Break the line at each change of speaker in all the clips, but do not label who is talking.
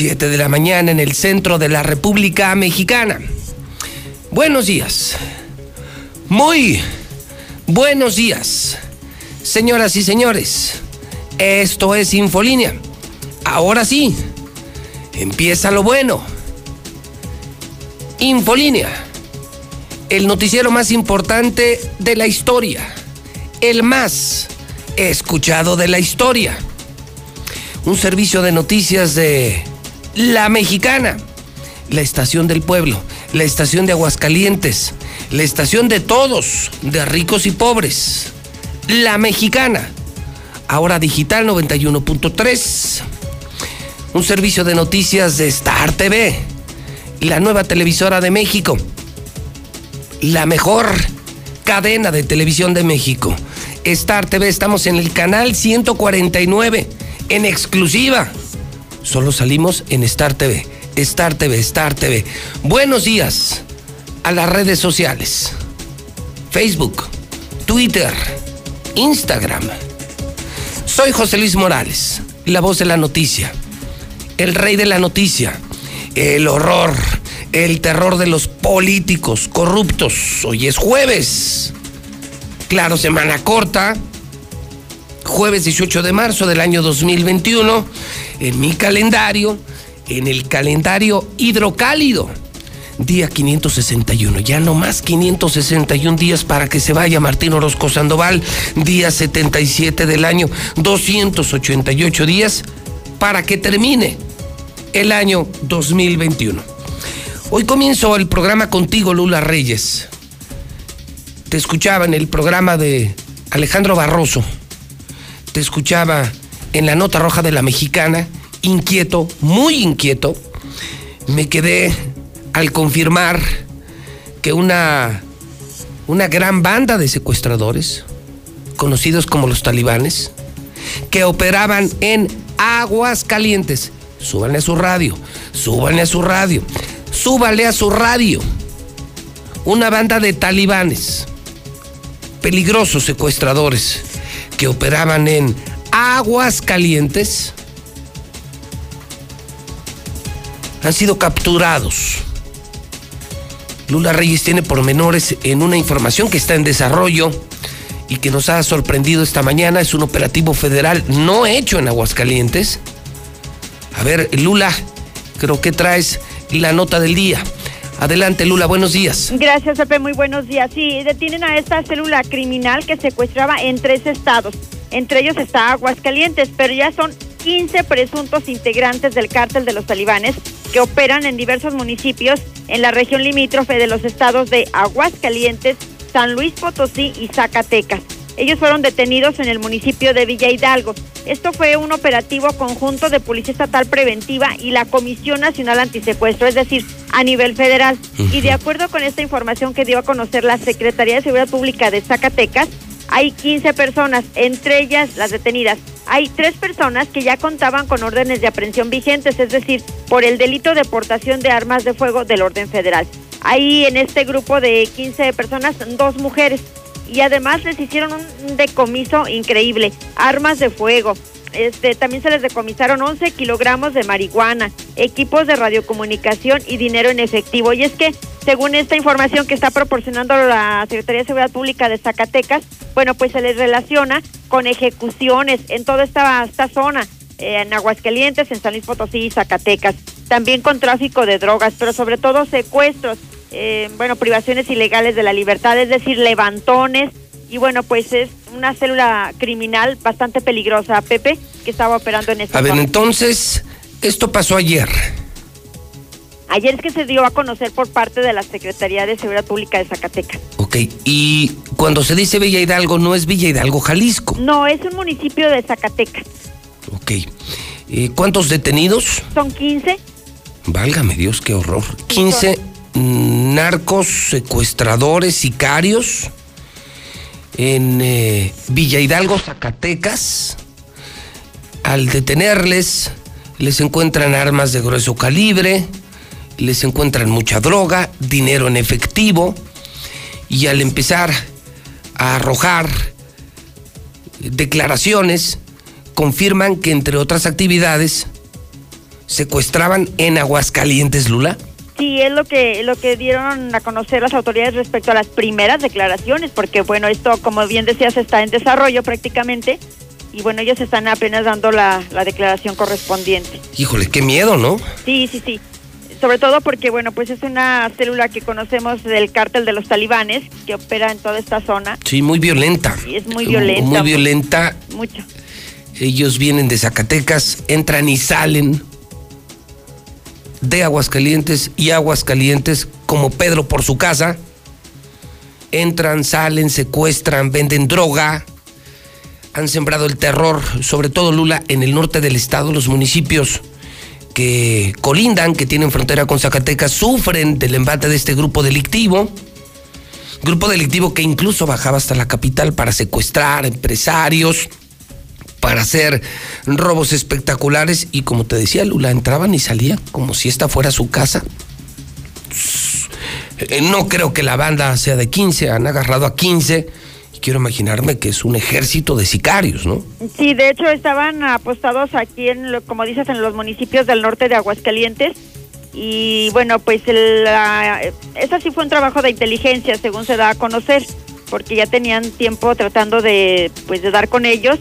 7 de la mañana en el centro de la República Mexicana. Buenos días. Muy buenos días. Señoras y señores, esto es Infolínea. Ahora sí, empieza lo bueno. Infolínea, el noticiero más importante de la historia, el más escuchado de la historia. Un servicio de noticias de La Mexicana, la estación del pueblo la estación de Aguascalientes, la estación de todos, de ricos y pobres, la mexicana, ahora digital 91.3, un servicio de noticias de Star TV, la nueva televisora de México, la mejor cadena de televisión de México. Star TV, estamos en el canal 149, en exclusiva. Solo salimos en Star TV. Star TV, Star TV. Buenos días a las redes sociales. Facebook, Twitter, Instagram. Soy José Luis Morales, la voz de la noticia, el rey de la noticia, el horror, el terror de los políticos corruptos. Hoy es jueves. Claro, semana corta. Jueves 18 de marzo del año 2021. En mi calendario en el calendario hidrocálido. Día 561, ya no más 561 días para que se vaya Martín Orozco Sandoval, día 77 del año, 288 días para que termine el año 2021. Hoy comienzo el programa contigo, Lula Reyes. Te escuchaba en el programa de Alejandro Barroso, te escuchaba en la nota roja de la mexicana inquieto, muy inquieto, me quedé al confirmar que una, una gran banda de secuestradores, conocidos como los talibanes, que operaban en aguas calientes, súbanle a su radio, súbanle a su radio, súbanle a su radio. Una banda de talibanes, peligrosos secuestradores, que operaban en aguas calientes, han sido capturados. Lula Reyes tiene pormenores en una información que está en desarrollo y que nos ha sorprendido esta mañana. Es un operativo federal no hecho en Aguascalientes. A ver, Lula, creo que traes la nota del día. Adelante, Lula, buenos días.
Gracias, Pepe, muy buenos días. Sí, detienen a esta célula criminal que secuestraba en tres estados. Entre ellos está Aguascalientes, pero ya son 15 presuntos integrantes del cártel de los talibanes que operan en diversos municipios en la región limítrofe de los estados de Aguascalientes, San Luis Potosí y Zacatecas. Ellos fueron detenidos en el municipio de Villa Hidalgo. Esto fue un operativo conjunto de Policía Estatal Preventiva y la Comisión Nacional Antisecuestro, es decir, a nivel federal. Y de acuerdo con esta información que dio a conocer la Secretaría de Seguridad Pública de Zacatecas, hay 15 personas, entre ellas las detenidas. Hay tres personas que ya contaban con órdenes de aprehensión vigentes, es decir, por el delito de portación de armas de fuego del orden federal. Hay en este grupo de 15 personas dos mujeres y además les hicieron un decomiso increíble, armas de fuego, este, también se les decomisaron 11 kilogramos de marihuana, equipos de radiocomunicación y dinero en efectivo. Y es que, según esta información que está proporcionando la Secretaría de Seguridad Pública de Zacatecas, bueno, pues se les relaciona con ejecuciones en toda esta, esta zona, eh, en Aguascalientes, en San Luis Potosí y Zacatecas. También con tráfico de drogas, pero sobre todo secuestros, eh, bueno, privaciones ilegales de la libertad, es decir, levantones. Y bueno, pues es una célula criminal bastante peligrosa, Pepe, que estaba operando en esta
A ver, entonces, esto pasó ayer.
Ayer es que se dio a conocer por parte de la Secretaría de Seguridad Pública de Zacatecas.
Ok, y cuando se dice Villa Hidalgo, no es Villa Hidalgo, Jalisco.
No, es un municipio de Zacatecas.
Ok. Eh, ¿Cuántos detenidos?
Son 15.
Válgame Dios, qué horror. 15 narcos, secuestradores, sicarios en eh, Villa Hidalgo, Zacatecas. Al detenerles, les encuentran armas de grueso calibre, les encuentran mucha droga, dinero en efectivo, y al empezar a arrojar declaraciones, confirman que entre otras actividades secuestraban en Aguascalientes, Lula.
Sí, es lo que lo que dieron a conocer las autoridades respecto a las primeras declaraciones, porque bueno, esto como bien decías está en desarrollo prácticamente y bueno, ellos están apenas dando la, la declaración correspondiente.
Híjole, qué miedo, ¿no?
Sí, sí, sí. Sobre todo porque, bueno, pues es una célula que conocemos del cártel de los talibanes, que opera en toda esta zona.
Sí, muy violenta.
Y es muy violenta.
Muy violenta.
Mucho.
Ellos vienen de Zacatecas, entran y salen de Aguascalientes y Aguascalientes como Pedro por su casa. Entran, salen, secuestran, venden droga. Han sembrado el terror, sobre todo Lula, en el norte del estado, los municipios que colindan, que tienen frontera con Zacatecas, sufren del embate de este grupo delictivo. Grupo delictivo que incluso bajaba hasta la capital para secuestrar empresarios, para hacer robos espectaculares y como te decía Lula, entraban y salían como si esta fuera su casa. Eh, no creo que la banda sea de 15, han agarrado a 15 quiero imaginarme que es un ejército de sicarios, ¿no?
Sí, de hecho estaban apostados aquí, en, como dices, en los municipios del norte de Aguascalientes. Y bueno, pues el, ese sí fue un trabajo de inteligencia, según se da a conocer, porque ya tenían tiempo tratando de, pues, de dar con ellos.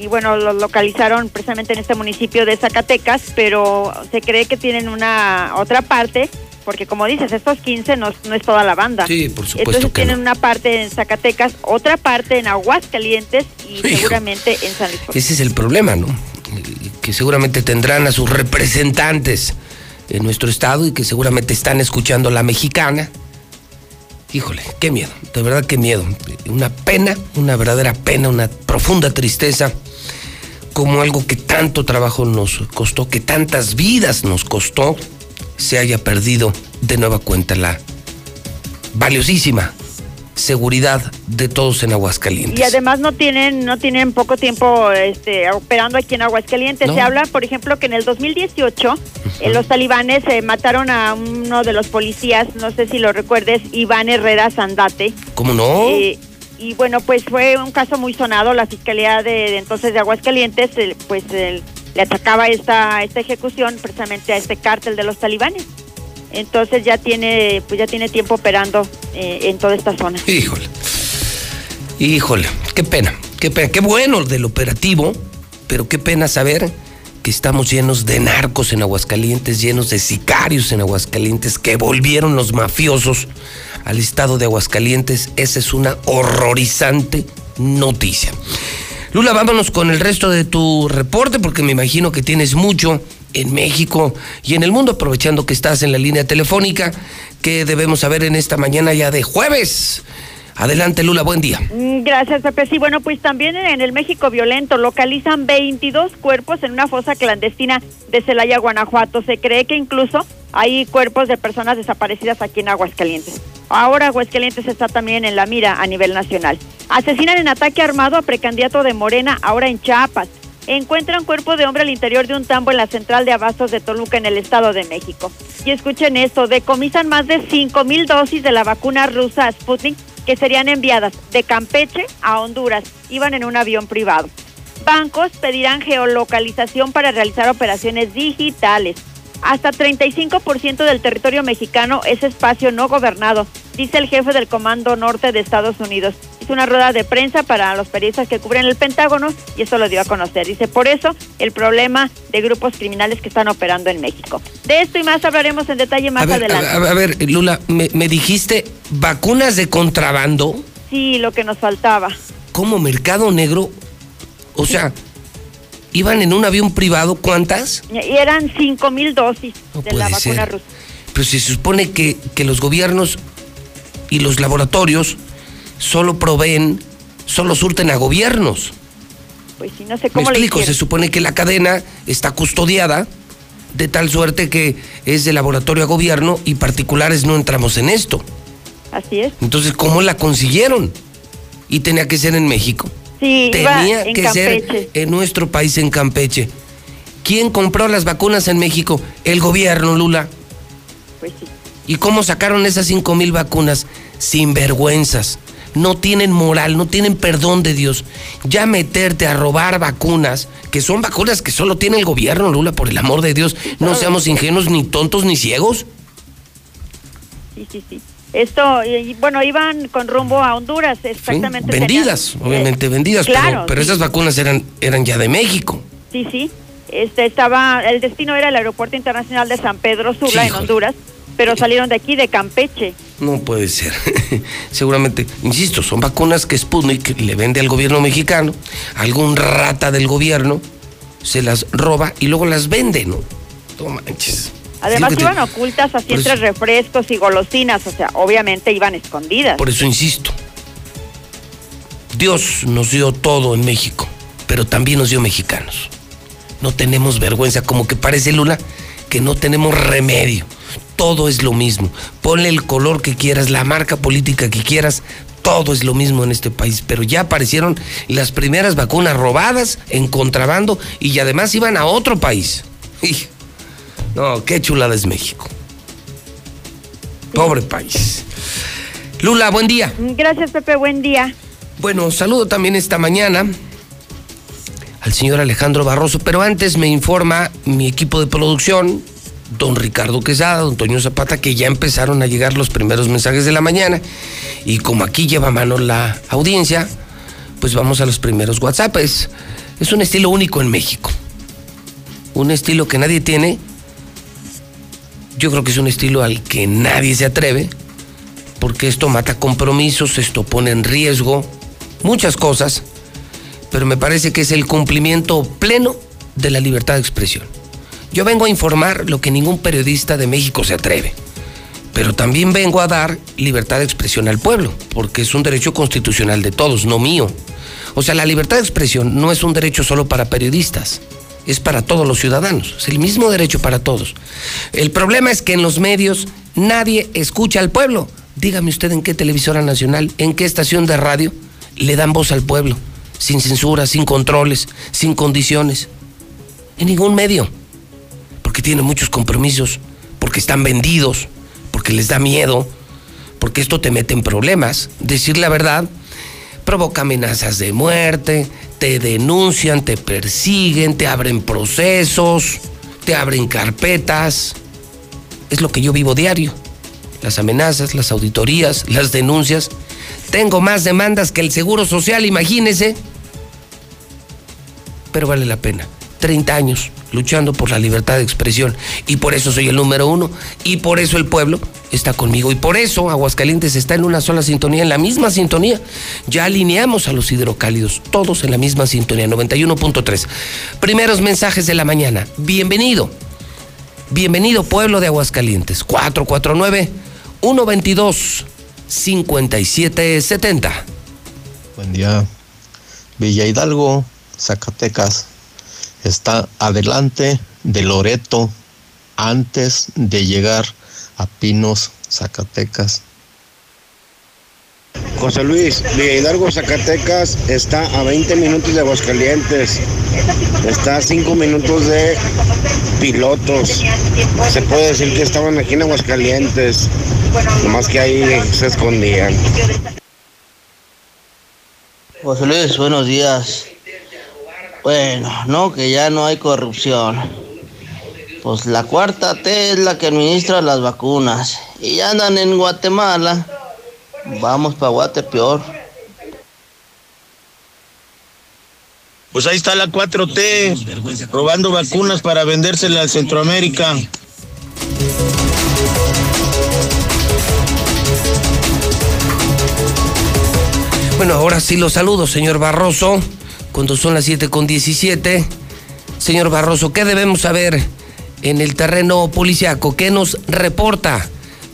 Y bueno, los localizaron precisamente en este municipio de Zacatecas, pero se cree que tienen una otra parte porque como dices, estos 15 no, es toda la banda.
Sí, por supuesto.
Entonces tienen una parte en Zacatecas, otra parte en Aguascalientes y seguramente en San Luis.
Ese es el problema, ¿no? Que seguramente tendrán a sus representantes en nuestro estado y que seguramente están escuchando la mexicana. Híjole, qué miedo, de verdad qué miedo. Una pena, una verdadera pena, una profunda tristeza como algo que tanto trabajo nos costó, que tantas vidas nos costó se haya perdido de nueva cuenta la valiosísima seguridad de todos en Aguascalientes.
Y además no tienen no tienen poco tiempo este, operando aquí en Aguascalientes. Se habla, por ejemplo, que en el 2018 eh, los talibanes eh, mataron a uno de los policías, no sé si lo recuerdes, Iván Herrera Sandate.
¿Cómo no?
Eh, y bueno, pues fue un caso muy sonado. La Fiscalía de, entonces de Aguascalientes, pues el le atacaba esta, esta ejecución precisamente a este cártel de los talibanes. Entonces ya tiene, pues ya tiene tiempo operando eh, en toda esta zona.
Híjole, híjole, qué pena, qué pena, qué bueno del operativo, pero qué pena saber que estamos llenos de narcos en Aguascalientes, llenos de sicarios en Aguascalientes, que volvieron los mafiosos al estado de Aguascalientes. Esa es una horrorizante noticia. Lula, vámonos con el resto de tu reporte porque me imagino que tienes mucho en México y en el mundo, aprovechando que estás en la línea telefónica, que debemos saber en esta mañana ya de jueves. Adelante, Lula, buen día.
Mm, gracias, Pepe. Sí, bueno, pues también en el México violento localizan 22 cuerpos en una fosa clandestina de Celaya, Guanajuato. Se cree que incluso hay cuerpos de personas desaparecidas aquí en Aguascalientes. Ahora Aguascalientes está también en la mira a nivel nacional. Asesinan en ataque armado a precandidato de Morena, ahora en Chiapas. Encuentran cuerpo de hombre al interior de un tambo en la central de abastos de Toluca en el Estado de México. Y escuchen esto, decomisan más de 5 mil dosis de la vacuna rusa Sputnik que serían enviadas de Campeche a Honduras. Iban en un avión privado. Bancos pedirán geolocalización para realizar operaciones digitales. Hasta 35% del territorio mexicano es espacio no gobernado, dice el jefe del Comando Norte de Estados Unidos. Es una rueda de prensa para los periodistas que cubren el Pentágono y eso lo dio a conocer. Dice, por eso el problema de grupos criminales que están operando en México. De esto y más hablaremos en detalle más adelante.
A, ver, Lula, me, me dijiste vacunas de contrabando.
Sí, lo que nos faltaba.
¿Cómo mercado negro? O sea, iban en un avión privado, ¿cuántas?
Y eran cinco mil dosis de la vacuna rusa.
Pero se supone que, que los gobiernos y los laboratorios solo proveen, solo surten a gobiernos.
Pues sí, no sé cómo
Me explico, se supone que la cadena está custodiada de tal suerte que es de laboratorio a gobierno y particulares no entramos en esto.
Así es.
Entonces, ¿cómo la consiguieron? Y tenía que ser en México.
Sí,
tenía que ser en nuestro país, en Campeche. ¿Quién compró las vacunas en México? El gobierno, Lula.
Pues sí.
¿Y cómo sacaron esas cinco mil vacunas? Sin vergüenzas. No tienen moral, no tienen perdón de Dios. Ya meterte a robar vacunas, que son vacunas que solo tiene el gobierno, Lula, por el amor de Dios. No seamos ingenuos, ni tontos, ni ciegos.
Sí, sí, sí. Esto, bueno, iban con rumbo a Honduras, exactamente.
vendidas, obviamente vendidas, pero, pero esas vacunas eran, eran ya de México.
Sí, sí. Este estaba, el destino era el Aeropuerto Internacional de San Pedro Sula, en Honduras pero salieron de aquí, de Campeche.
No puede ser. Seguramente, insisto, son vacunas que Sputnik le vende al gobierno mexicano, algún rata del gobierno se las roba y luego las vende, ¿no? No manches.
Además iban ocultas así entre refrescos y golosinas, o sea, obviamente iban escondidas.
Por eso insisto, Dios nos dio todo en México, pero también nos dio mexicanos. No tenemos vergüenza, como que parece Lula, que no tenemos remedio todo es lo mismo. Ponle el color que quieras, la marca política que quieras, todo es lo mismo en este país. Pero ya aparecieron las primeras vacunas robadas en contrabando y además iban a otro país. No, qué chulada es México. Pobre país. Lula, buen día.
Gracias, Pepe, buen día.
Bueno, saludo también esta mañana al señor Alejandro Barroso, pero antes me informa mi equipo de producción, don Ricardo Quesada, don Toño Zapata, que ya empezaron a llegar los primeros mensajes de la mañana. Y como aquí lleva mano la audiencia, pues vamos a los primeros WhatsApp. Es, un estilo único en México. Un estilo que nadie tiene. Yo creo que es un estilo al que nadie se atreve, porque esto mata compromisos, esto pone en riesgo muchas cosas, pero me parece que es el cumplimiento pleno de la libertad de expresión. Yo vengo a informar lo que ningún periodista de México se atreve, pero también vengo a dar libertad de expresión al pueblo, porque es un derecho constitucional de todos, no mío. O sea, la libertad de expresión no es un derecho solo para periodistas, es para todos los ciudadanos, es el mismo derecho para todos. El problema es que en los medios nadie escucha al pueblo. Dígame usted en qué televisora nacional, en qué estación de radio le dan voz al pueblo, sin censura, sin controles, sin condiciones. En ningún medio porque tienen muchos compromisos, porque están vendidos, porque les da miedo, porque esto te mete en problemas. Decir la verdad provoca amenazas de muerte, te denuncian, te persiguen, te abren procesos, te abren carpetas. Es lo que yo vivo diario. Las amenazas, las auditorías, las denuncias. Tengo más demandas que el Seguro Social, imagínese. Pero vale la pena. 30 años luchando por la libertad de expresión y por eso soy el número uno y por eso el pueblo está conmigo y por eso Aguascalientes está en una sola sintonía, en la misma sintonía. Ya alineamos a los hidrocálidos, todos en la misma sintonía, 91.3. Primeros mensajes de la mañana. Bienvenido. Bienvenido pueblo de Aguascalientes. 449 122 5770.
Buen día. Villa Hidalgo, Zacatecas está adelante de Loreto antes de llegar a Pinos, Zacatecas.
José Luis, Villa Hidalgo, Zacatecas está a 20 minutos de Aguascalientes, está a 5 minutos de pilotos. Se puede decir que estaban aquí en Aguascalientes, nomás que ahí se escondían.
José Luis, buenos días. Bueno, no, que ya no hay corrupción. Pues la cuarta T es la que administra las vacunas. Y ya andan en Guatemala. Vamos para Guate peor.
Pues ahí está la 4T, robando vacunas para vendérselas al Centroamérica.
Bueno, ahora sí los saludo, señor Barroso cuando son las 7 con 17. Señor Barroso, ¿qué debemos saber en el terreno policiaco? ¿Qué nos reporta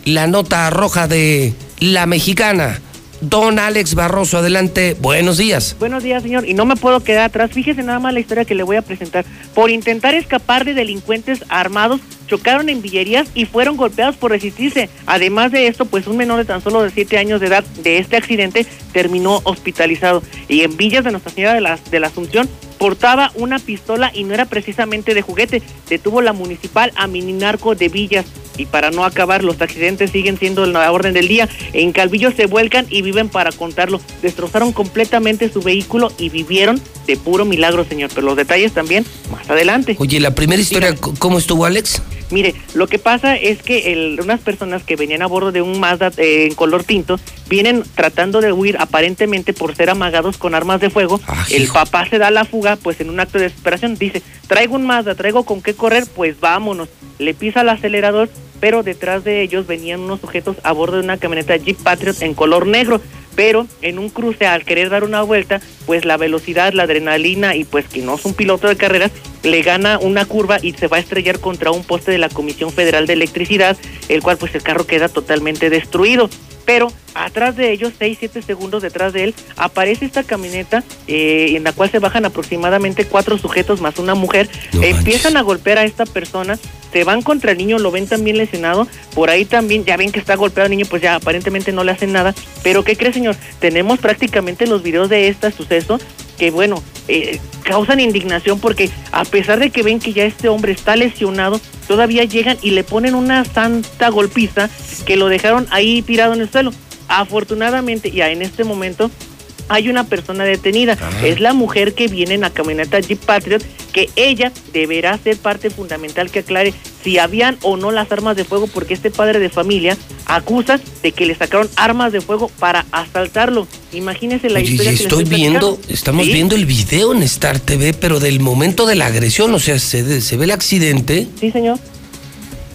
la nota roja de la mexicana? Don Alex Barroso, adelante. Buenos días.
Buenos días, señor. Y no me puedo quedar atrás. Fíjese nada más la historia que le voy a presentar. Por intentar escapar de delincuentes armados, chocaron en Villerías y fueron golpeados por resistirse. Además de esto, pues un menor de tan solo de 7 años de edad de este accidente terminó hospitalizado. Y en Villas de Nuestra Señora de la, de la Asunción portaba una pistola y no era precisamente de juguete. Detuvo la municipal a Mininarco de Villas. Y para no acabar, los accidentes siguen siendo la orden del día. En Calvillo se vuelcan y viven para contarlo. Destrozaron completamente su vehículo y vivieron de puro milagro, señor. Pero los detalles también más adelante.
Oye, la primera historia, ¿cómo estuvo, Alex?
Mire, lo que pasa es que el, unas personas que venían a bordo de un Mazda eh, en color tinto vienen tratando de huir aparentemente por ser amagados con armas de fuego.
Ah,
el
hijo.
papá se da la fuga, pues en un acto de desesperación dice, traigo un Mazda, traigo con qué correr, pues vámonos. Le pisa el acelerador, pero detrás de ellos venían unos sujetos a bordo de una camioneta Jeep Patriot en color negro. Pero en un cruce, al querer dar una vuelta, pues la velocidad, la adrenalina y pues que no es un piloto de carreras, le gana una curva y se va a estrellar contra un poste de la Comisión Federal de Electricidad, el cual pues el carro queda totalmente destruido. Pero atrás de ellos, 6, 7 segundos detrás de él, aparece esta camioneta eh, en la cual se bajan aproximadamente cuatro sujetos más una mujer.
No
Empiezan a golpear a esta persona, se van contra el niño, lo ven también lesionado. Por ahí también, ya ven que está golpeado el niño, pues ya aparentemente no le hacen nada. Pero ¿qué cree, señor? Tenemos prácticamente los videos de este suceso que, bueno, eh, causan indignación porque a pesar de que ven que ya este hombre está lesionado, todavía llegan y le ponen una santa golpiza que lo dejaron ahí tirado en el suelo. Afortunadamente, ya en este momento hay una persona detenida.
Ah.
Es la mujer que viene en la camioneta Jeep Patriot, que ella deberá ser parte fundamental que aclare si habían o no las armas de fuego, porque este padre de familia acusa de que le sacaron armas de fuego para asaltarlo. Imagínese la historia
y estoy viendo,
platicando.
estamos
¿Sí?
viendo el video en Star TV, pero del momento de la agresión, o sea, se, se ve el accidente
Sí, señor.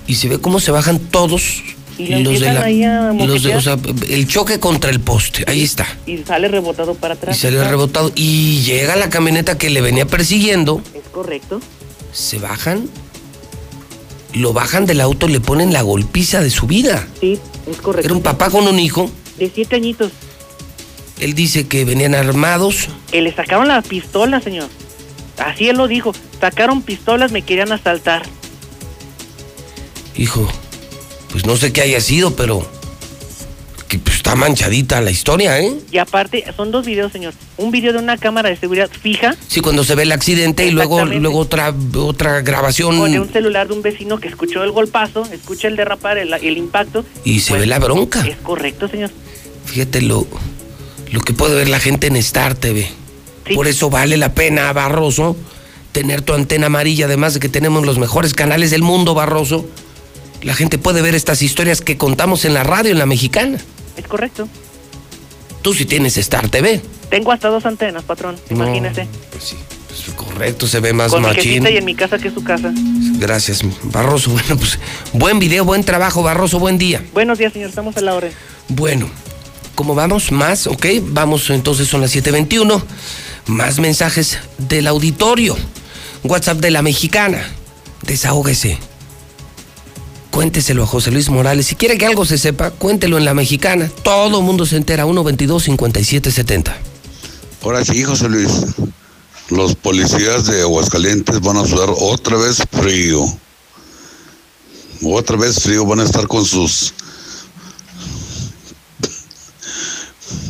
y se ve cómo se bajan todos
Y lo
los de la,
ahí a
los de- o sea, el choque contra el poste, ahí está.
Y sale rebotado para
Y
atrás.
sale rebotado. Y llega la camioneta que le venía persiguiendo,
Es correcto.
se bajan, lo bajan del auto, le ponen la golpiza de su vida.
Sí, es correcto.
Era un papá con un hijo,
De siete añitos.
él dice que venían armados,
Que le sacaron la pistola, señor. Así él lo dijo. Sacaron pistolas, me querían asaltar.
hijo, pues no sé qué haya sido, pero que pues, está manchadita la historia, ¿eh?
Y aparte, son dos videos, señor. Un video de una cámara de seguridad fija
Sí, cuando se ve el accidente y luego, luego otra, otra grabación
con un celular de un vecino que escuchó el golpazo, escucha el derrapar, el, el impacto.
y se
Pues,
ve la bronca.
Es correcto, señor.
Fíjate lo, lo que puede ver la gente en Star TV.
Sí.
Por eso vale la pena, Barroso, tener tu antena amarilla, además de que tenemos los mejores canales del mundo, Barroso. La gente puede ver estas historias que contamos en la radio, en la mexicana.
Es correcto.
Tú sí tienes Star TV.
Tengo hasta dos antenas, patrón.
No,
Imagínese.
Pues sí, pues correcto, se ve más
Con mi
machín.
jefita y en mi casa que es su casa.
Gracias, Barroso. Bueno, pues buen video, buen trabajo, Barroso, buen día.
Buenos días, señor. Estamos a la orden.
Bueno, ¿cómo vamos? Más, ok. Vamos entonces, son las 7:21. Más mensajes del auditorio. WhatsApp de la mexicana. Desahógese. Cuénteselo a José Luis Morales. Si quiere que algo se sepa, cuéntelo en la mexicana. Todo el mundo se entera. 122-5770.
Ahora sí, José Luis. Los policías de Aguascalientes van a sudar otra vez frío. Otra vez frío. Van a estar con sus.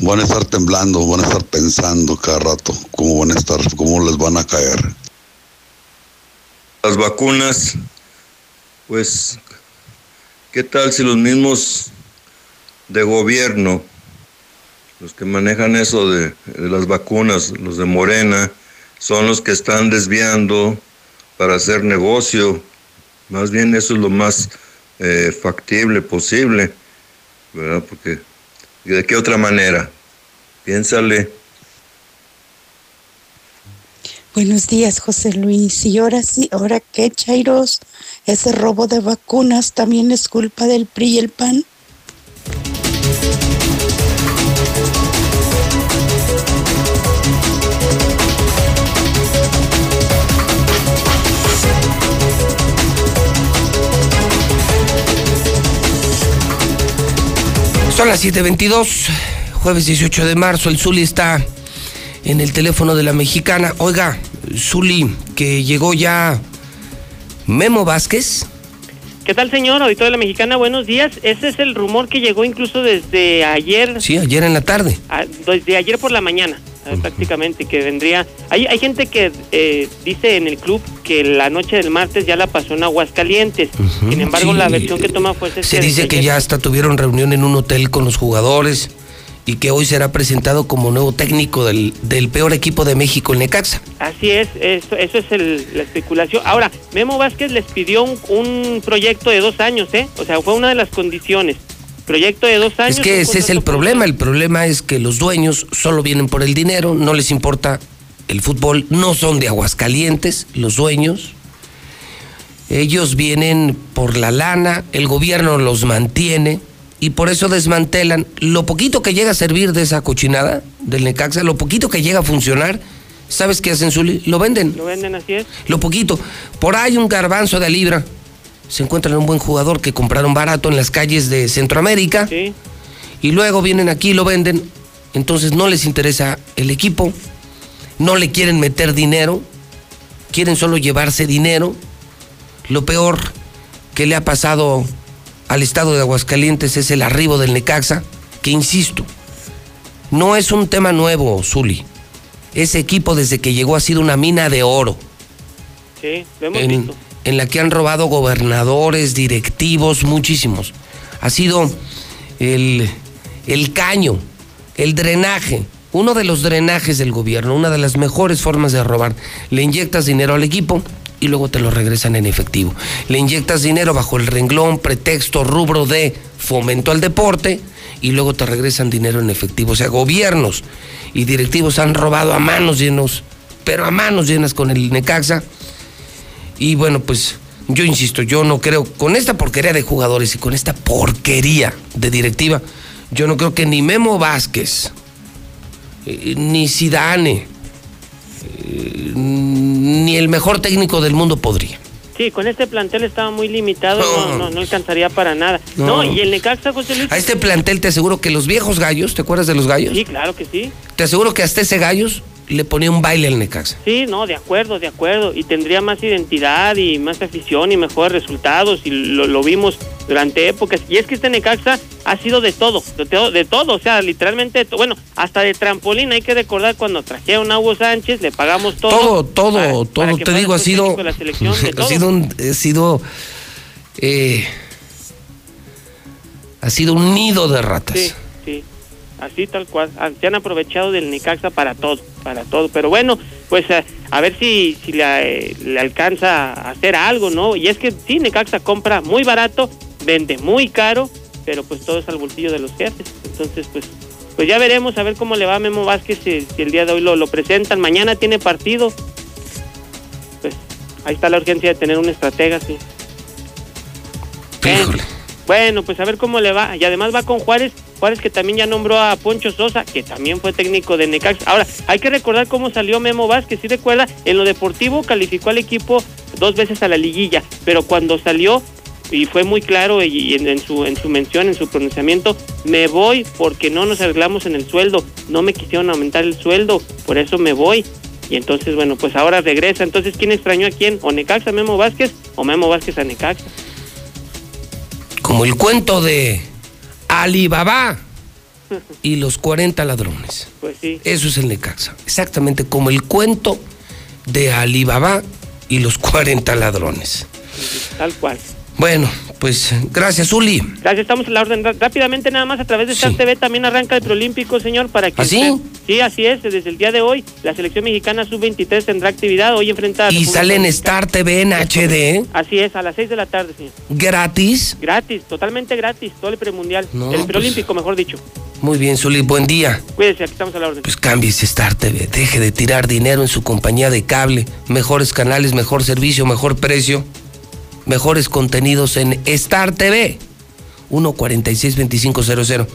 Van a estar temblando, van a estar pensando cada rato cómo van a estar, cómo les van a caer.
Las vacunas, pues, ¿qué tal si los mismos de gobierno, los que manejan eso de, las vacunas, los de Morena, son los que están desviando para hacer negocio? Más bien eso es lo más eh, factible posible, ¿verdad? Porque, ¿de qué otra manera? Piénsale.
Buenos días, José Luis. Y ahora sí, ahora qué, Chairos, ese robo de vacunas también es culpa del PRI y el PAN.
Son las 7:22. Jueves 18 de marzo, el Zuli está en el teléfono de la mexicana. Oiga, Zuli, que llegó ya Memo Vázquez.
¿Qué tal, señor? Auditorio de la Mexicana, buenos días. Ese es el rumor que llegó incluso desde ayer.
Sí, ayer en la tarde.
a- desde ayer por la mañana, eh, prácticamente, que vendría... Hay, hay gente que eh, dice en el club que la noche del martes ya la pasó en Aguascalientes. Sin embargo,
sí.
la versión que toma fue...
Se dice que ya hasta tuvieron reunión en un hotel con los jugadores y que hoy será presentado como nuevo técnico del, del peor equipo de México, el Necaxa.
Así es, eso, eso es el- la especulación. Ahora, Memo Vázquez les pidió un, un proyecto de dos años, ¿eh? O sea, fue una de las condiciones. Proyecto de dos años.
Es que ese es el problema. El problema es que los dueños solo vienen por el dinero, no les importa el fútbol, no son de Aguascalientes los dueños. Ellos vienen por la lana, el gobierno los mantiene y por eso desmantelan lo poquito que llega a servir de esa cochinada del Necaxa, lo poquito que llega a funcionar. ¿Sabes qué hacen, Zuli? Lo venden.
Lo venden así es.
Lo poquito. Por ahí un garbanzo de libra. Se encuentran un buen jugador que compraron barato en las calles de Centroamérica.
Sí.
Y luego vienen aquí y lo venden. Entonces no les interesa el equipo. No le quieren meter dinero. Quieren solo llevarse dinero. Lo peor que le ha pasado al estado de Aguascalientes es el arribo del Necaxa. Que insisto, no es un tema nuevo, Zuli. Ese equipo desde que llegó ha sido una mina de oro
Sí, lo hemos
en,
visto.
en la que han robado gobernadores, directivos, muchísimos. Ha sido el, el caño, el drenaje, uno de los drenajes del gobierno, una de las mejores formas de robar. Le inyectas dinero al equipo y luego te lo regresan en efectivo. Le inyectas dinero bajo el renglón, pretexto, rubro de fomento al deporte y luego te regresan dinero en efectivo. O sea, gobiernos y directivos han robado a manos llenos, pero a manos llenas con el Necaxa. Y bueno, pues yo insisto, yo no creo, con esta porquería de jugadores y con esta porquería de directiva, yo no creo que ni Memo Vázquez, eh, ni Zidane, eh, ni el mejor técnico del mundo podría.
Sí, con este plantel estaba muy limitado, no, no, no alcanzaría para nada.
No.
No, y el Necaxa, José Luis.
A este plantel te aseguro que los viejos gallos, ¿te acuerdas de los gallos?
Sí, claro que sí.
Te aseguro que hasta ese gallos le ponía un baile al Necaxa.
Sí, no, de acuerdo, de acuerdo. Y tendría más identidad y más afición y mejores resultados. Y lo, lo vimos durante épocas. Y es que este Necaxa ha sido de todo, de todo, de todo. O sea, literalmente, de to- bueno, hasta de trampolín. Hay que recordar cuando trajeron a Hugo Sánchez, le pagamos todo.
Todo, todo,
para-
todo,
para
te digo, ha sido,
la selección, de
ha sido, un- ha sido, eh, ha sido un nido de ratas.
Sí, sí. Así tal cual. Ah, Se han aprovechado del Necaxa para todo, para todo. Pero bueno, pues a, a ver si, si le, eh, le alcanza a hacer algo, ¿no? Y es que sí, Necaxa compra muy barato, vende muy caro, pero pues todo es al bolsillo de los jefes. Entonces, pues pues ya veremos a ver cómo le va a Memo Vázquez si, si el día de hoy lo, lo presentan. Mañana tiene partido. Pues ahí está la urgencia de tener un estratega, sí. Bueno, pues a ver cómo le va. Y además va con Juárez. Juárez que también ya nombró a Poncho Sosa, que también fue técnico de Necaxa. Ahora, hay que recordar cómo salió Memo Vázquez. Si recuerda, en lo deportivo calificó al equipo dos veces a la liguilla, pero cuando salió, y fue muy claro y, en, su, en su mención, en su pronunciamiento, me voy porque no nos arreglamos en el sueldo. No me quisieron aumentar el sueldo, por eso me voy. Y entonces, bueno, pues ahora regresa. Entonces, ¿quién extrañó a quién? ¿O Necaxa Memo Vázquez o Memo Vázquez a Necaxa?
Como el cuento de Alibaba y los 40 ladrones.
Pues sí.
Eso es el Necaxa. Exactamente como el cuento de Alibaba y los 40 ladrones.
Tal cual.
Bueno, pues gracias, Uli.
Gracias, estamos a la orden. Rápidamente, nada más a través de Star TV también arranca el preolímpico, señor, para que...
¿Ah, sí?
usted- Sí, así es. Desde el día de hoy, la selección mexicana sub-23 tendrá actividad. Hoy enfrenta... a
Y sale en. Star TV en HD,
Así es, a las 6 de la tarde, señor.
gratis.
Gratis, totalmente gratis, todo el premundial.
No,
el
pues-
preolímpico, mejor dicho.
Muy bien, Zuli, buen día.
Cuídese, aquí estamos a la orden.
Pues cámbiese Star TV, deje de tirar dinero en su compañía de cable, mejores canales, mejor servicio, mejor precio, mejores contenidos en Star TV. 146-2500,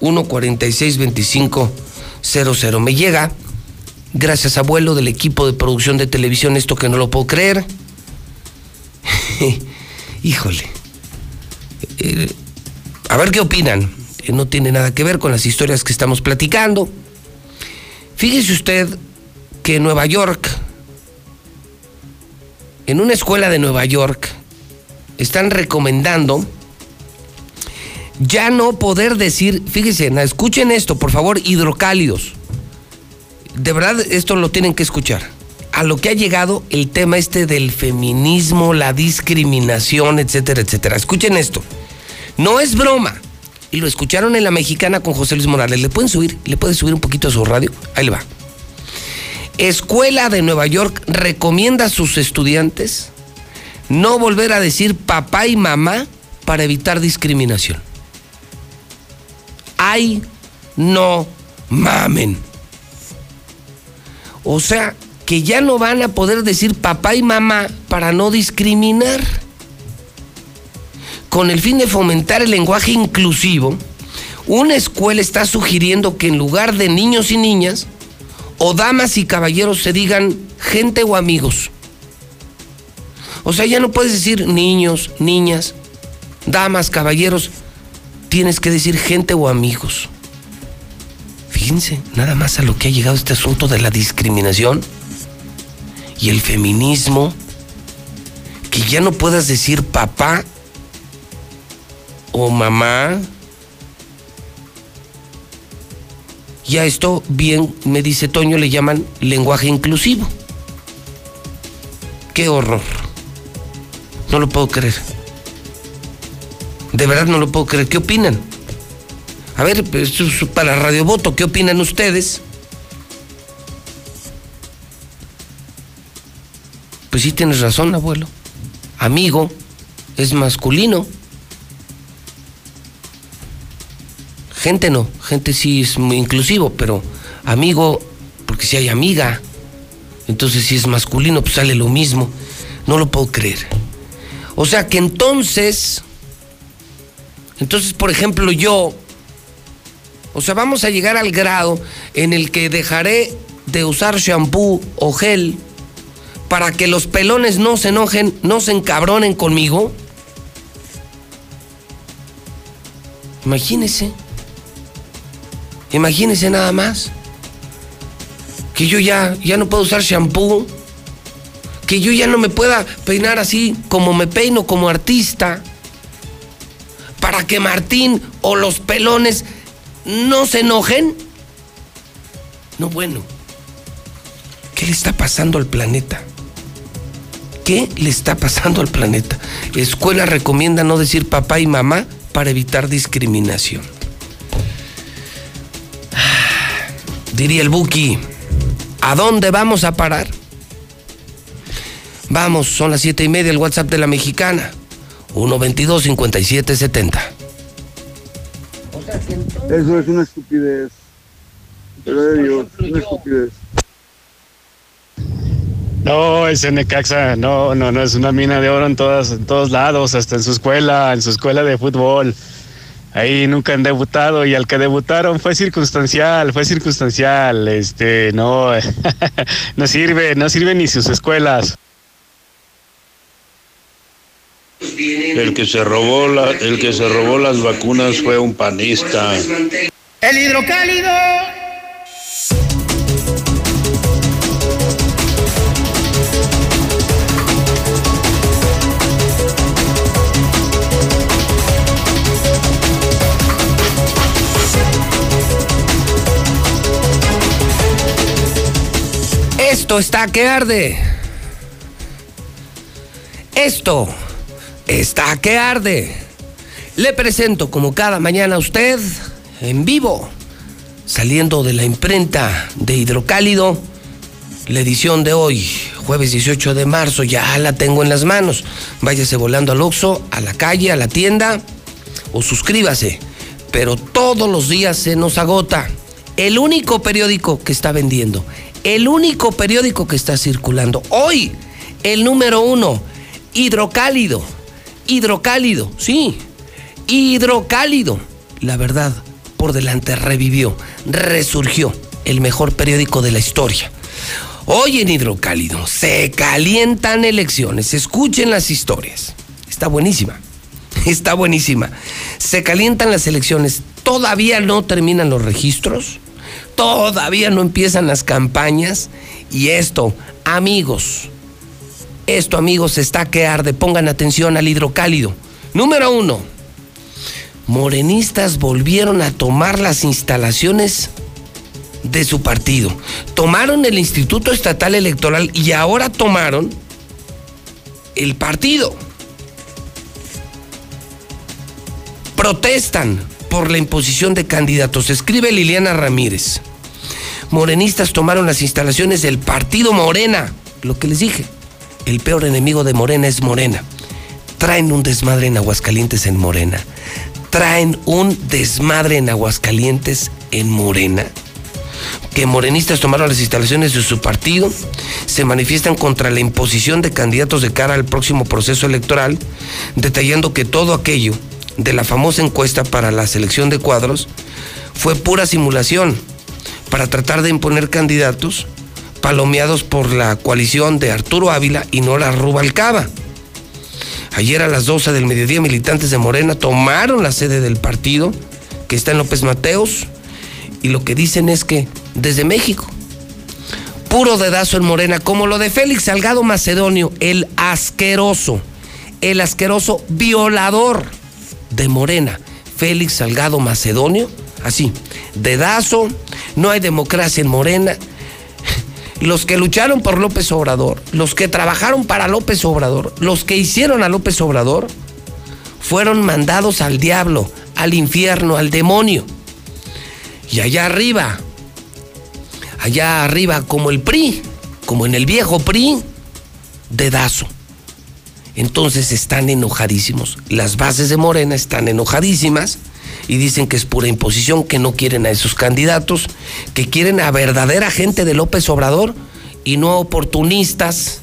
146-2500. Me llega, gracias abuelo del equipo de producción de televisión, esto que no lo puedo creer. Híjole. Eh, a ver qué opinan. que no tiene nada que ver con las historias que estamos platicando. Fíjese usted que en Nueva York, en una escuela de Nueva York, están recomendando ya no poder decir, fíjense, escuchen esto, por favor, hidrocálidos. De verdad, esto lo tienen que escuchar. A lo que ha llegado el tema este del feminismo, la discriminación, etcétera, etcétera. Escuchen esto. No es broma. Y lo escucharon en la mexicana con José Luis Morales. ¿Le pueden subir? ¿Le puede subir un poquito a su radio? Ahí le va. Escuela de Nueva York recomienda a sus estudiantes no volver a decir papá y mamá para evitar discriminación. Ay, no mamen. O sea, que ya no van a poder decir papá y mamá para no discriminar. Con el fin de fomentar el lenguaje inclusivo, una escuela está sugiriendo que en lugar de niños y niñas, o damas y caballeros se digan gente o amigos. O sea, ya no puedes decir niños, niñas, damas, caballeros, tienes que decir gente o amigos. Fíjense, nada más a lo que ha llegado este asunto de la discriminación y el feminismo, que ya no puedas decir papá o mamá. Y a esto, bien, me dice Toño, le llaman lenguaje inclusivo. Qué horror. No lo puedo creer. De verdad no lo puedo creer. ¿Qué opinan? A ver, pues, para Radio Voto, ¿qué opinan ustedes? Pues sí tienes razón, abuelo. Amigo es masculino. Gente no, gente sí es muy inclusivo, pero amigo, porque si hay amiga, entonces si es masculino, pues sale lo mismo. No lo puedo creer. O sea que entonces entonces, por ejemplo, yo, o sea, vamos a llegar al grado en el que dejaré de usar shampoo o gel para que los pelones no se enojen, no se encabronen conmigo. Imagínese. Imagínese nada más. Que yo ya, ya no puedo usar shampoo. Que yo ya no me pueda peinar así como me peino como artista para que Martín o los pelones no se enojen? No, bueno. ¿Qué le está pasando al planeta? ¿Qué le está pasando al planeta? Escuela recomienda no decir papá y mamá para evitar discriminación. Diría el Buki, ¿a dónde vamos a parar? Vamos, son las siete y media, el WhatsApp de la mexicana. 122-5770.
Eso es una estupidez. Pero de Dios, una estupidez.
No, ese Necaxa, no, no, no, es una mina de oro en, todas, en todos lados, hasta en su escuela, en su escuela de fútbol. Ahí nunca han debutado y al que debutaron fue circunstancial, fue circunstancial, este, no, no sirve, no sirve ni sus escuelas.
El que se robó la, el que se robó las vacunas fue un panista.
El hidrocálido.
Esto está que arde. Esto está que arde. Le presento como cada mañana a usted, en vivo, saliendo de la imprenta de Hidrocálido, la edición de hoy, jueves 18 de marzo, ya la tengo en las manos. Váyase volando al Oxxo, a la calle, a la tienda o suscríbase. Pero todos los días se nos agota. El único periódico que está vendiendo, el único periódico que está circulando. Hoy, el número uno, Hidrocálido hidrocálido, sí, hidrocálido. La verdad, por delante revivió, resurgió el mejor periódico de la historia. Hoy en Hidrocálido se calientan elecciones, escuchen las historias. Está buenísima, está buenísima. Se calientan las elecciones Todavía no terminan los registros, todavía no empiezan las campañas y esto, amigos, esto amigos está que arde, pongan atención al hidrocálido. Número uno, morenistas volvieron a tomar las instalaciones de su partido. Tomaron el Instituto Estatal Electoral y ahora tomaron el partido. Protestan por la imposición de candidatos. Escribe Liliana Ramírez. Morenistas tomaron las instalaciones del partido Morena. Lo que les dije, el peor enemigo de Morena es Morena. Traen un desmadre en Aguascalientes en Morena. Traen un desmadre en Aguascalientes en Morena que morenistas tomaron las instalaciones de su partido, se manifiestan contra la imposición de candidatos de cara al próximo proceso electoral, detallando que todo aquello de la famosa encuesta para la selección de cuadros fue pura simulación para tratar de imponer candidatos palomeados por la coalición de Arturo Ávila y Nora Rubalcaba. Ayer a las 12 del mediodía militantes de Morena tomaron la sede del partido que está en López Mateos y lo que dicen es que desde México, puro dedazo en Morena, como lo de Félix Salgado Macedonio, el asqueroso, el asqueroso violador de Morena, Félix Salgado Macedonio, así, dedazo, no hay democracia en Morena. Los que lucharon por López Obrador, los que trabajaron para López Obrador, los que hicieron a López Obrador, fueron mandados al diablo, al infierno, al demonio. Y allá arriba, allá arriba, como el PRI, como en el viejo PRI, dedazo. Entonces están enojadísimos. Las bases de Morena están enojadísimas y dicen que es pura imposición, que no quieren a esos candidatos, que quieren a verdadera gente de López Obrador y no oportunistas.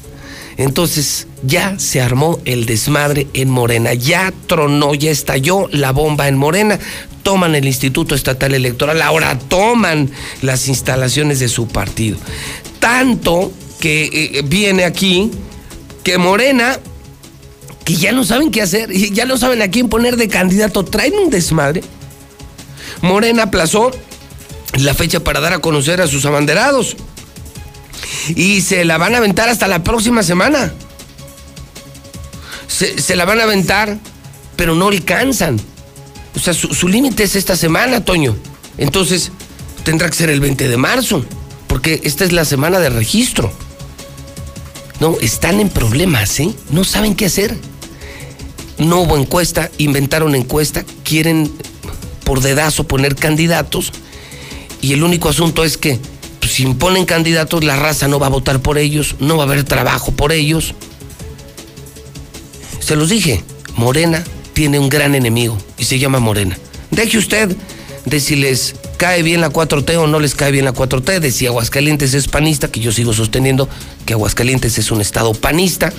Entonces ya se armó el desmadre en Morena, ya tronó, ya estalló la bomba en Morena toman el Instituto Estatal Electoral, ahora toman las instalaciones de su partido. Tanto que eh, viene aquí que Morena, que ya no saben qué hacer, ya no saben a quién poner de candidato, traen un desmadre. Morena aplazó la fecha para dar a conocer a sus abanderados. Y se la van a aventar hasta la próxima semana. Se, la van a aventar, pero no alcanzan. O sea, su, límite es esta semana, Toño. Entonces, tendrá que ser el 20 de marzo, porque esta es la semana de registro. No, están en problemas, ¿eh? No saben qué hacer. No hubo encuesta, inventaron encuesta, quieren por dedazo poner candidatos y el único asunto es que pues, si imponen candidatos la raza no va a votar por ellos, no va a haber trabajo por ellos. Se los dije, Morena tiene un gran enemigo y se llama Morena. Deje usted de si les cae bien la 4T o no les cae bien la 4T, de si Aguascalientes es panista, que yo sigo sosteniendo que Aguascalientes es un estado panista.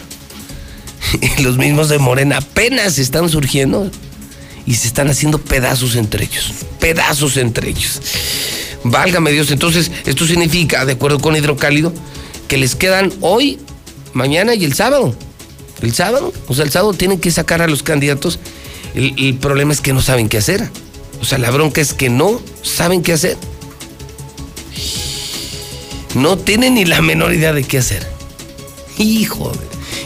Los mismos de Morena apenas están surgiendo y se están haciendo pedazos entre ellos. Pedazos entre ellos. Válgame Dios, entonces esto significa, de acuerdo con Hidrocálido, que les quedan hoy, mañana y el sábado el sábado. O sea, el sábado tienen que sacar a los candidatos. El, problema es que no saben qué hacer. O sea, la bronca es que no saben qué hacer. No tienen ni la menor idea de qué hacer. Hijo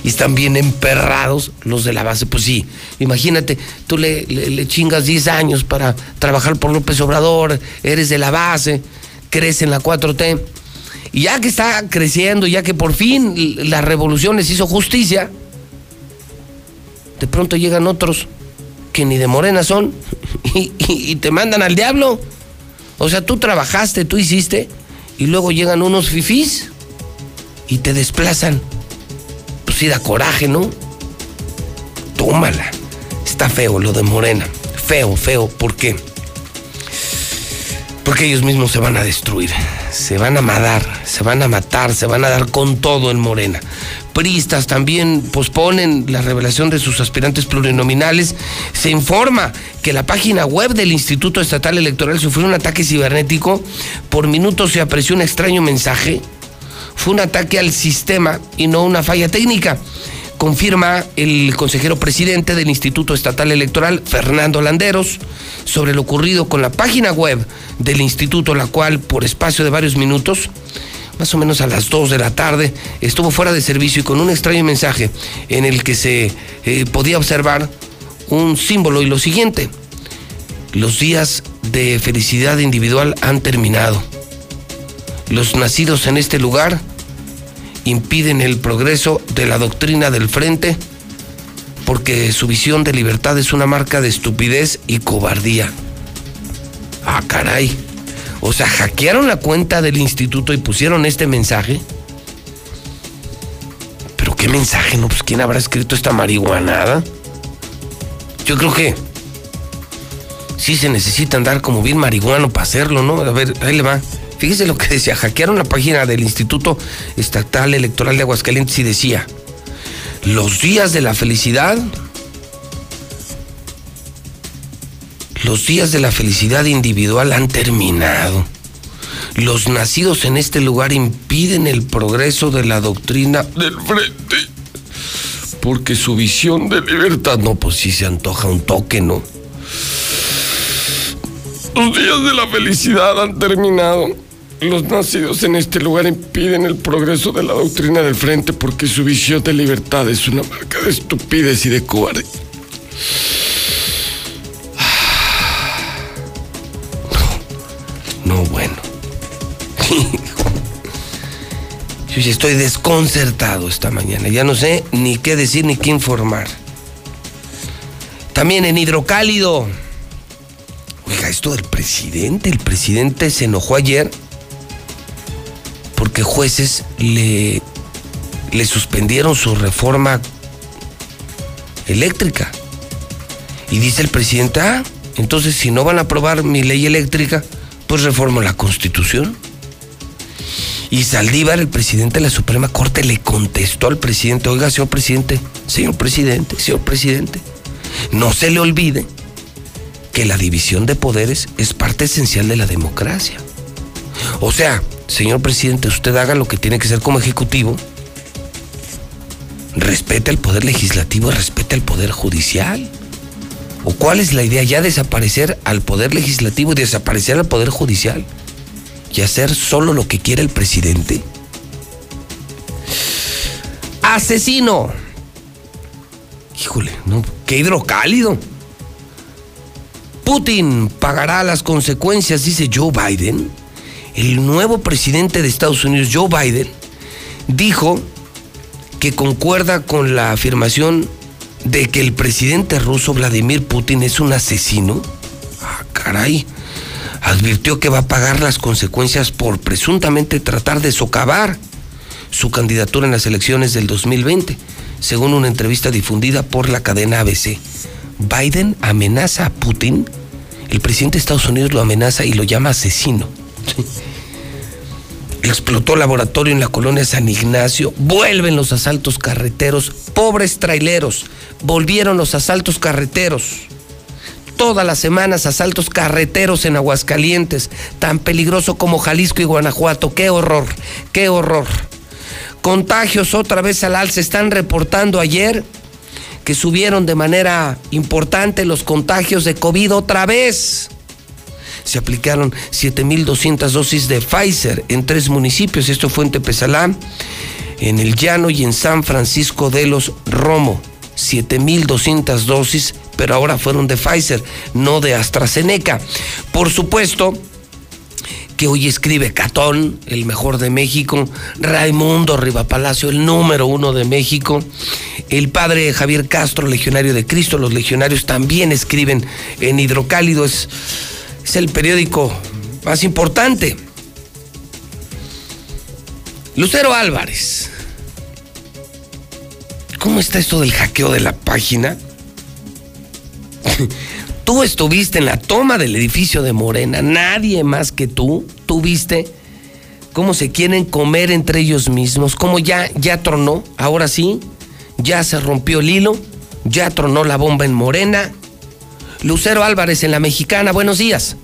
y están bien emperrados los de la base. Pues sí, imagínate, tú le, chingas 10 años para trabajar por López Obrador, eres de la base, crees en la 4T, y ya que está creciendo, ya que por fin la revolución les hizo justicia, de pronto llegan otros que ni de morena son y, te mandan al diablo. O sea, tú trabajaste, tú hiciste y luego llegan unos fifís y te desplazan. Da coraje, ¿no? Tómala. Está feo lo de Morena. Feo, feo. ¿Por qué? Porque ellos mismos se van a destruir, se van a matar, se van a matar, se van a dar con todo en Morena pristas también posponen la revelación de sus aspirantes plurinominales. Se informa que la página web del Instituto Estatal Electoral sufrió un ataque cibernético. Por minutos se apreció un extraño mensaje. Fue un ataque al sistema y no una falla técnica. confirma el consejero presidente del Instituto Estatal Electoral, Fernando Landeros, sobre lo ocurrido con la página web del instituto, la cual por espacio de varios minutos, más o menos a las 2 de la tarde, estuvo fuera de servicio y con un extraño mensaje en el que se eh, podía observar un símbolo y lo siguiente, los días de felicidad individual han terminado. Los nacidos en este lugar impiden el progreso de la doctrina del frente porque su visión de libertad es una marca de estupidez y cobardía. Ah, caray. O sea, hackearon la cuenta del instituto y pusieron este mensaje. ¿Pero qué mensaje? No, pues ¿quién habrá escrito esta marihuanada? Yo creo que sí se necesita andar como bien marihuano para hacerlo, ¿no? A ver, ahí le va. Fíjese lo que decía, hackearon la página del Instituto Estatal Electoral de Aguascalientes y decía, los días de la felicidad, los días de la felicidad individual han terminado. Los nacidos en este lugar impiden el progreso de la doctrina del frente. Porque su visión de libertad, no, pues sí se antoja un toque, ¿no? Los días de la felicidad han terminado. Los nacidos en este lugar impiden el progreso de la doctrina del frente porque su visión de libertad es una marca de estupidez y de cobarde. No, no bueno. Yo estoy desconcertado esta mañana. Ya no sé ni qué decir ni qué informar. También en hidrocálido. Oiga, esto del presidente. El presidente se enojó ayer porque jueces le, le suspendieron su reforma eléctrica. Y dice el presidente, ah, entonces si no van a aprobar mi ley eléctrica, pues reformo la constitución. Y Saldívar, el presidente de la Suprema Corte, le contestó al presidente, oiga, señor presidente, señor presidente, señor presidente, no se le olvide que la división de poderes es parte esencial de la democracia. O sea, señor presidente, usted haga lo que tiene que ser como ejecutivo, respete al poder legislativo, respete al poder judicial. ¿O cuál es la idea? Ya desaparecer al poder legislativo y desaparecer al poder judicial. Y hacer solo lo que quiere el presidente. Asesino. Híjole, no, qué hidrocálido. Putin pagará las consecuencias, dice Joe Biden el nuevo presidente de Estados Unidos, Joe Biden, dijo que concuerda con la afirmación de que el presidente ruso Vladimir Putin es un asesino. Ah, caray. Advirtió que va a pagar las consecuencias por presuntamente tratar de socavar su candidatura en las elecciones del 2020, según una entrevista difundida por la cadena ABC. Biden amenaza a Putin, el presidente de Estados Unidos lo amenaza y lo llama asesino. Explotó laboratorio en la colonia San Ignacio. Vuelven los asaltos carreteros. Pobres traileros. Volvieron los asaltos carreteros. Todas las semanas asaltos carreteros en Aguascalientes. Tan peligroso como Jalisco y Guanajuato. Qué horror. Qué horror. Contagios otra vez al alza. Están reportando ayer que subieron de manera importante los contagios de COVID otra vez se aplicaron 7.200 dosis de Pfizer en tres municipios. Esto fue en Tepezalá, en El Llano y en San Francisco de los Romo. 7.200 dosis, pero ahora fueron de Pfizer, no de AstraZeneca. Por supuesto, que hoy escribe Catón, el mejor de México, Raimundo Rivapalacio, el número uno de México, el padre Javier Castro, legionario de Cristo, los legionarios también escriben en Hidrocálido, es es el periódico más importante. Lucero Álvarez. ¿Cómo está esto del hackeo de la página? tú estuviste en la toma del edificio de Morena, nadie más que tú, tú viste cómo se quieren comer entre ellos mismos, cómo ya, ya tronó, ahora sí, ya se rompió el hilo, ya tronó la bomba en Morena, Lucero Álvarez en la Mexicana, buenos días.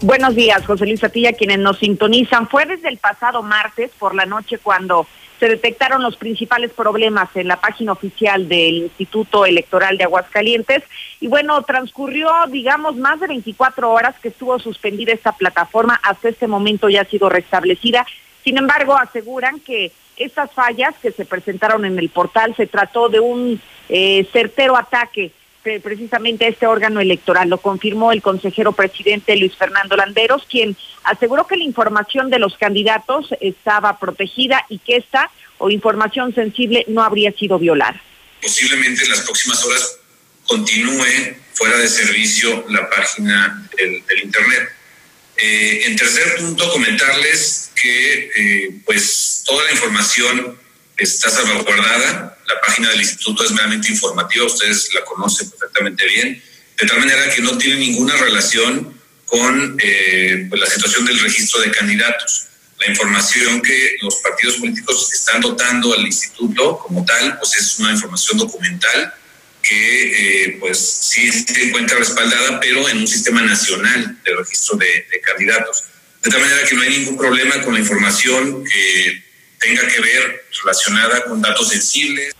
Buenos días, José Luis Atilla, quienes nos sintonizan. Fue desde el pasado martes por la noche cuando
se detectaron los principales problemas en la página oficial del Instituto Electoral de Aguascalientes y bueno, transcurrió, digamos, más de 24 horas que estuvo suspendida esta plataforma, hasta este momento ya ha sido restablecida. Sin embargo, aseguran que estas fallas que se presentaron en el portal se trató de un eh, certero ataque precisamente a este órgano electoral. Lo confirmó el consejero presidente Luis Fernando Landeros, quien aseguró que la información de los candidatos estaba protegida y que esta o información sensible no habría sido violada.
Posiblemente en las próximas horas continúe fuera de servicio la página del, Internet. Eh, en tercer punto, comentarles que eh, pues toda la información está salvaguardada. La página del instituto es meramente informativa, ustedes la conocen perfectamente bien, de tal manera que no tiene ninguna relación con eh, pues, la situación del registro de candidatos. La información que los partidos políticos están dotando al instituto como tal, pues es una información documental que eh, pues sí se encuentra respaldada, pero en un sistema nacional de registro de, de candidatos. De tal manera que no hay ningún problema con la información que tenga que ver relacionada con datos sensibles.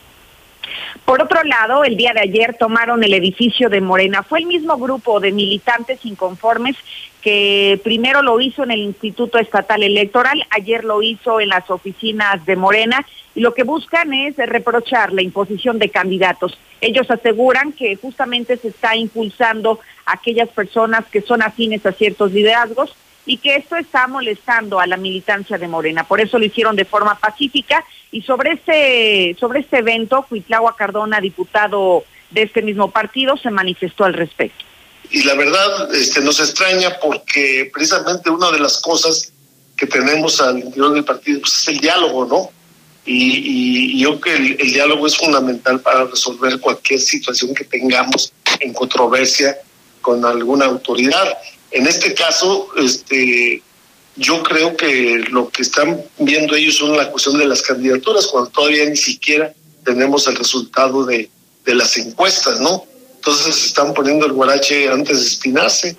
Por otro lado, el día de ayer tomaron el edificio de Morena. Fue el mismo grupo de militantes inconformes que primero lo hizo en el Instituto Estatal Electoral, ayer lo hizo en las oficinas de Morena y lo que buscan es reprochar la imposición de candidatos. Ellos aseguran que justamente se está impulsando a aquellas personas que son afines a ciertos liderazgos y que esto está molestando a la militancia de Morena. Por eso lo hicieron de forma pacífica y sobre este, sobre este evento, Cuitlagua Cardona, diputado de este mismo partido, se manifestó al respecto.
Y la verdad este, nos extraña porque precisamente una de las cosas que tenemos al interior del partido pues, es el diálogo, ¿no? Y, yo creo que el diálogo es fundamental para resolver cualquier situación que tengamos en controversia con alguna autoridad. En este caso, este, yo creo que lo que están viendo ellos son la cuestión de las candidaturas, cuando todavía ni siquiera tenemos el resultado de, de las encuestas, ¿no? Entonces están poniendo el guarache antes de espinarse.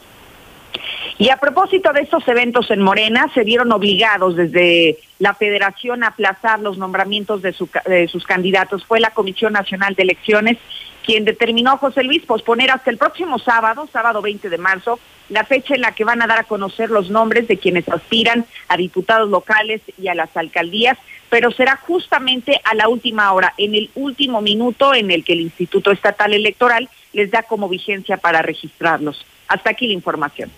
Y a propósito de estos eventos en Morena, se vieron obligados desde la federación a aplazar los nombramientos de, de sus candidatos. Fue la Comisión Nacional de Elecciones quien determinó, José Luis, posponer hasta el próximo sábado, sábado 20 de marzo, la fecha en la que van a dar a conocer los nombres de quienes aspiran a diputados locales y a las alcaldías, pero será justamente a la última hora, en el último minuto en el que el Instituto Estatal Electoral les da como vigencia para registrarlos. Hasta aquí la información.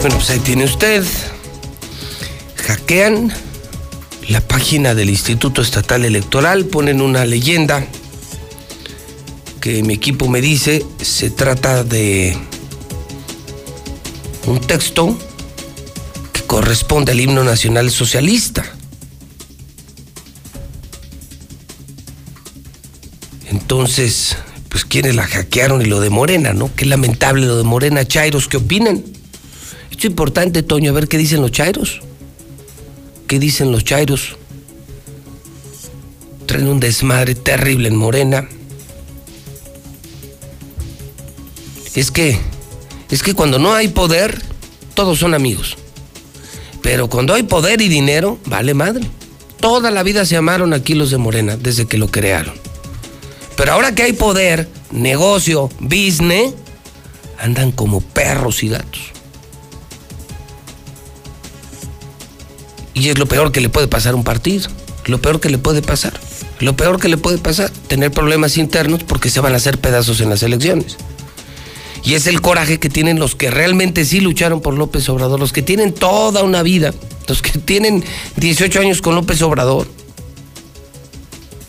Bueno, pues ahí tiene usted. Hackean la página del Instituto Estatal Electoral, ponen una leyenda que mi equipo me dice se trata de un texto que corresponde al himno nacional socialista. Entonces, pues quienes la hackearon y lo de Morena, ¿no? Qué lamentable lo de Morena. Chairos, ¿qué opinan? Esto es importante, Toño, a ver qué dicen los Chairos. ¿Qué dicen los chairos? Traen un desmadre terrible en Morena. Es que, es que cuando no hay poder, todos son amigos. Pero cuando hay poder y dinero, vale madre. Toda la vida se amaron aquí los de Morena, desde que lo crearon. Pero ahora que hay poder, negocio, business, andan como perros y gatos. Y es lo peor que le puede pasar a un partido. Lo peor que le puede pasar. Lo peor que le puede pasar. Tener problemas internos porque se van a hacer pedazos en las elecciones. Y es el coraje que tienen los que realmente sí lucharon por López Obrador, los que tienen toda una vida, los que tienen 18 años con López Obrador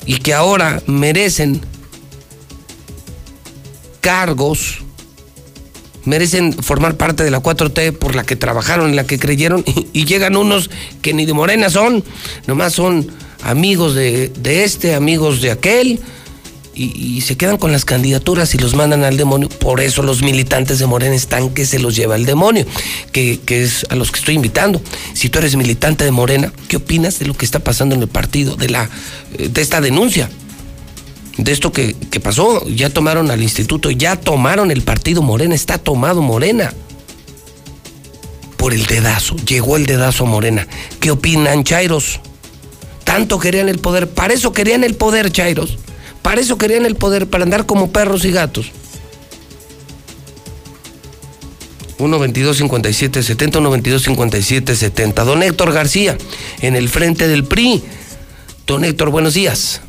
y que ahora merecen cargos merecen formar parte de la 4T por la que trabajaron, en la que creyeron, y, llegan unos que ni de Morena son, nomás son amigos de, este, amigos de aquel, y, se quedan con las candidaturas y los mandan al demonio. Por eso los militantes de Morena están que se los lleva el demonio, que, que es a los que estoy invitando. Si tú eres militante de Morena, ¿qué opinas de lo que está pasando en el partido, de, la, de esta denuncia? De esto que, pasó. Ya tomaron al instituto, ya tomaron el partido Morena, está tomado Morena. por el dedazo. Llegó el dedazo Morena. ¿Qué opinan, Chairos? Tanto querían el poder. Para eso querían el poder, Chairos. Para eso querían el poder, para andar como perros y gatos. 1-22-57-70, 1-22-57-70. Don Héctor García, en el frente del PRI. Don Héctor, buenos días.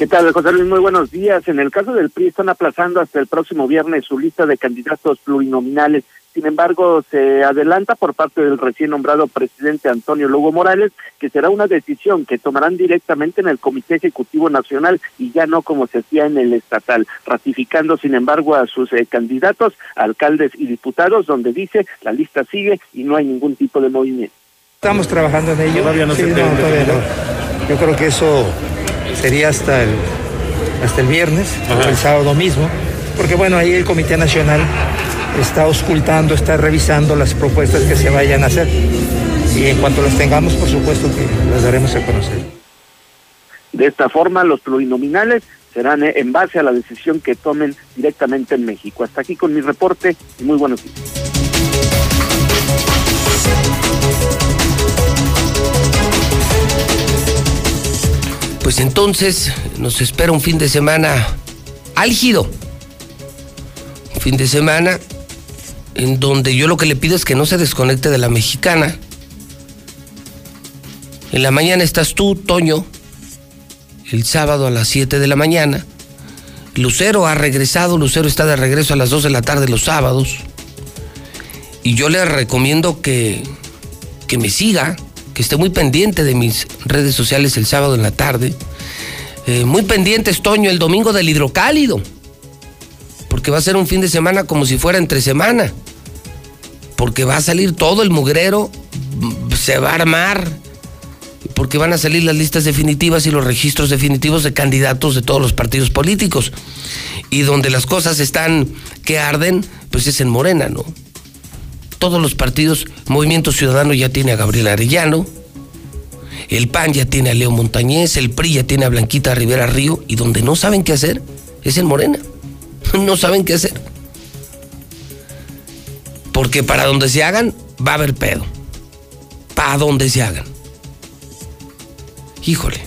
¿Qué tal, José Luis? Muy buenos días. En el caso del PRI están aplazando hasta el próximo viernes su lista de candidatos plurinominales. Sin embargo, se adelanta por parte del recién nombrado presidente Antonio Lugo Morales que será una decisión que tomarán directamente en el Comité Ejecutivo Nacional y ya no como se hacía en el estatal, ratificando sin embargo a sus eh, candidatos, alcaldes y diputados, donde dice la lista sigue y no hay ningún tipo de movimiento.
Estamos trabajando en ello.
Todavía no se tiene.
todavía no. Yo creo que eso sería hasta el, hasta el viernes, o el sábado mismo, porque bueno, ahí el Comité Nacional está auscultando, está revisando las propuestas que se vayan a hacer. Y en cuanto las tengamos, por supuesto que las daremos a conocer.
De esta forma, los plurinominales serán eh, en base a la decisión que tomen directamente en México. Hasta aquí con mi reporte y muy buenos días.
Pues entonces nos espera un fin de semana álgido. Un fin de semana en donde yo lo que le pido es que no se desconecte de la mexicana. En la mañana estás tú, Toño, el sábado a las 7 de la mañana. Lucero ha regresado, Lucero está de regreso a las 2 de la tarde los sábados. Y yo le recomiendo que, que me siga, esté muy pendiente de mis redes sociales el sábado en la tarde. Eh, muy pendiente, Toño, el domingo del hidrocálido. Porque va a ser un fin de semana como si fuera entre semana. Porque va a salir todo el mugrero, se va a armar. Porque van a salir las listas definitivas y los registros definitivos de candidatos de todos los partidos políticos. Y donde las cosas están que arden, pues es en Morena, ¿no? Todos los partidos, Movimiento Ciudadano ya tiene a Gabriel Arellano, el PAN ya tiene a Leo Montañez, el PRI ya tiene a Blanquita Rivera Río, y donde no saben qué hacer es en Morena. No saben qué hacer. Porque para donde se hagan, va a haber pedo. Para donde se hagan. Híjole.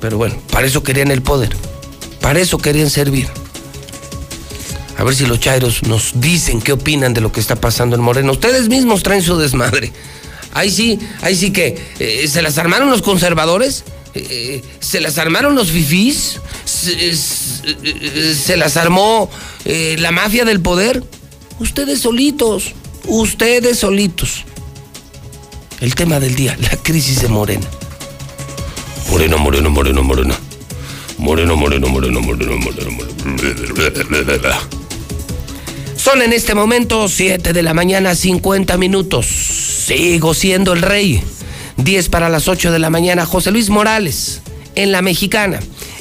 Pero bueno, para eso querían el poder. Para eso querían servir. A ver si los chairos nos dicen qué opinan de lo que está pasando en Morena. Ustedes mismos traen su desmadre. Ahí sí, ahí sí que eh, se las armaron los conservadores, eh, se las armaron los fifís, se, las armó eh, la mafia del poder. Ustedes solitos, ustedes solitos. El tema del día, la crisis de Morena. Moreno, moreno, moreno, moreno. Moreno, moreno, moreno, moreno, moreno, moreno. Son en este momento 7 de la mañana, 50 minutos. Sigo siendo el rey. 10 para las 8 de la mañana, José Luis Morales, en La Mexicana.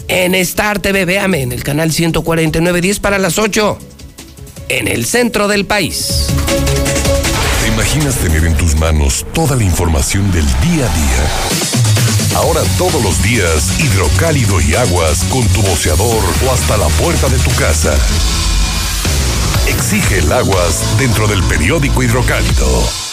En Star TV, véame, en el canal 149, 10 para las 8. En el centro del país.
¿Te imaginas tener en tus manos toda la información del día a día? Ahora todos los días, hidrocálido y aguas con tu boceador o hasta la puerta de tu casa. Exige el aguas dentro del periódico hidrocálido.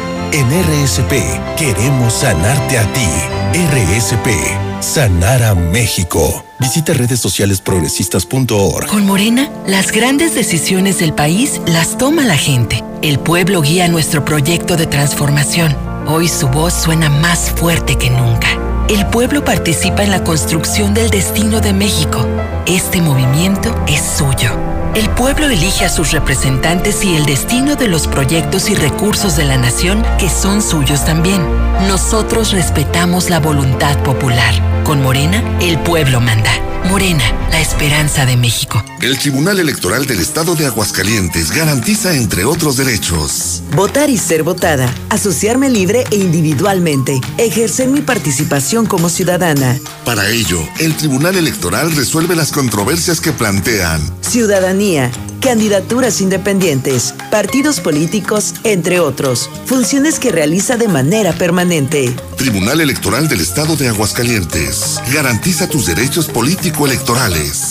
En RSP queremos sanarte a ti. RSP, sanar a México. Visita redes sociales progresistas.org.
Con Morena, las grandes decisiones del país las toma la gente. El pueblo guía nuestro proyecto de transformación. Hoy su voz suena más fuerte que nunca. El pueblo participa en la construcción del destino de México. Este movimiento es suyo. El pueblo elige a sus representantes y el destino de los proyectos y recursos de la nación que son suyos también. Nosotros respetamos la voluntad popular. Con Morena, el pueblo manda. Morena, la esperanza de México.
El Tribunal Electoral del Estado de Aguascalientes garantiza, entre otros derechos,
Votar y ser votada, asociarme libre e individualmente, ejercer mi participación como ciudadana.
Para ello, el Tribunal Electoral resuelve las controversias que plantean
Ciudadanía, candidaturas independientes, partidos políticos, entre otros. Funciones que realiza de manera permanente.
Tribunal Electoral del Estado de Aguascalientes. Garantiza tus derechos político-electorales.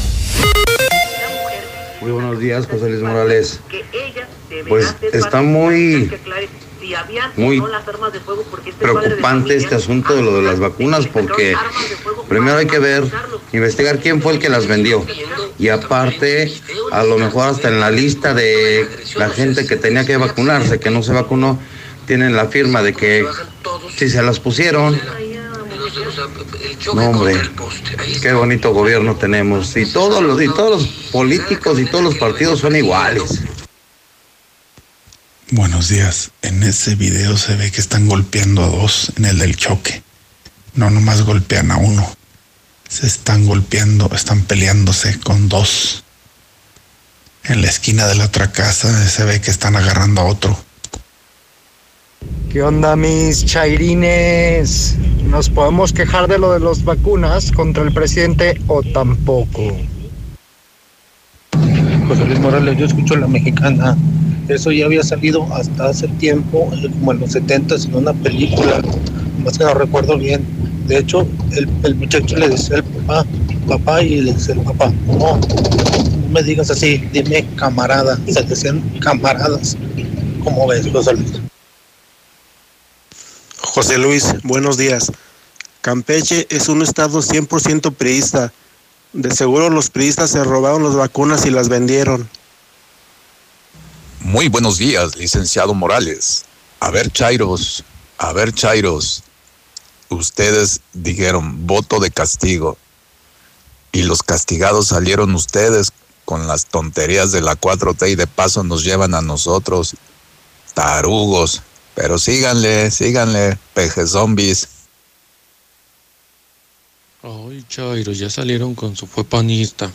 Muy buenos días, José Luis Morales. Pues está muy, muy preocupante este asunto de lo de las vacunas porque primero hay que ver, investigar quién fue el que las vendió. Y aparte, a lo mejor hasta en la lista de la gente que tenía que vacunarse, que no se vacunó, tienen la firma de que si se las pusieron, no, hombre, qué bonito gobierno tenemos. Y todos los, y todos los políticos y todos los partidos son iguales.
Buenos días. En ese video se ve que están golpeando a dos en el del choque. No nomás golpean a uno. Se están golpeando, están peleándose con dos. En la esquina de la otra casa se ve que están agarrando a otro.
¿Qué onda mis chairines? ¿Nos podemos quejar de lo de las vacunas contra el presidente o tampoco?
José Luis Morales, yo escucho la mexicana. Eso ya había salido hasta hace tiempo, eh, como en los 70 en una película, más que no recuerdo bien. De hecho, el, muchacho le decía al papá, papá, y le decía el papá, no, no me digas así, dime camarada. Se decían camaradas. ¿Cómo ves, José Luis?
José Luis, buenos días. Campeche es un estado 100% priista. De seguro los priistas se robaron las vacunas y las vendieron.
Muy buenos días, licenciado Morales. A ver, Chairos, a ver, Chairos. Ustedes dijeron voto de castigo. Y los castigados salieron ustedes con las tonterías de la 4T y de paso nos llevan a nosotros, tarugos. Pero síganle, síganle, peje zombies.
Ay,
Chairo, ya salieron con su fue panista.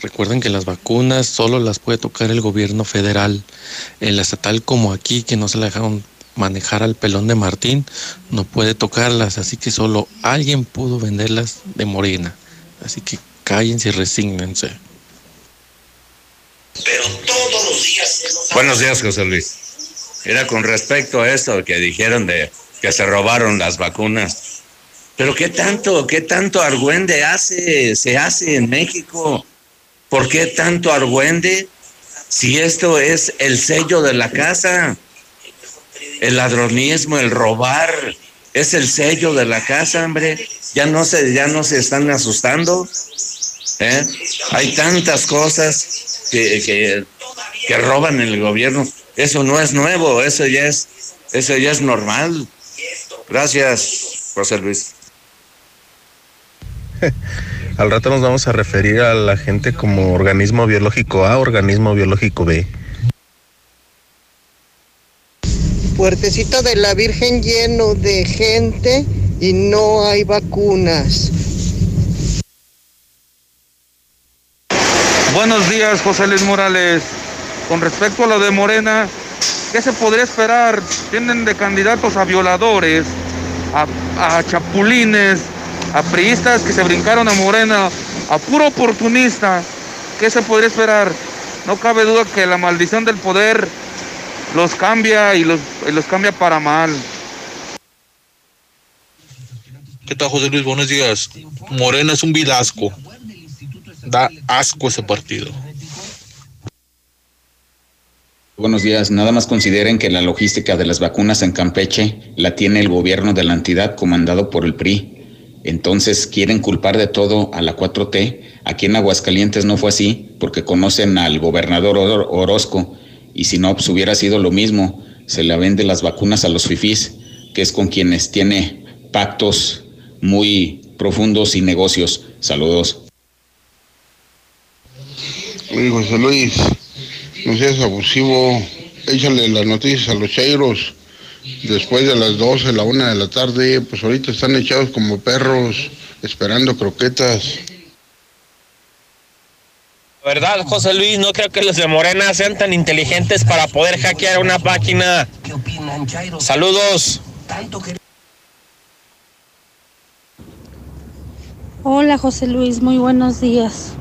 Recuerden que las vacunas solo las puede tocar el gobierno federal. En la estatal como aquí, que no se la dejaron manejar al pelón de Martín, no puede tocarlas, así que solo alguien pudo venderlas de Morena. Así que cállense y resígnense.
Pero todos los días.
Buenos días, José Luis. Era con respecto a esto que dijeron de que se robaron las vacunas. Pero qué tanto, qué tanto argüende hace, se hace en México. ¿Por qué tanto argüende? Si esto es el sello de la casa, el ladronismo, el robar, es el sello de la casa, hombre. Ya no se, ya no se están asustando. ¿eh? Hay tantas cosas que, que, que roban el gobierno. Eso no es nuevo, eso ya es, eso ya es normal. Gracias, José Luis.
Al rato nos vamos a referir a la gente como organismo biológico A, organismo biológico B.
Puertecito de la Virgen lleno de gente y no hay vacunas.
Buenos días, José Luis Morales. Con respecto a lo de Morena, ¿qué se podría esperar? Tienen de candidatos a violadores, a, chapulines, a priistas que se brincaron a Morena, a puro oportunista. ¿Qué se podría esperar? No cabe duda que la maldición del poder los cambia y los, y los cambia para mal.
¿Qué tal, José Luis? Buenos días. Morena es un vilasco. Da asco ese partido.
Buenos días. Nada más consideren que la logística de las vacunas en Campeche la tiene el gobierno de la entidad comandado por el PRI. Entonces quieren culpar de todo a la 4T. Aquí en Aguascalientes no fue así porque conocen al gobernador Or- Orozco y si no, pues hubiera sido lo mismo. Se le vende las vacunas a los fifís, que es con quienes tiene pactos muy profundos y negocios. Saludos.
José Luis, no seas abusivo. Échale las noticias a los chairos. Después de las 12, la una de la tarde, pues ahorita están echados como perros, esperando croquetas.
¿Verdad, José Luis? No creo que los de Morena sean tan inteligentes para poder hackear una página. Saludos.
Hola José Luis, muy buenos días.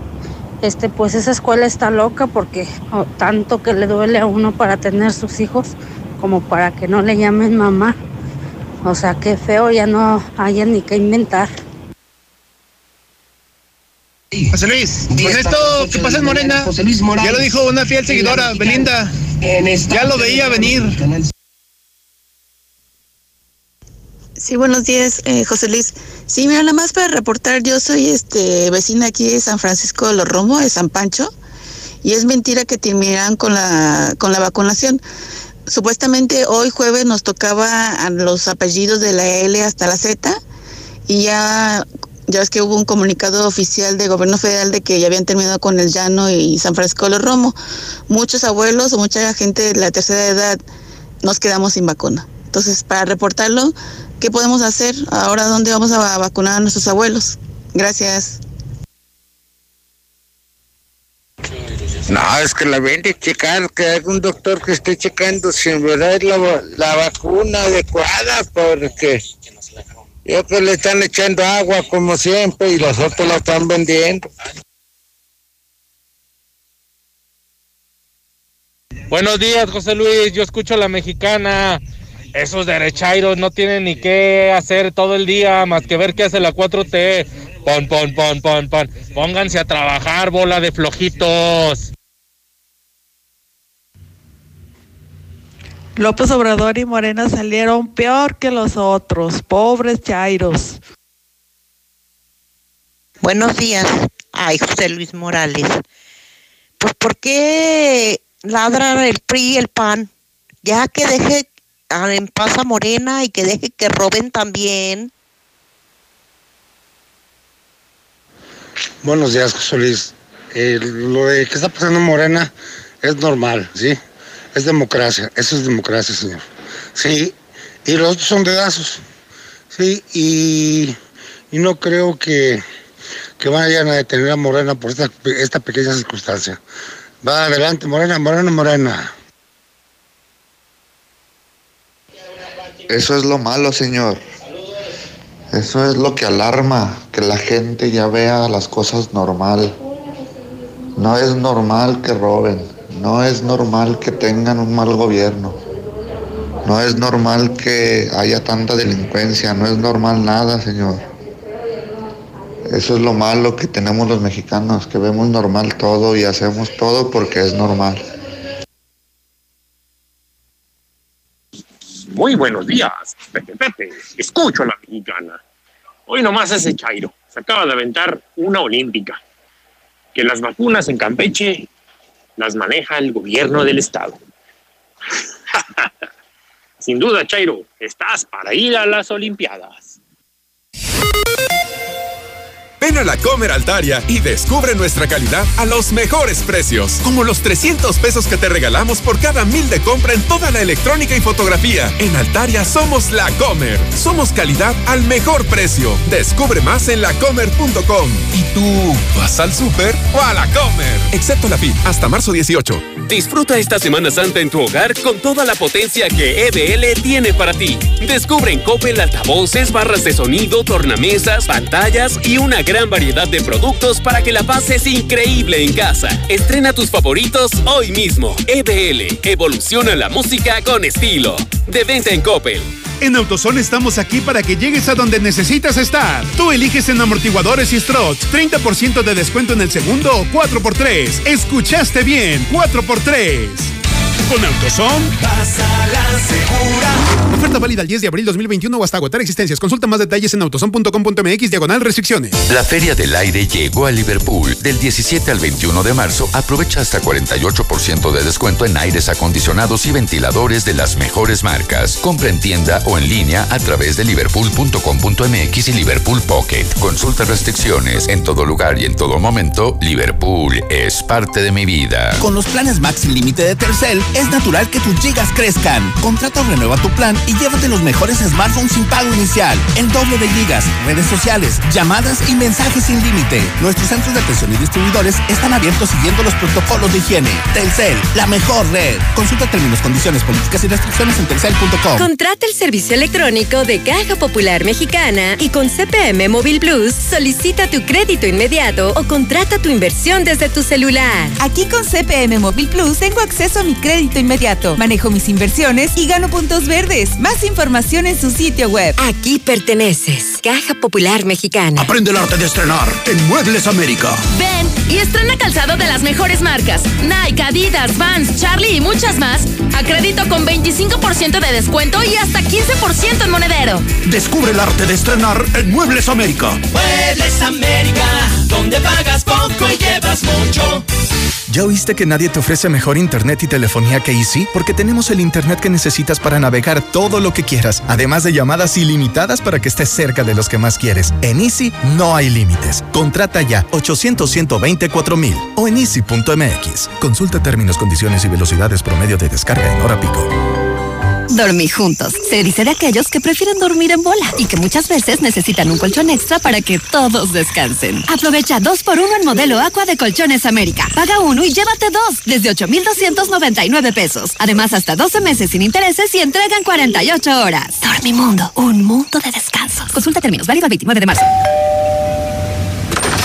Este, pues esa escuela está loca porque oh, tanto que le duele a uno para tener sus hijos como para que no le llamen mamá. O sea, qué feo, ya no haya ni qué inventar.
José Luis, con esto que pasa en Morena, ya lo dijo una fiel seguidora, Belinda, ya lo veía venir.
Sí, buenos días, eh, José Luis. Sí, mira, nada más para reportar, yo soy este vecina aquí de San Francisco de los Romo, de San Pancho, y es mentira que terminaran con la con la vacunación. Supuestamente hoy jueves nos tocaba a los apellidos de la L hasta la Z y ya ya ves que hubo un comunicado oficial del gobierno federal de que ya habían terminado con el Llano y San Francisco de los Romo. Muchos abuelos o mucha gente de la tercera edad nos quedamos sin vacuna. Entonces, para reportarlo, ¿qué podemos hacer? Ahora, ¿dónde vamos a vacunar a nuestros abuelos? Gracias.
No, es que la ven de checar, que hay un doctor que esté checando si en verdad es la, la vacuna adecuada, porque yo que le están echando agua como siempre y los otros la están vendiendo.
Buenos días, José Luis. Yo escucho a la mexicana. Esos derechairos no tienen ni qué hacer todo el día más que ver qué hace la 4T. Pon, pon, pon, pon, pon. Pónganse a trabajar, bola de flojitos.
López Obrador y Morena salieron peor que los otros, pobres chairos.
Buenos días. Ay, José Luis Morales. Pues, ¿por qué ladran el PRI y el PAN? Ya que deje en paz a Morena y que deje que roben también.
Buenos días, José Luis. Eh, lo de que está pasando en Morena es normal, ¿sí? Es democracia, eso es democracia, señor. Sí, y los otros son dedazos, sí, y, y no creo que
que vayan a detener a Morena por esta, esta pequeña circunstancia. Va adelante, Morena, Morena, Morena.
Eso es lo malo, señor. Eso es lo que alarma, que la gente ya vea las cosas normal. No es normal que roben, no es normal que tengan un mal gobierno, no es normal que haya tanta delincuencia, no es normal nada, señor. Eso es lo malo que tenemos los mexicanos, que vemos normal todo y hacemos todo porque es normal.
Muy buenos días, Pepe Pepe. Escucho a la mexicana. Hoy nomás ese Chairo se acaba de aventar una olímpica. Que las vacunas en Campeche las maneja el gobierno del estado. Sin duda, Chairo, estás para ir a las Olimpiadas.
Ven a la Comer Altaria y descubre nuestra calidad a los mejores precios, como los 300 pesos que te regalamos por cada mil de compra en toda la electrónica y fotografía. En Altaria somos la Comer. Somos calidad al mejor precio. Descubre más en lacomer.com. ¿Y tú vas al súper o a la Comer? Excepto la FIT, hasta marzo 18.
Disfruta esta Semana Santa en tu hogar con toda la potencia que EBL tiene para ti. Descubre en Coppel altavoces, barras de sonido, tornamesas, pantallas y una gran variedad de productos para que la pases increíble en casa. Estrena tus favoritos hoy mismo. EBL, evoluciona la música con estilo. De venta en Coppel.
En AutoZone estamos aquí para que llegues a donde necesitas estar. Tú eliges en amortiguadores y struts 30% de descuento en el segundo o 4x3. Escuchaste bien, 4x3. Con AutoZone.
Pasa la segura.
Oferta válida el 10 de abril 2021 o hasta agotar existencias. Consulta más detalles en autozone.com.mx diagonal restricciones.
La Feria del Aire llegó a Liverpool. Del 17 al 21 de marzo, aprovecha hasta 48% de descuento en aires acondicionados y ventiladores de las mejores marcas. Compra en tienda o en línea a través de liverpool.com.mx y Liverpool Pocket. Consulta restricciones. En todo lugar y en todo momento, Liverpool es parte de mi vida.
Con los planes Max límite de Tercel, es natural que tus gigas crezcan. Contrata o renueva tu plan y llévate los mejores smartphones sin pago inicial. El doble de gigas, redes sociales, llamadas y mensajes sin límite. Nuestros centros de atención y distribuidores están abiertos siguiendo los protocolos de higiene. Telcel, la mejor red. Consulta términos, condiciones, políticas y restricciones en telcel.com.
Contrata el servicio electrónico de Caja Popular Mexicana y con CPM Móvil Plus solicita tu crédito inmediato o contrata tu inversión desde tu celular.
Aquí con CPM Móvil Plus tengo acceso a mi crédito inmediato, manejo mis inversiones y gano puntos verdes. Más información en su sitio web.
Aquí perteneces. Caja Popular Mexicana.
Aprende el arte de estrenar en Muebles América.
Ven y estrena calzado de las mejores marcas. Nike, Adidas, Vans, Charlie y muchas más. A crédito con 25% de descuento y hasta 15% en monedero.
Descubre el arte de estrenar en Muebles América.
Muebles América, donde pagas poco y llevas mucho.
¿Ya oíste que nadie te ofrece mejor internet y telefonía que Easy? Porque tenemos el internet que necesitas para navegar todo lo que quieras, además de llamadas ilimitadas para que estés cerca de los que más quieres. En Easy no hay límites. Contrata ya 800 124 mil o en easy.mx. Consulta términos, condiciones y velocidades promedio de descarga en hora pico.
Dormir juntos. Se dice de aquellos que prefieren dormir en bola y que muchas veces necesitan un colchón extra para que todos descansen. Aprovecha dos por uno en modelo Aqua de Colchones América. Paga uno y llévate dos desde 8,299 pesos. Además, hasta 12 meses sin intereses y entregan 48 horas. Dormimundo, un mundo de descanso. Consulta términos, válido el 29 de marzo.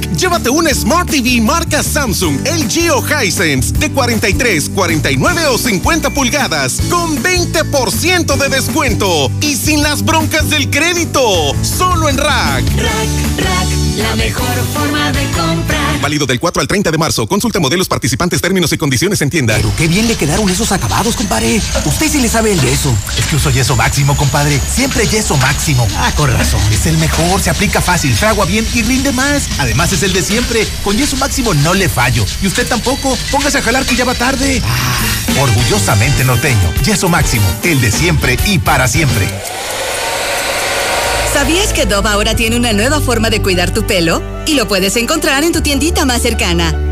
Llévate un Smart TV marca Samsung, LG o Hisense de 43, 49 o 50 pulgadas con 20% de descuento y sin las broncas del crédito. Solo en Rack.
Rack, Rack,
La mejor forma de comprar.
Válido del 4 al 30 de marzo. Consulta modelos participantes, términos y condiciones en tienda.
Pero qué bien le quedaron esos acabados, compadre. Usted sí le sabe el yeso.
Es que uso yeso máximo, compadre. Siempre yeso máximo.
Ah, con razón.
Es el mejor, se aplica fácil, fragua bien y rinde más. Además es el de siempre. Con yeso máximo no le fallo. Y usted tampoco. Póngase a jalar que ya va tarde. Ah, orgullosamente norteño. Yeso máximo. El de siempre y para siempre.
¿Sabías que Dove ahora tiene una nueva forma de cuidar tu pelo? Y lo puedes encontrar en tu tiendita más cercana.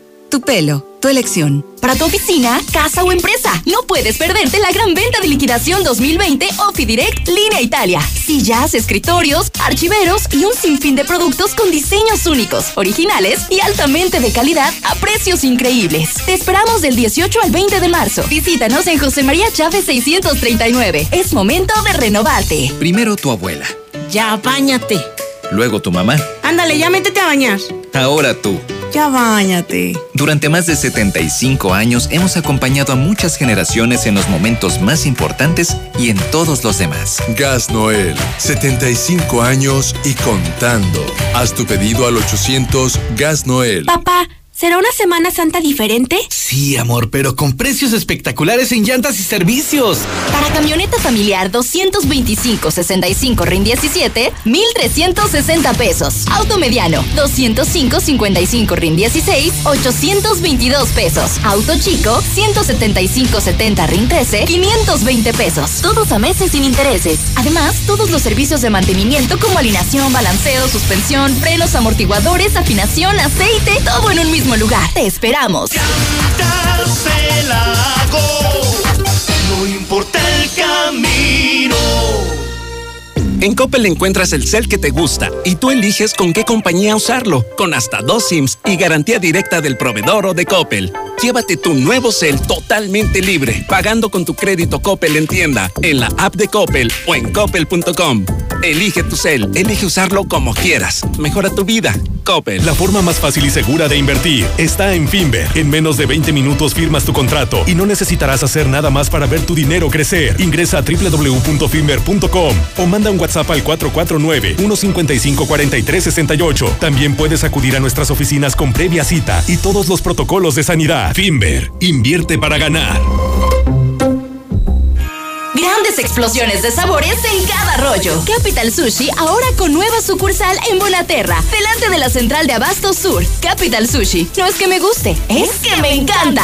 tu pelo tu elección. Para tu oficina, casa o empresa, no puedes perderte la gran venta de liquidación 2020 OffiDirect Línea Italia. Sillas, escritorios, archiveros y un sinfín de productos con diseños únicos, originales y altamente de calidad a precios increíbles. Te esperamos del 18 al 20 de marzo. Visítanos en José María Chávez 639. Es momento de renovarte.
Primero tu abuela.
Ya, bañate.
Luego tu mamá.
Ándale, ya métete a bañar.
Ahora tú.
Ya bañate.
Durante más de 75 años hemos acompañado a muchas generaciones en los momentos más importantes y en todos los demás.
Gas Noel, 75 años y contando. Haz tu pedido al 800 Gas Noel.
Papá. ¿Será una Semana Santa diferente?
Sí, amor, pero con precios espectaculares en llantas y servicios.
Para camioneta familiar 225-65 RIN 17, 1,360 pesos. Auto mediano 205-55 RIN 16, 822 pesos. Auto chico 175-70 RIN 13, 520 pesos. Todos a meses sin intereses. Además, todos los servicios de mantenimiento como alineación, balanceo, suspensión, frenos, amortiguadores, afinación, aceite, todo en un mismo lugar. Te esperamos.
No importa el camino.
En Coppel encuentras el cel que te gusta y tú eliges con qué compañía usarlo, con hasta dos SIMs y garantía directa del proveedor o de Coppel. Llévate tu nuevo cel totalmente libre, pagando con tu crédito Coppel en tienda, en la app de Coppel o en coppel.com. Elige tu cel, elige usarlo como quieras. Mejora tu vida. Coppel.
La forma más fácil y segura de invertir está en Finver. En menos de 20 minutos firmas tu contrato y no necesitarás hacer nada más para ver tu dinero crecer. Ingresa a www.finver.com o manda un WhatsApp al 449-155-4368. También puedes acudir a nuestras oficinas con previa cita y todos los protocolos de sanidad. Finver, invierte para ganar.
Grandes explosiones de sabores en cada rollo. Capital Sushi ahora con nueva sucursal en Bonaterra, delante de la central de Abasto Sur. Capital Sushi, no es que me guste, es que me encanta.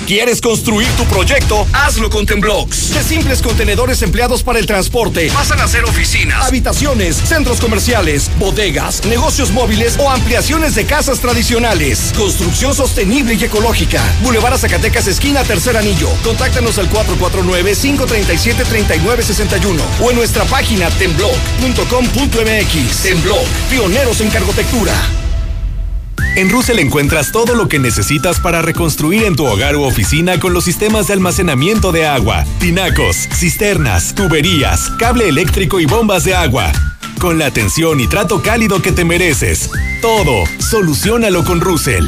¿Quieres construir tu proyecto? Hazlo con Temblocks. De simples contenedores empleados para el transporte, pasan a ser oficinas, habitaciones, centros comerciales, bodegas, negocios móviles o ampliaciones de casas tradicionales. Construcción sostenible y ecológica. Boulevard Zacatecas, esquina Tercer Anillo. Contáctanos al 449-537-3961 o en nuestra página tembloc.com.mx. Tembloc, pioneros en cargotectura.
En Russell encuentras todo lo que necesitas para reconstruir en tu hogar u oficina con los sistemas de almacenamiento de agua, tinacos, cisternas, tuberías, cable eléctrico y bombas de agua. Con la atención y trato cálido que te mereces. Todo, solucionalo con Russell.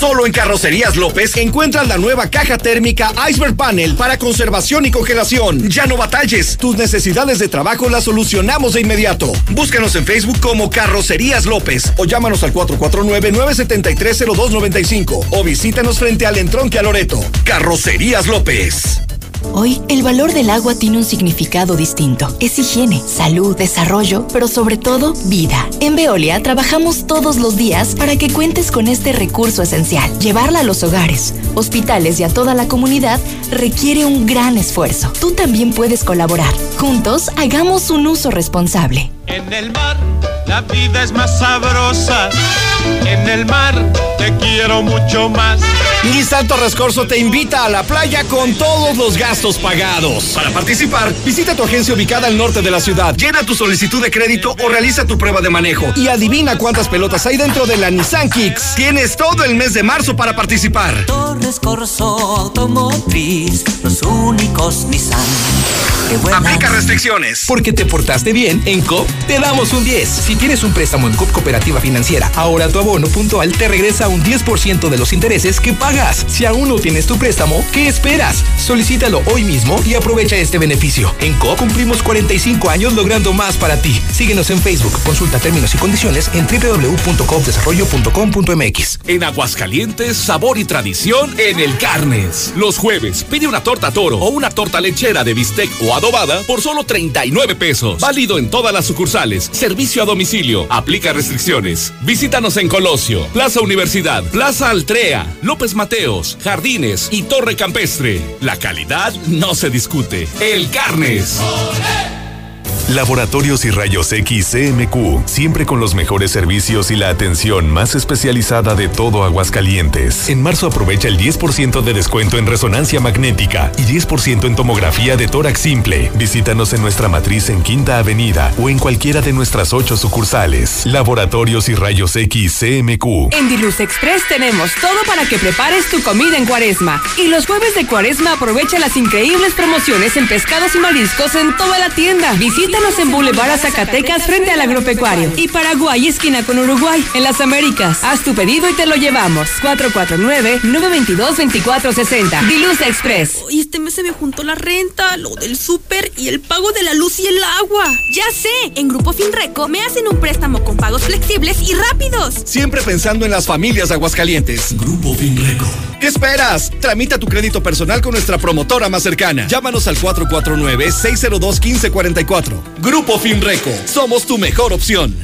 Solo en Carrocerías López encuentras la nueva caja térmica Iceberg Panel para conservación y congelación. Ya no batalles, tus necesidades de trabajo las solucionamos de inmediato. Búscanos en Facebook como Carrocerías López o llámanos al 449-973-0295 o visítanos frente al entronque a Loreto. Carrocerías López.
Hoy, el valor del agua tiene un significado distinto. Es higiene, salud, desarrollo, pero sobre todo, vida. En Veolia trabajamos todos los días para que cuentes con este recurso esencial. Llevarla a los hogares, hospitales y a toda la comunidad requiere un gran esfuerzo. Tú también puedes colaborar. Juntos, hagamos un uso responsable.
En el mar la vida es más sabrosa
En el mar te quiero mucho más.
Nissan Torres Corso te invita a la playa con todos los gastos pagados. Para participar, visita tu agencia ubicada al norte de la ciudad, llena tu solicitud de crédito o realiza tu prueba de manejo y adivina cuántas pelotas hay dentro de la Nissan Kicks. Tienes todo el mes de marzo para participar.
Torres Corso Automotriz, los únicos Nissan.
Aplica restricciones.
Porque te portaste bien, en COP te damos un 10. Si tienes un préstamo en COP Cooperativa Financiera, ahora tu abono puntual te regresa un 10% de los intereses que pagas. Si aún no tienes tu préstamo, ¿qué esperas? Solicítalo hoy mismo y aprovecha este beneficio. En COP cumplimos 45 años logrando más para ti. Síguenos en Facebook, consulta términos y condiciones en www.copdesarrollo.com.mx.
En Aguascalientes, sabor y tradición en el Carnes. Los jueves, pide una torta toro o una torta lechera de bistec o adobada por solo 39 pesos. Válido en todas las sucursales. Servicio a domicilio. Aplica restricciones. Visítanos en Colosio, Plaza Universidad, Plaza Altrea, López Mateos, Jardines y Torre Campestre. La calidad no se discute. El Carnes.
Laboratorios y Rayos X CMQ, siempre con los mejores servicios y la atención más especializada de todo Aguascalientes. En marzo aprovecha el 10% de descuento en resonancia magnética y 10% en tomografía de tórax simple. Visítanos en nuestra matriz en Quinta Avenida o en cualquiera de nuestras ocho sucursales. Laboratorios y Rayos X CMQ.
En Diluz Express tenemos todo para que prepares tu comida en cuaresma. Y los jueves de cuaresma aprovecha las increíbles promociones en pescados y mariscos en toda la tienda. Visítanos en Boulevard a Zacatecas frente al agropecuario. Y Paraguay, esquina con Uruguay, en las Américas. Haz tu pedido y te lo llevamos. 449-922-2460. Diluz Express.
Y este mes se me juntó la renta, lo del súper y el pago de la luz y el agua. Ya sé, en Grupo Finreco me hacen un préstamo con pagos flexibles y rápidos.
Siempre pensando en las familias de Aguascalientes.
Grupo Finreco.
¿Qué esperas? Tramita tu crédito personal con nuestra promotora más cercana. Llámanos al 449-602-1544. Grupo Finreco. Somos tu mejor opción.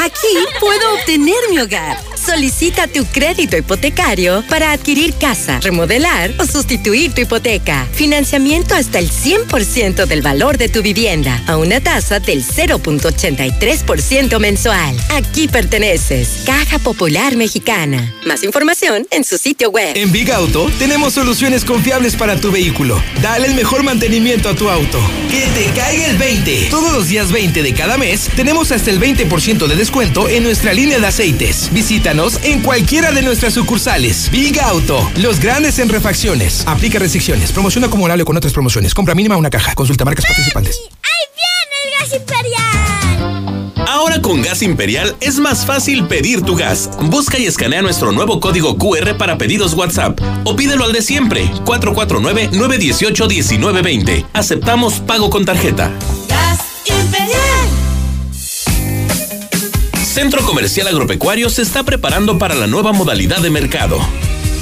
Aquí puedo obtener mi hogar. Solicita tu crédito hipotecario para adquirir casa, remodelar o sustituir tu hipoteca. Financiamiento hasta el 100% del valor de tu vivienda a una tasa del 0.83% mensual. Aquí perteneces. Caja Popular Mexicana. Más información en su sitio web.
En Big Auto tenemos soluciones confiables para tu vehículo. Dale el mejor mantenimiento a tu auto. Que te caiga el 20. Todos los días 20 de cada mes tenemos hasta el 20% de descuento en nuestra línea de aceites. Visítanos en cualquiera de nuestras sucursales. Big Auto, los grandes en refacciones. Aplica restricciones. Promoción acumulable con otras promociones. Compra mínima una caja. Consulta marcas participantes.
¡Ahí viene el gas imperial!
Ahora con Gas Imperial es más fácil pedir tu gas. Busca y escanea nuestro nuevo código QR para pedidos WhatsApp o pídelo al de siempre 449-918-1920. Aceptamos pago con tarjeta.
¡Gas imperial!
Centro Comercial Agropecuario se está preparando para la nueva modalidad de mercado,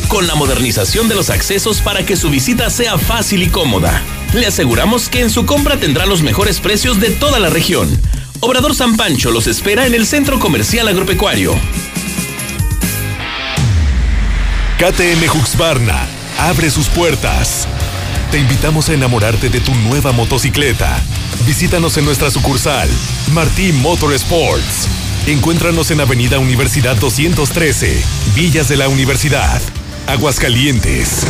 con la modernización de los accesos para que su visita sea fácil y cómoda. Le aseguramos que en su compra tendrá los mejores precios de toda la región. Obrador San Pancho los espera en el Centro Comercial Agropecuario.
KTM Huxbarna abre sus puertas. Te invitamos a enamorarte de tu nueva motocicleta. Visítanos en nuestra sucursal, Martí Motorsports. Encuéntranos en Avenida Universidad 213, Villas de la Universidad, Aguascalientes.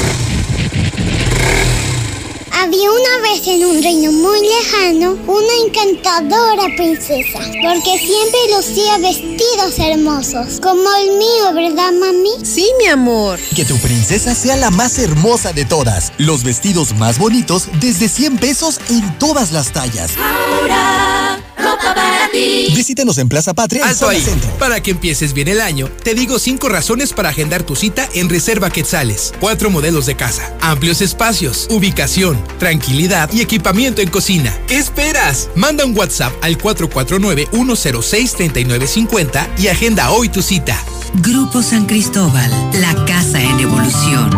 Había una vez en un reino muy lejano una encantadora princesa, porque siempre lucía vestidos hermosos, como el mío, ¿verdad, mami?
Sí, mi amor.
Que tu princesa sea la más hermosa de todas. Los vestidos más bonitos desde 100 pesos en todas las tallas.
Ahora, ropa para ti.
Visítanos en Plaza Patria
Alto ahí.
centro.
Para que empieces bien el año, te digo cinco razones para agendar tu cita en Reserva Quetzales. Cuatro modelos de casa, amplios espacios, ubicación, tranquilidad y equipamiento en cocina. ¿Qué esperas? Manda un WhatsApp al 449-106-3950 y agenda hoy tu cita.
Grupo San Cristóbal, la casa en evolución.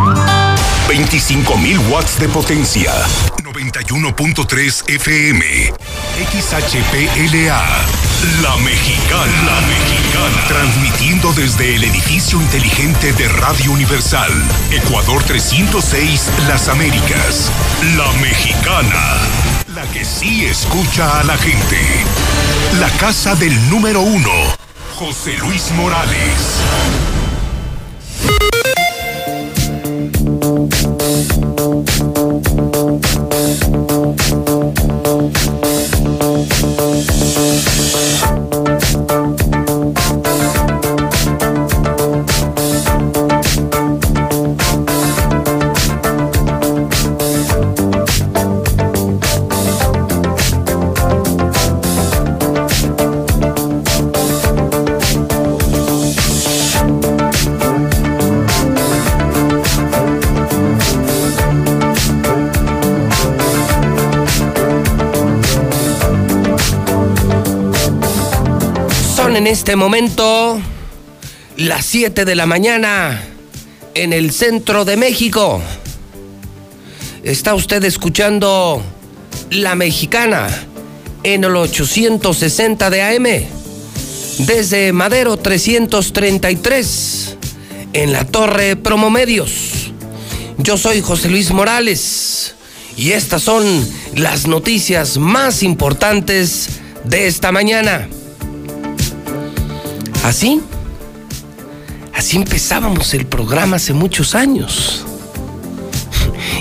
25.000 watts de potencia. 91.3 FM. XHPLA. La Mexicana. La Mexicana. Transmitiendo desde el edificio inteligente de Radio Universal. Ecuador 306, Las Américas. La Mexicana. La que sí escucha a la gente. La casa del número uno.
José Luis Morales.
En este momento las 7 de la mañana en el centro de México. Está usted escuchando La Mexicana en el 860 de AM. Desde Madero 333 en la Torre Promomedios. Yo soy José Luis Morales y estas son las noticias más importantes de esta mañana. Así, así empezábamos el programa hace muchos años.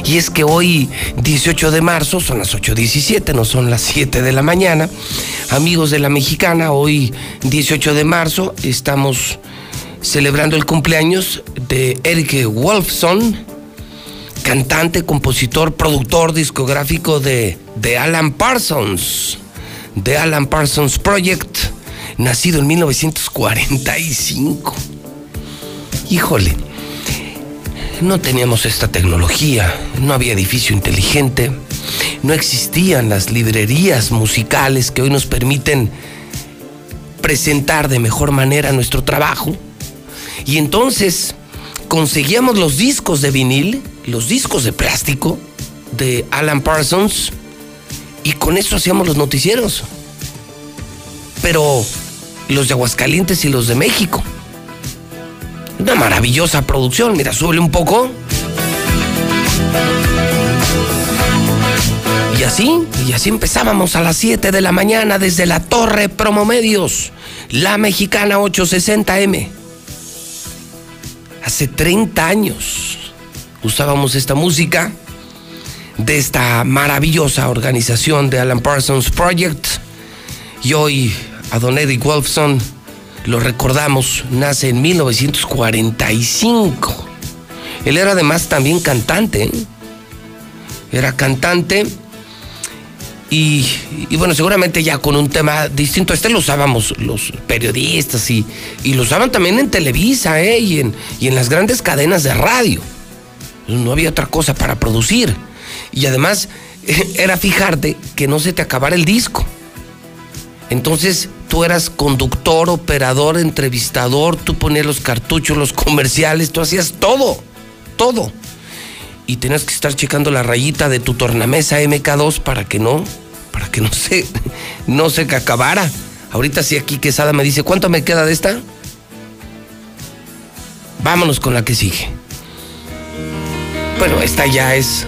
Y es que hoy, 18 de marzo, son las 8.17, no son las 7 de la mañana. Amigos de la Mexicana, hoy, 18 de marzo, estamos celebrando el cumpleaños de Eric Wolfson, cantante, compositor, productor discográfico de, de Alan Parsons, de Alan Parsons Project, nacido en 1945. Híjole, no teníamos esta tecnología, no había edificio inteligente, no existían las librerías musicales que hoy nos permiten presentar de mejor manera nuestro trabajo. Y entonces conseguíamos los discos de vinil, los discos de plástico de Alan Parsons, y con eso hacíamos los noticieros. Pero los de Aguascalientes y los de México. Una maravillosa producción. Mira, súbele un poco. Y así, y así empezábamos a las 7 de la mañana desde la Torre Promomedios, la Mexicana 860M. Hace 30 años usábamos esta música de esta maravillosa organización de Alan Parsons Project. Y hoy a don Eddie Wolfson lo recordamos, nace en 1945. Él era además también cantante. ¿eh? Era cantante y, bueno, seguramente ya con un tema distinto. Este lo usábamos los periodistas y, y lo usaban también en Televisa ¿eh? y, en, y en las grandes cadenas de radio. No había otra cosa para producir. Y además era fijarte que no se te acabara el disco. Entonces tú eras conductor, operador, entrevistador, tú ponías los cartuchos, los comerciales, tú hacías todo, todo. Y tenías que estar checando la rayita de tu tornamesa MK2 para que no, para que no se, no se acabara. Ahorita sí aquí Quesada me dice, ¿cuánto me queda de esta? Vámonos con la que sigue. Bueno, esta ya es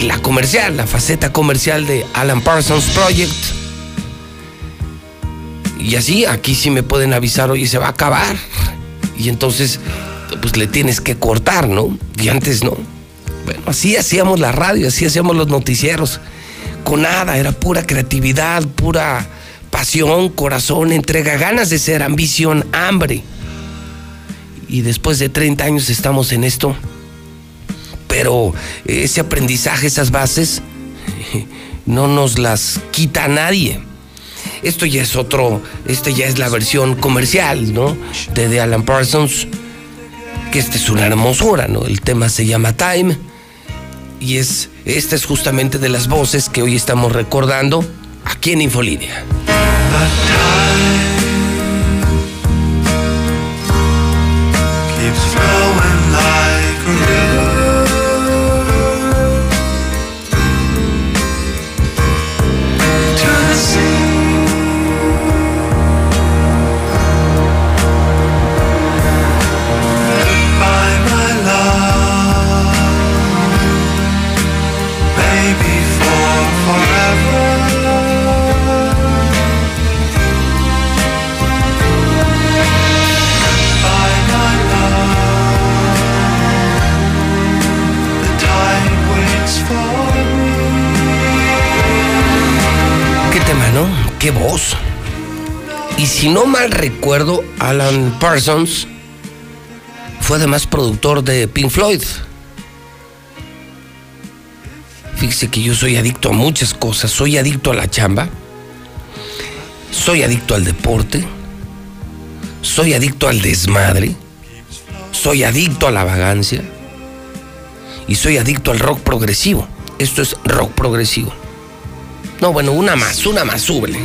la comercial, la faceta comercial de Alan Parsons Project. Y así, aquí sí me pueden avisar, oye, se va a acabar. Y entonces, pues le tienes que cortar, ¿no? Y antes no. Bueno, así hacíamos la radio, así hacíamos los noticieros. Con nada, era pura creatividad, pura pasión, corazón, entrega, ganas de ser, ambición, hambre. Y después de 30 años estamos en esto. Pero ese aprendizaje, esas bases, no nos las quita nadie. Esto ya es otro, esta ya es la versión comercial, ¿no? De, de Alan Parsons, que esta es una hermosura, ¿no? El tema se llama Time y es, esta es justamente de las voces que hoy estamos recordando aquí en Infolínea. Qué voz. Y si no mal recuerdo, Alan Parsons fue además productor de Pink Floyd. Fíjese que yo soy adicto a muchas cosas. Soy adicto a la chamba. Soy adicto al deporte. Soy adicto al desmadre. Soy adicto a la vagancia. Y soy adicto al rock progresivo. Esto es rock progresivo. No, bueno, una más, una más, súbele.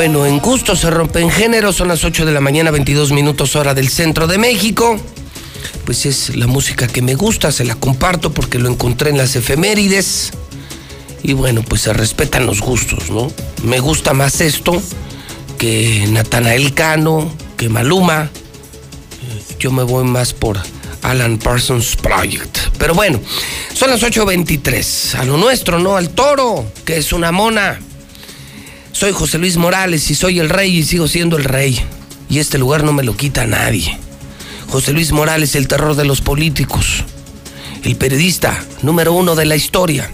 Bueno, en gusto se rompen géneros, son las 8 de la mañana, 22 minutos hora del centro de México. Pues es la música que me gusta, se la comparto porque lo encontré en las efemérides. Y bueno, pues se respetan los gustos, ¿no? Me gusta más esto que Natanael Cano, que Maluma. Yo me voy más por Alan Parsons Project. Pero bueno, son las 8.23. A lo nuestro, ¿no? Al toro, que es una mona. Soy José Luis Morales y soy el rey y sigo siendo el rey. Y este lugar no me lo quita nadie. José Luis Morales, el terror de los políticos. El periodista número uno de la historia.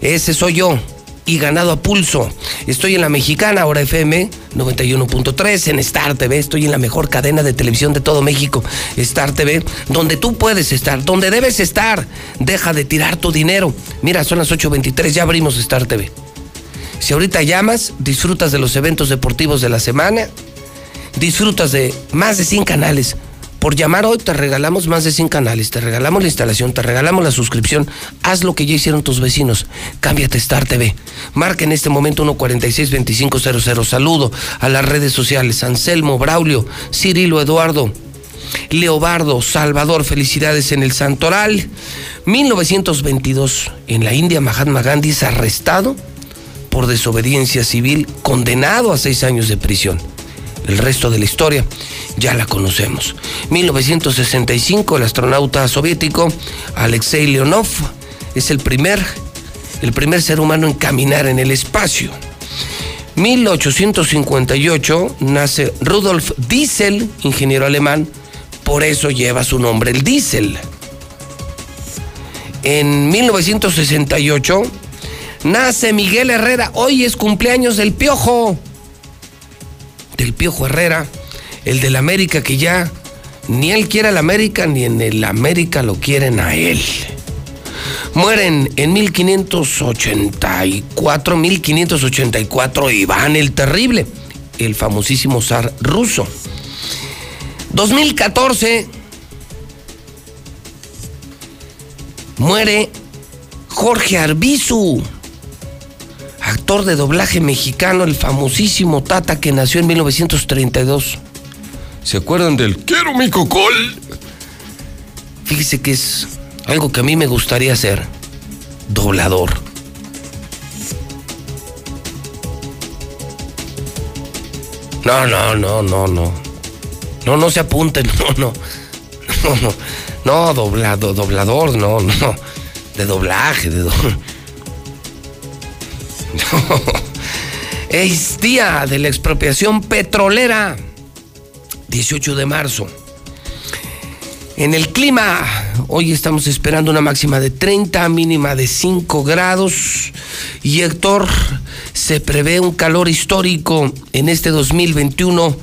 Ese soy yo. Y ganado a pulso. Estoy en la mexicana, ahora FM 91.3, en Star TV. Estoy en la mejor cadena de televisión de todo México, Star TV, donde tú puedes estar, donde debes estar. Deja de tirar tu dinero. Mira, son las 8.23, ya abrimos Star TV. Si ahorita llamas, disfrutas de los eventos deportivos de la semana, disfrutas de más de 100 canales. Por llamar hoy te regalamos más de 100 canales, te regalamos la instalación, te regalamos la suscripción. Haz lo que ya hicieron tus vecinos. Cámbiate Star TV. Marca en este momento 146-2500. Saludo a las redes sociales. Anselmo, Braulio, Cirilo, Eduardo, Leobardo, Salvador, felicidades en el Santoral. 1922, en la India, Mahatma Gandhi es arrestado por desobediencia civil, condenado a seis años de prisión. El resto de la historia ya la conocemos. 1965, el astronauta soviético Alexei Leonov es el primer, el primer ser humano en caminar en el espacio. 1858 nace Rudolf Diesel, ingeniero alemán, por eso lleva su nombre el diésel. En 1968 nace Miguel Herrera. Hoy es cumpleaños del Piojo. Del Piojo Herrera, el del América que ya ni él quiere al América ni en el América lo quieren a él. Mueren en 1584, 1584 Iván el Terrible, el famosísimo zar ruso. 2014 muere Jorge Arbizu de doblaje mexicano, el famosísimo Tata que nació en 1932. ¿Se acuerdan del Quiero mi cocol? Fíjese que es algo que a mí me gustaría hacer. Doblador. No, no, no, no, no. No, no se apunten, no, no. No, no. No, doblado, doblador, no, no. De doblaje, de doblaje. Es día de la expropiación petrolera. 18 de marzo. En el clima, hoy estamos esperando una máxima de 30, mínima de 5 grados. Y Héctor, se prevé un calor histórico en este 2021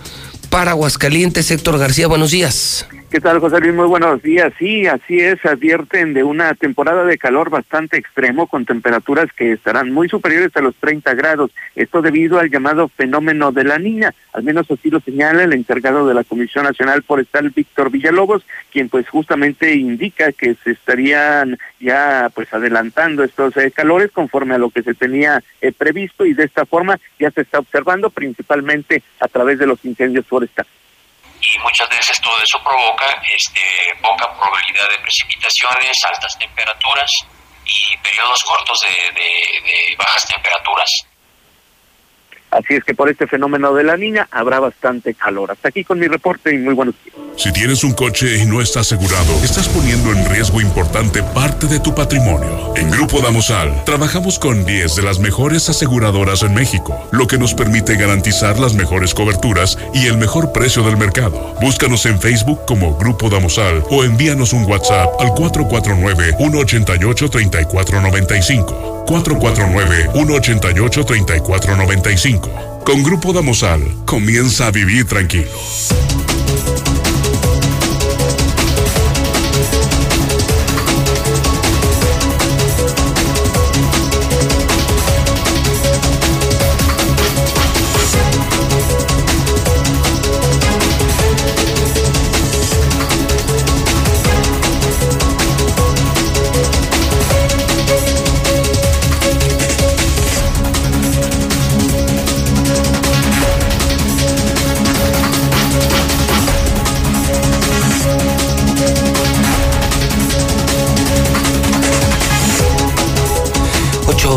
para Aguascalientes. Héctor García, buenos días.
¿Qué tal, José Luis? Muy buenos días. Sí, así es. Advierten de una temporada de calor bastante extremo con temperaturas que estarán muy superiores a los 30 grados. Esto debido al llamado fenómeno de la niña. Al menos así lo señala el encargado de la Comisión Nacional Forestal, Víctor Villalobos, quien pues justamente indica que se estarían ya pues adelantando estos eh, calores conforme a lo que se tenía eh, previsto y de esta forma ya se está observando principalmente a través de los incendios forestales
y muchas veces todo eso provoca este, poca probabilidad de precipitaciones, altas temperaturas y periodos cortos de, bajas temperaturas.
Así es que por este fenómeno de la niña habrá bastante calor. Hasta aquí con mi reporte y muy buenos días.
Si tienes un coche y no estás asegurado, estás poniendo en riesgo importante parte de tu patrimonio. En Grupo Damosal, trabajamos con 10 de las mejores aseguradoras en México, lo que nos permite garantizar las mejores coberturas y el mejor precio del mercado. Búscanos en Facebook como Grupo Damosal o envíanos un WhatsApp al 449-188-3495. 449-188-3495. Con Grupo Damosal, comienza a vivir tranquilo.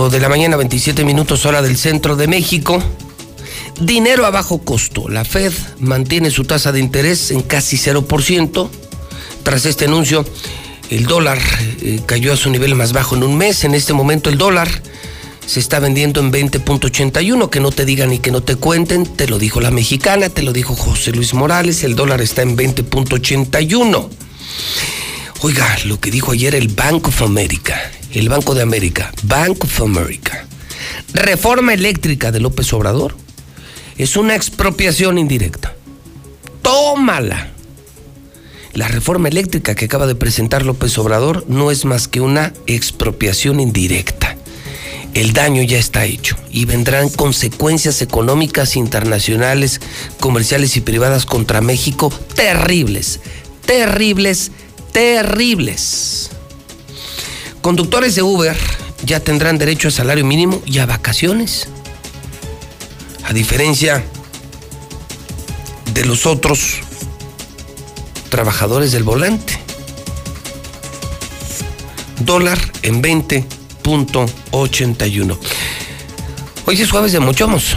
8 de la mañana, 27 minutos hora del centro de México. Dinero a bajo costo. La Fed mantiene su tasa de interés en casi 0%. Tras este anuncio, el dólar eh, cayó a su nivel más bajo en un mes. En este momento el dólar se está vendiendo en 20.81. Que no te digan y que no te cuenten. Te lo dijo la mexicana, te lo dijo José Luis Morales. El dólar está en 20.81. Oiga, lo que dijo ayer el Bank of America, el Banco de América, Bank of America. Reforma eléctrica de López Obrador es una expropiación indirecta. Tómala. La reforma eléctrica que acaba de presentar López Obrador no es más que una expropiación indirecta. El daño ya está hecho y vendrán consecuencias económicas internacionales, comerciales y privadas contra México terribles, terribles, terribles. Conductores de Uber ya tendrán derecho a salario mínimo y a vacaciones. A diferencia de los otros trabajadores del volante. Dólar en 20.81. Hoy es jueves de Mochomos.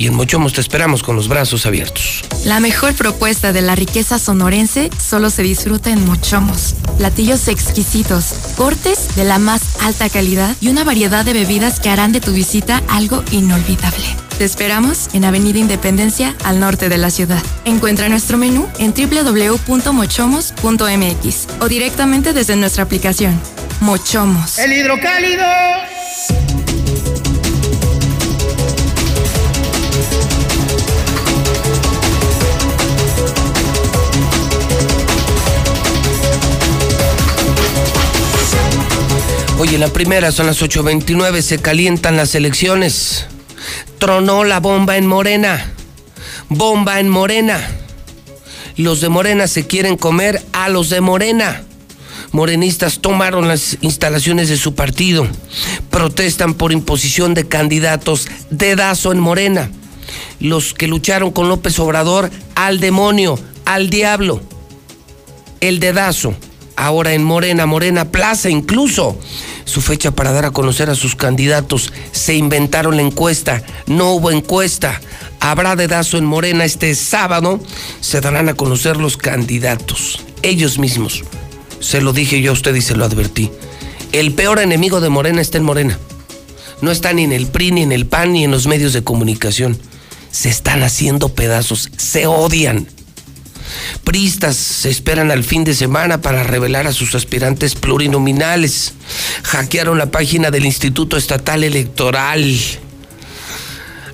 Y en Mochomos te esperamos con los brazos abiertos.
La mejor propuesta de la riqueza sonorense solo se disfruta en Mochomos. Platillos exquisitos, cortes de la más alta calidad y una variedad de bebidas que harán de tu visita algo inolvidable. Te esperamos en Avenida Independencia, al norte de la ciudad. Encuentra nuestro menú en www.mochomos.mx o directamente desde nuestra aplicación. Mochomos.
El hidrocálido.
Oye, la primera son las 8.29, se calientan las elecciones. Tronó la bomba en Morena. Bomba en Morena. Los de Morena se quieren comer a los de Morena. Morenistas tomaron las instalaciones de su partido. Protestan por imposición de candidatos. Dedazo en Morena. Los que lucharon con López Obrador al demonio, al diablo. El dedazo ahora en Morena, Morena Plaza incluso. Su fecha para dar a conocer a sus candidatos. Se inventaron la encuesta, no hubo encuesta. Habrá dedazo en Morena este sábado. Se darán a conocer los candidatos, ellos mismos. Se lo dije yo a usted y se lo advertí. El peor enemigo de Morena está en Morena. No está ni en el PRI, ni en el PAN, ni en los medios de comunicación. Se están haciendo pedazos, se odian. Pristas se esperan al fin de semana para revelar a sus aspirantes plurinominales. Hackearon la página del Instituto Estatal Electoral.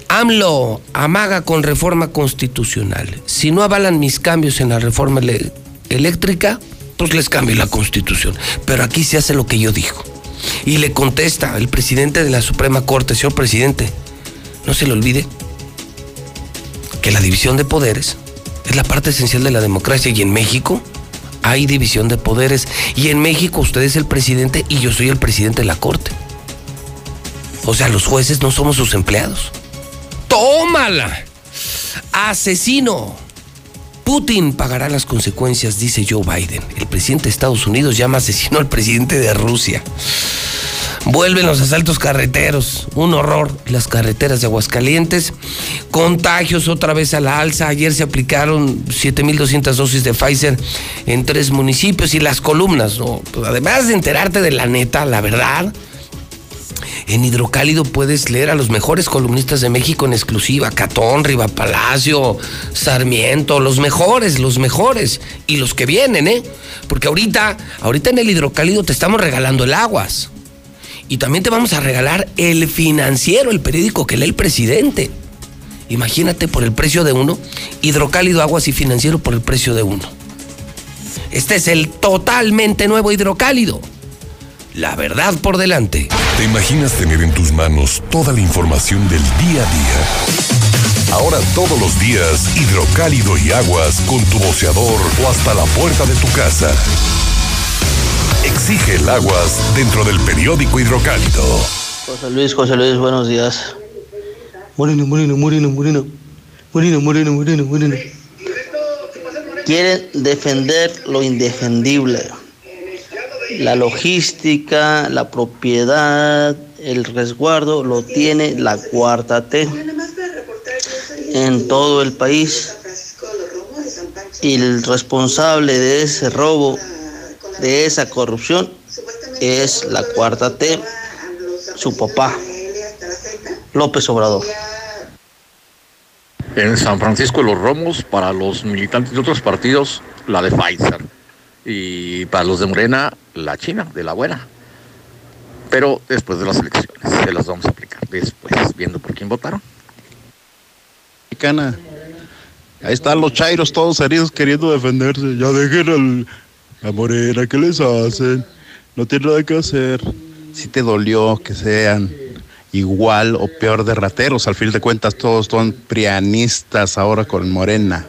AMLO amaga con reforma constitucional. Si no avalan mis cambios en la reforma eléctrica, pues les cambio la constitución. Pero aquí se hace lo que yo digo. Y le contesta el presidente de la Suprema Corte, señor presidente, no se le olvide que la división de poderes es la parte esencial de la democracia y en México hay división de poderes y en México usted es el presidente y yo soy el presidente de la corte. O sea, los jueces no somos sus empleados. ¡Tómala! ¡Asesino! Putin pagará las consecuencias, dice Joe Biden. El presidente de Estados Unidos llama asesino al presidente de Rusia. Vuelven los asaltos carreteros, un horror. Las carreteras de Aguascalientes, contagios otra vez a la alza. Ayer se aplicaron 7.200 dosis de Pfizer en tres municipios y las columnas, además de enterarte de la neta, la verdad, en Hidrocálido puedes leer a los mejores columnistas de México en exclusiva, Catón, Riva Palacio, Sarmiento, los mejores, los mejores y los que vienen, ¿eh? Porque ahorita, ahorita en el Hidrocálido te estamos regalando el aguas. Y también te vamos a regalar el financiero, el periódico que lee el presidente. Imagínate por el precio de uno, hidrocálido, aguas y financiero por el precio de uno. Este es el totalmente nuevo hidrocálido. La verdad por delante.
¿Te imaginas tener en tus manos toda la información del día a día? Ahora todos los días, hidrocálido y aguas con tu boceador o hasta la puerta de tu casa. Exige el aguas dentro del periódico hidrocálido.
José Luis, José Luis, buenos días. Moreno, Moreno, Moreno, Moreno. Moreno, Moreno, Moreno, Moreno. Quieren defender lo indefendible. La logística, la propiedad, el resguardo lo tiene la cuarta T en todo el país. Y el responsable de ese robo de esa corrupción es la cuarta T, su papá, López Obrador.
En San Francisco de los Romos, para los militantes de otros partidos, la de Pfizer. Y para los de Morena, la China, de la buena. Pero después de las elecciones, se las vamos a aplicar después, viendo por quién votaron.
Mexicana. Ahí están los chairos todos heridos queriendo defenderse. Ya dejen al, a Morena, ¿qué les hacen? No tienen nada que hacer. Si te dolió que sean igual o peor de rateros, al fin de cuentas todos son prianistas ahora con Morena.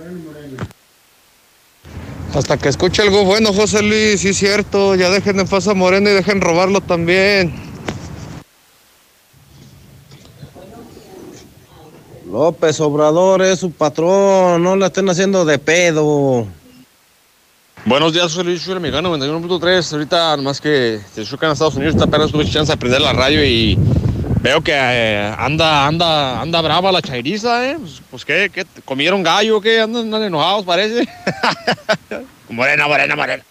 Hasta que escuche algo bueno, José Luis, sí es cierto, ya dejen en paz a Morena y dejen robarlo también.
López Obrador es su patrón, no la estén haciendo de pedo.
Buenos días, soy Luis Chuel, mexicano 91.3. Ahorita, nomás que se chocan a Estados Unidos, apenas tuve chance de aprender la radio y veo que eh, anda, anda, anda brava la chairiza, ¿eh? Pues, pues ¿qué, ¿Comieron gallo qué? Andan, andan enojados, parece. morena, morena, morena.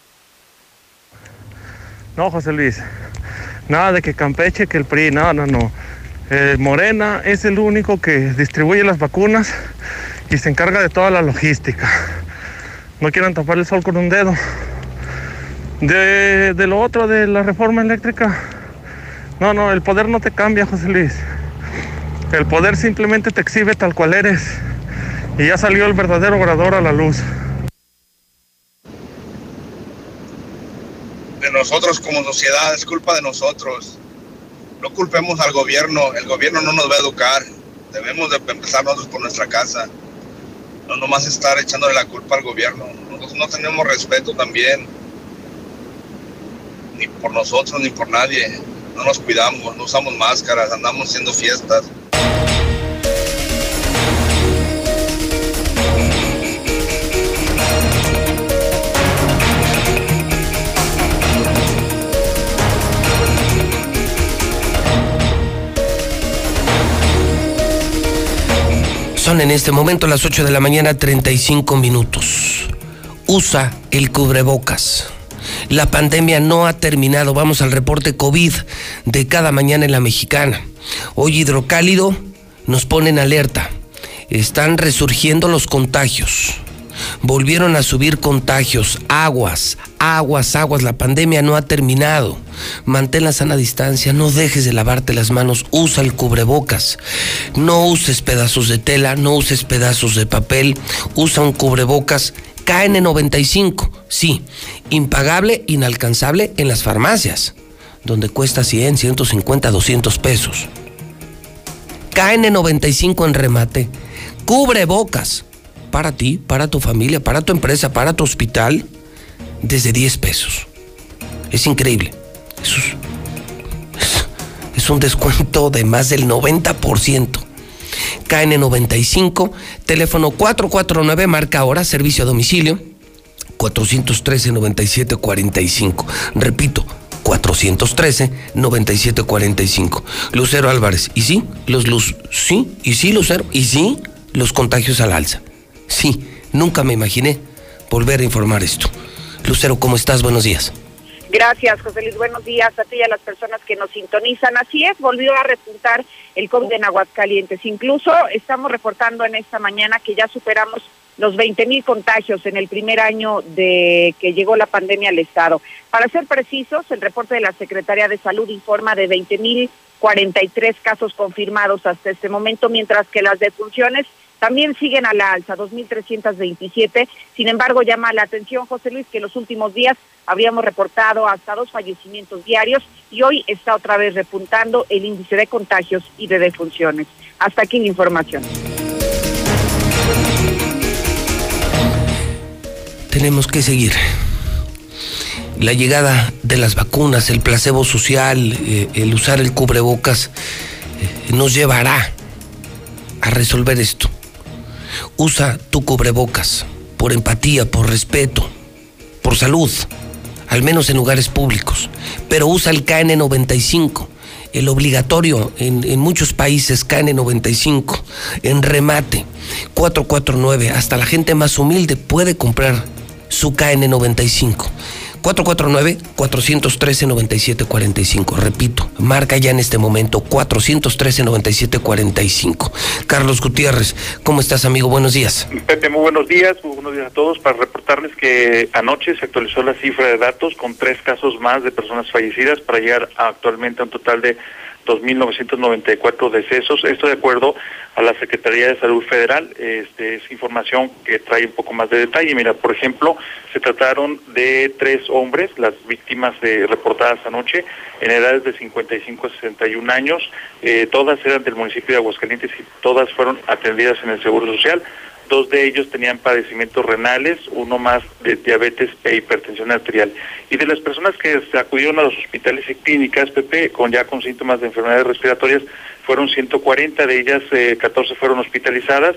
No, José Luis, nada de que Campeche, que el PRI, no, no, no. Eh, Morena es el único que distribuye las vacunas y se encarga de toda la logística. No quieran tapar el sol con un dedo. De, de lo otro, de la reforma eléctrica, no, no, el poder no te cambia, José Luis. El poder simplemente te exhibe tal cual eres. Y ya salió el verdadero orador a la luz.
De nosotros como sociedad, es culpa de nosotros. No culpemos al gobierno, el gobierno no nos va a educar. Debemos de empezar nosotros por nuestra casa. No nomás estar echándole la culpa al gobierno. Nosotros no tenemos respeto también. Ni por nosotros, ni por nadie no nos cuidamos, no usamos máscaras, andamos haciendo fiestas.
Son en este momento las 8 de la mañana 35 minutos. Usa el cubrebocas. La pandemia no ha terminado. Vamos al reporte COVID de cada mañana en la mexicana. Hoy hidrocálido nos pone en alerta. Están resurgiendo los contagios. Volvieron a subir contagios. Aguas, aguas, aguas. La pandemia no ha terminado. Mantén la sana distancia. No dejes de lavarte las manos. Usa el cubrebocas. No uses pedazos de tela. No uses pedazos de papel. Usa un cubrebocas KN95, sí, impagable, inalcanzable en las farmacias, donde cuesta 100, 150, 200 pesos. KN95 en remate, cubre bocas, para ti, para tu familia, para tu empresa, para tu hospital, desde 10 pesos. Es increíble. Es, un descuento de más del 90%. KN95, teléfono 449, marca ahora, servicio a domicilio, 413-9745. Repito, 413-9745. Lucero Álvarez, ¿y sí? Los luz, sí, y sí, Lucero, y sí, los contagios al alza. Sí, nunca me imaginé volver a informar esto. Lucero, ¿cómo estás? Buenos días.
Gracias, José Luis. Buenos días a ti y a las personas que nos sintonizan. Así es, volvió a repuntar el COVID en Aguascalientes. Incluso estamos reportando en esta mañana que ya superamos los 20 mil contagios en el primer año de que llegó la pandemia al Estado. Para ser precisos, el reporte de la Secretaría de Salud informa de 20 mil 43 casos confirmados hasta este momento, mientras que las defunciones también siguen a la alza, 2.327. Sin embargo, llama la atención, José Luis, que en los últimos días habríamos reportado hasta dos fallecimientos diarios y hoy está otra vez repuntando el índice de contagios y de defunciones. Hasta aquí la información.
Tenemos que seguir. La llegada de las vacunas, el placebo social, eh, el usar el cubrebocas, eh, nos llevará a resolver esto. Usa tu cubrebocas por empatía, por respeto, por salud, al menos en lugares públicos. Pero usa el KN95, el obligatorio en, en muchos países KN95, en remate, 449. Hasta la gente más humilde puede comprar su KN95. 449-413-9745. Repito, marca ya en este momento 413-9745. Carlos Gutiérrez, ¿cómo estás, amigo? Buenos días.
Pepe, muy buenos días. Muy buenos días a todos. Para reportarles que anoche se actualizó la cifra de datos con tres casos más de personas fallecidas para llegar a actualmente a un total de 2.994 decesos. Esto de acuerdo a la Secretaría de Salud Federal. Este, es información que trae un poco más de detalle. Mira, por ejemplo, se trataron de tres hombres, las víctimas de, reportadas anoche, en edades de 55 a 61 años. Eh, todas eran del municipio de Aguascalientes y todas fueron atendidas en el Seguro Social. Dos de ellos tenían padecimientos renales, uno más de diabetes e hipertensión arterial. Y de las personas que acudieron a los hospitales y clínicas, Pepe, con ya con síntomas de enfermedades respiratorias, fueron 140, de ellas eh, 14 fueron hospitalizadas,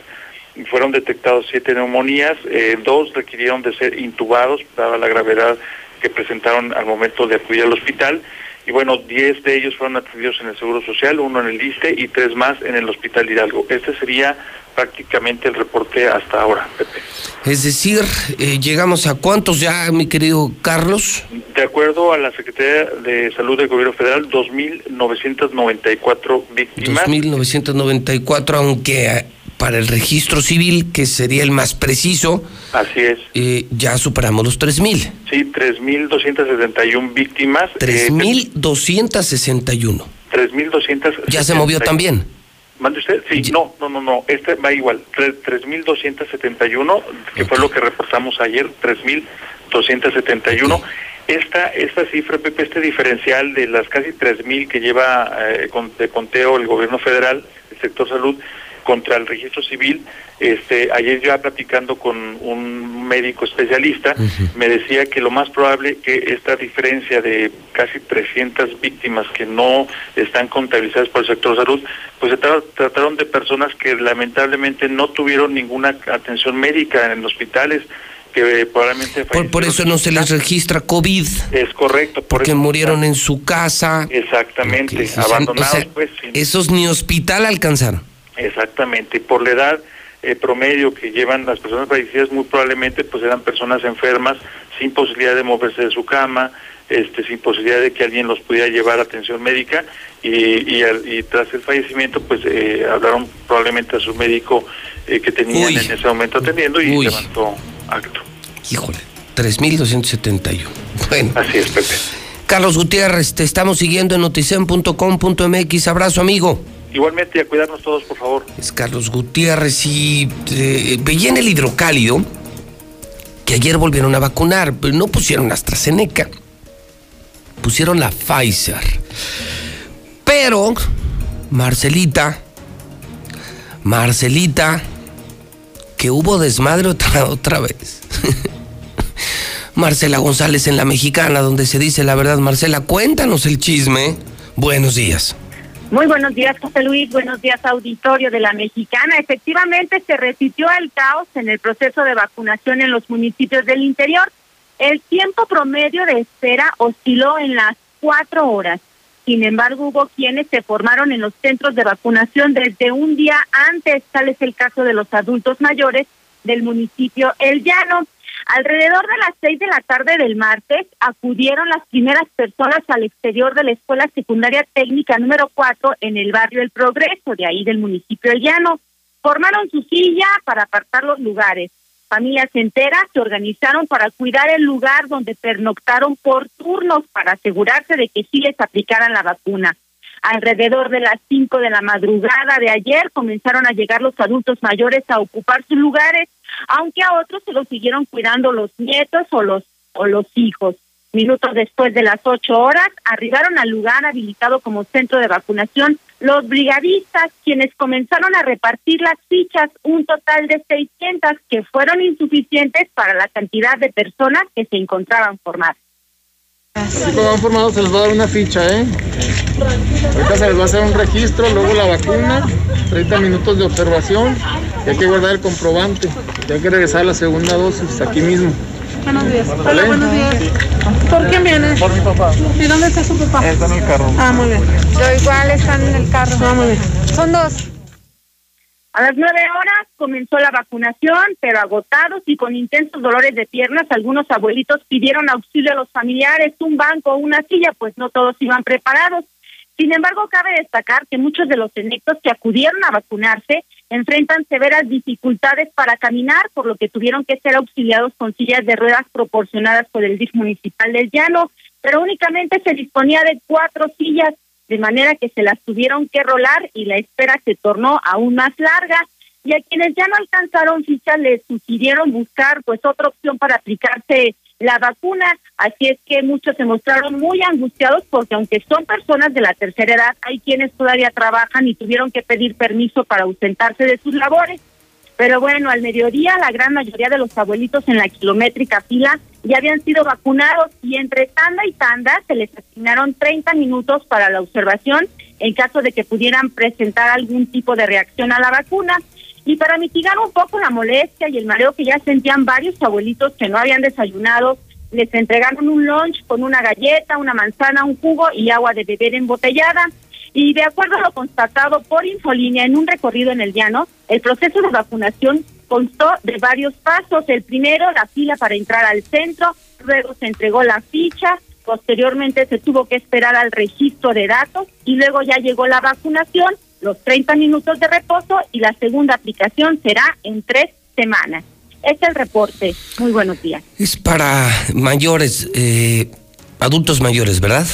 fueron detectados siete neumonías, eh, dos requirieron de ser intubados, dada la gravedad que presentaron al momento de acudir al hospital, y bueno, 10 de ellos fueron atendidos en el Seguro Social, uno en el ISTE y tres más en el Hospital Hidalgo. Este sería prácticamente el reporte hasta ahora, Pepe.
Es decir, eh, llegamos a cuántos ya, mi querido Carlos?
De acuerdo a la Secretaría de Salud del Gobierno Federal, 2.994 víctimas.
2.994, aunque para el registro civil, que sería el más preciso,
Así es.
eh, ya superamos los 3.000.
Sí, 3.271 víctimas. eh,
3.261.
3.200.
Ya se movió también.
¿Mande usted? Sí, no, no, no, no, este va igual, Tre- 3.271, que fue lo que reportamos ayer, 3.271. Esta, esta cifra, Pepe, este diferencial de las casi 3.000 que lleva eh, con, de conteo el gobierno federal, el sector salud, contra el registro civil, este, ayer yo platicando con un médico especialista, me decía que lo más probable que esta diferencia de casi 300 víctimas que no están contabilizadas por el sector salud, pues se tra- trataron de personas que lamentablemente no tuvieron ninguna atención médica en hospitales, que probablemente
Por, por eso no se les registra COVID.
Es correcto.
Porque murieron en su casa.
Exactamente, abandonados,
o sea,
pues. sin-
Esos ni hospital alcanzaron.
Exactamente, por la edad eh, promedio que llevan las personas fallecidas, muy probablemente pues eran personas enfermas, sin posibilidad de moverse de su cama, este, sin posibilidad de que alguien los pudiera llevar a atención médica y, y, y tras el fallecimiento pues eh, hablaron probablemente a su médico eh, que tenían
Uy.
en ese momento atendiendo y
Uy.
levantó acto.
Híjole, 3.271. Bueno.
Así es, Pepe.
Carlos Gutiérrez, te estamos siguiendo en noticen.com.mx. Abrazo, amigo.
Igualmente a cuidarnos todos, por favor.
Es Carlos Gutiérrez y eh, veía en el hidrocálido que ayer volvieron a vacunar, pero no pusieron AstraZeneca, pusieron la Pfizer. Pero, Marcelita, Marcelita, que hubo desmadre otra vez. Marcela González en La Mexicana, donde se dice la verdad. Marcela, cuéntanos el chisme. Buenos días.
Muy buenos días, José Luis. Buenos días, auditorio de la Mexicana. Efectivamente, se repitió el caos en el proceso de vacunación en los municipios del interior. El tiempo promedio de espera osciló en las
cuatro horas. Sin embargo, hubo quienes se formaron en los centros de vacunación desde un día antes, tal es el caso de los adultos mayores del municipio El Llano. Alrededor de las seis de la tarde del martes acudieron las primeras personas al exterior de la Escuela Secundaria Técnica número cuatro en el barrio El Progreso, de ahí del municipio El Llano. Formaron su silla para apartar los lugares. Familias enteras se organizaron para cuidar el lugar donde pernoctaron por turnos para asegurarse de que sí les aplicaran la vacuna. Alrededor de las cinco de la madrugada de ayer comenzaron a llegar los adultos mayores a ocupar sus lugares, aunque a otros se los siguieron cuidando los nietos o los o los hijos. Minutos después de las ocho horas, arribaron al lugar habilitado como centro de vacunación los brigadistas, quienes comenzaron a repartir las fichas, un total de 600 que fueron insuficientes para la cantidad de personas que se encontraban formadas.
Así como van formados se les va a dar una ficha, ¿eh? Ahorita se les va a hacer un registro, luego la vacuna, 30 minutos de observación y hay que guardar el comprobante. Y hay que regresar a la segunda dosis aquí mismo.
Buenos días. Hola, buenos días. ¿Por quién viene?
Por mi papá.
¿Y dónde está su papá?
Está en el carro.
Ah, muy bien. Yo igual están en el carro. Ah, muy bien. Son dos.
A las nueve horas comenzó la vacunación, pero agotados y con intensos dolores de piernas, algunos abuelitos pidieron auxilio a los familiares, un banco una silla, pues no todos iban preparados. Sin embargo, cabe destacar que muchos de los electos que acudieron a vacunarse enfrentan severas dificultades para caminar, por lo que tuvieron que ser auxiliados con sillas de ruedas proporcionadas por el DIF municipal del Llano, pero únicamente se disponía de cuatro sillas, de manera que se las tuvieron que rolar y la espera se tornó aún más larga. Y a quienes ya no alcanzaron ficha les sugirieron buscar pues otra opción para aplicarse la vacuna, así es que muchos se mostraron muy angustiados porque aunque son personas de la tercera edad, hay quienes todavía trabajan y tuvieron que pedir permiso para ausentarse de sus labores. Pero bueno, al mediodía la gran mayoría de los abuelitos en la kilométrica fila ya habían sido vacunados y entre tanda y tanda se les asignaron 30 minutos para la observación en caso de que pudieran presentar algún tipo de reacción a la vacuna. Y para mitigar un poco la molestia y el mareo que ya sentían varios abuelitos que no habían desayunado, les entregaron un lunch con una galleta, una manzana, un jugo y agua de beber embotellada. Y de acuerdo a lo constatado por Infolínea en un recorrido en el llano, el proceso de vacunación constó de varios pasos. El primero, la fila para entrar al centro, luego se entregó la ficha, posteriormente se tuvo que esperar al registro de datos y luego ya llegó la vacunación, los 30 minutos de reposo y la segunda aplicación será en tres semanas. Este es el reporte. Muy buenos días.
Es para mayores, eh, adultos mayores, ¿verdad?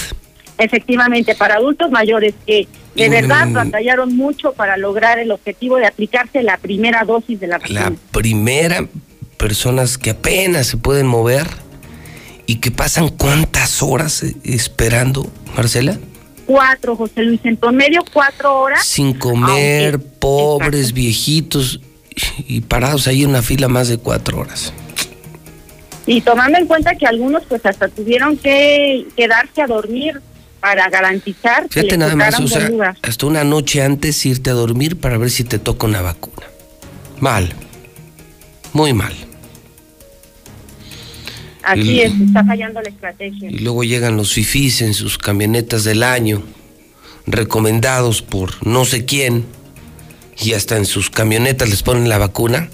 Efectivamente, para adultos mayores que de
Mm.
verdad batallaron mucho para lograr el objetivo de aplicarse la primera dosis de la vacuna.
La primera, personas que apenas se pueden mover y que pasan cuántas horas esperando, Marcela,
Cuatro, José Luis, en promedio cuatro horas.
sin comer, pobres, viejitos y parados ahí en una fila más de cuatro horas.
Y tomando en cuenta que algunos pues hasta tuvieron que quedarse a dormir para garantizar que
Fíjate nada más, o sea, hasta una noche antes irte a dormir para ver si te toca una vacuna. Mal, muy mal.
Así es, está fallando la estrategia.
Y luego llegan los fifís en sus camionetas del año, recomendados por no sé quién, y hasta en sus camionetas les ponen la vacuna.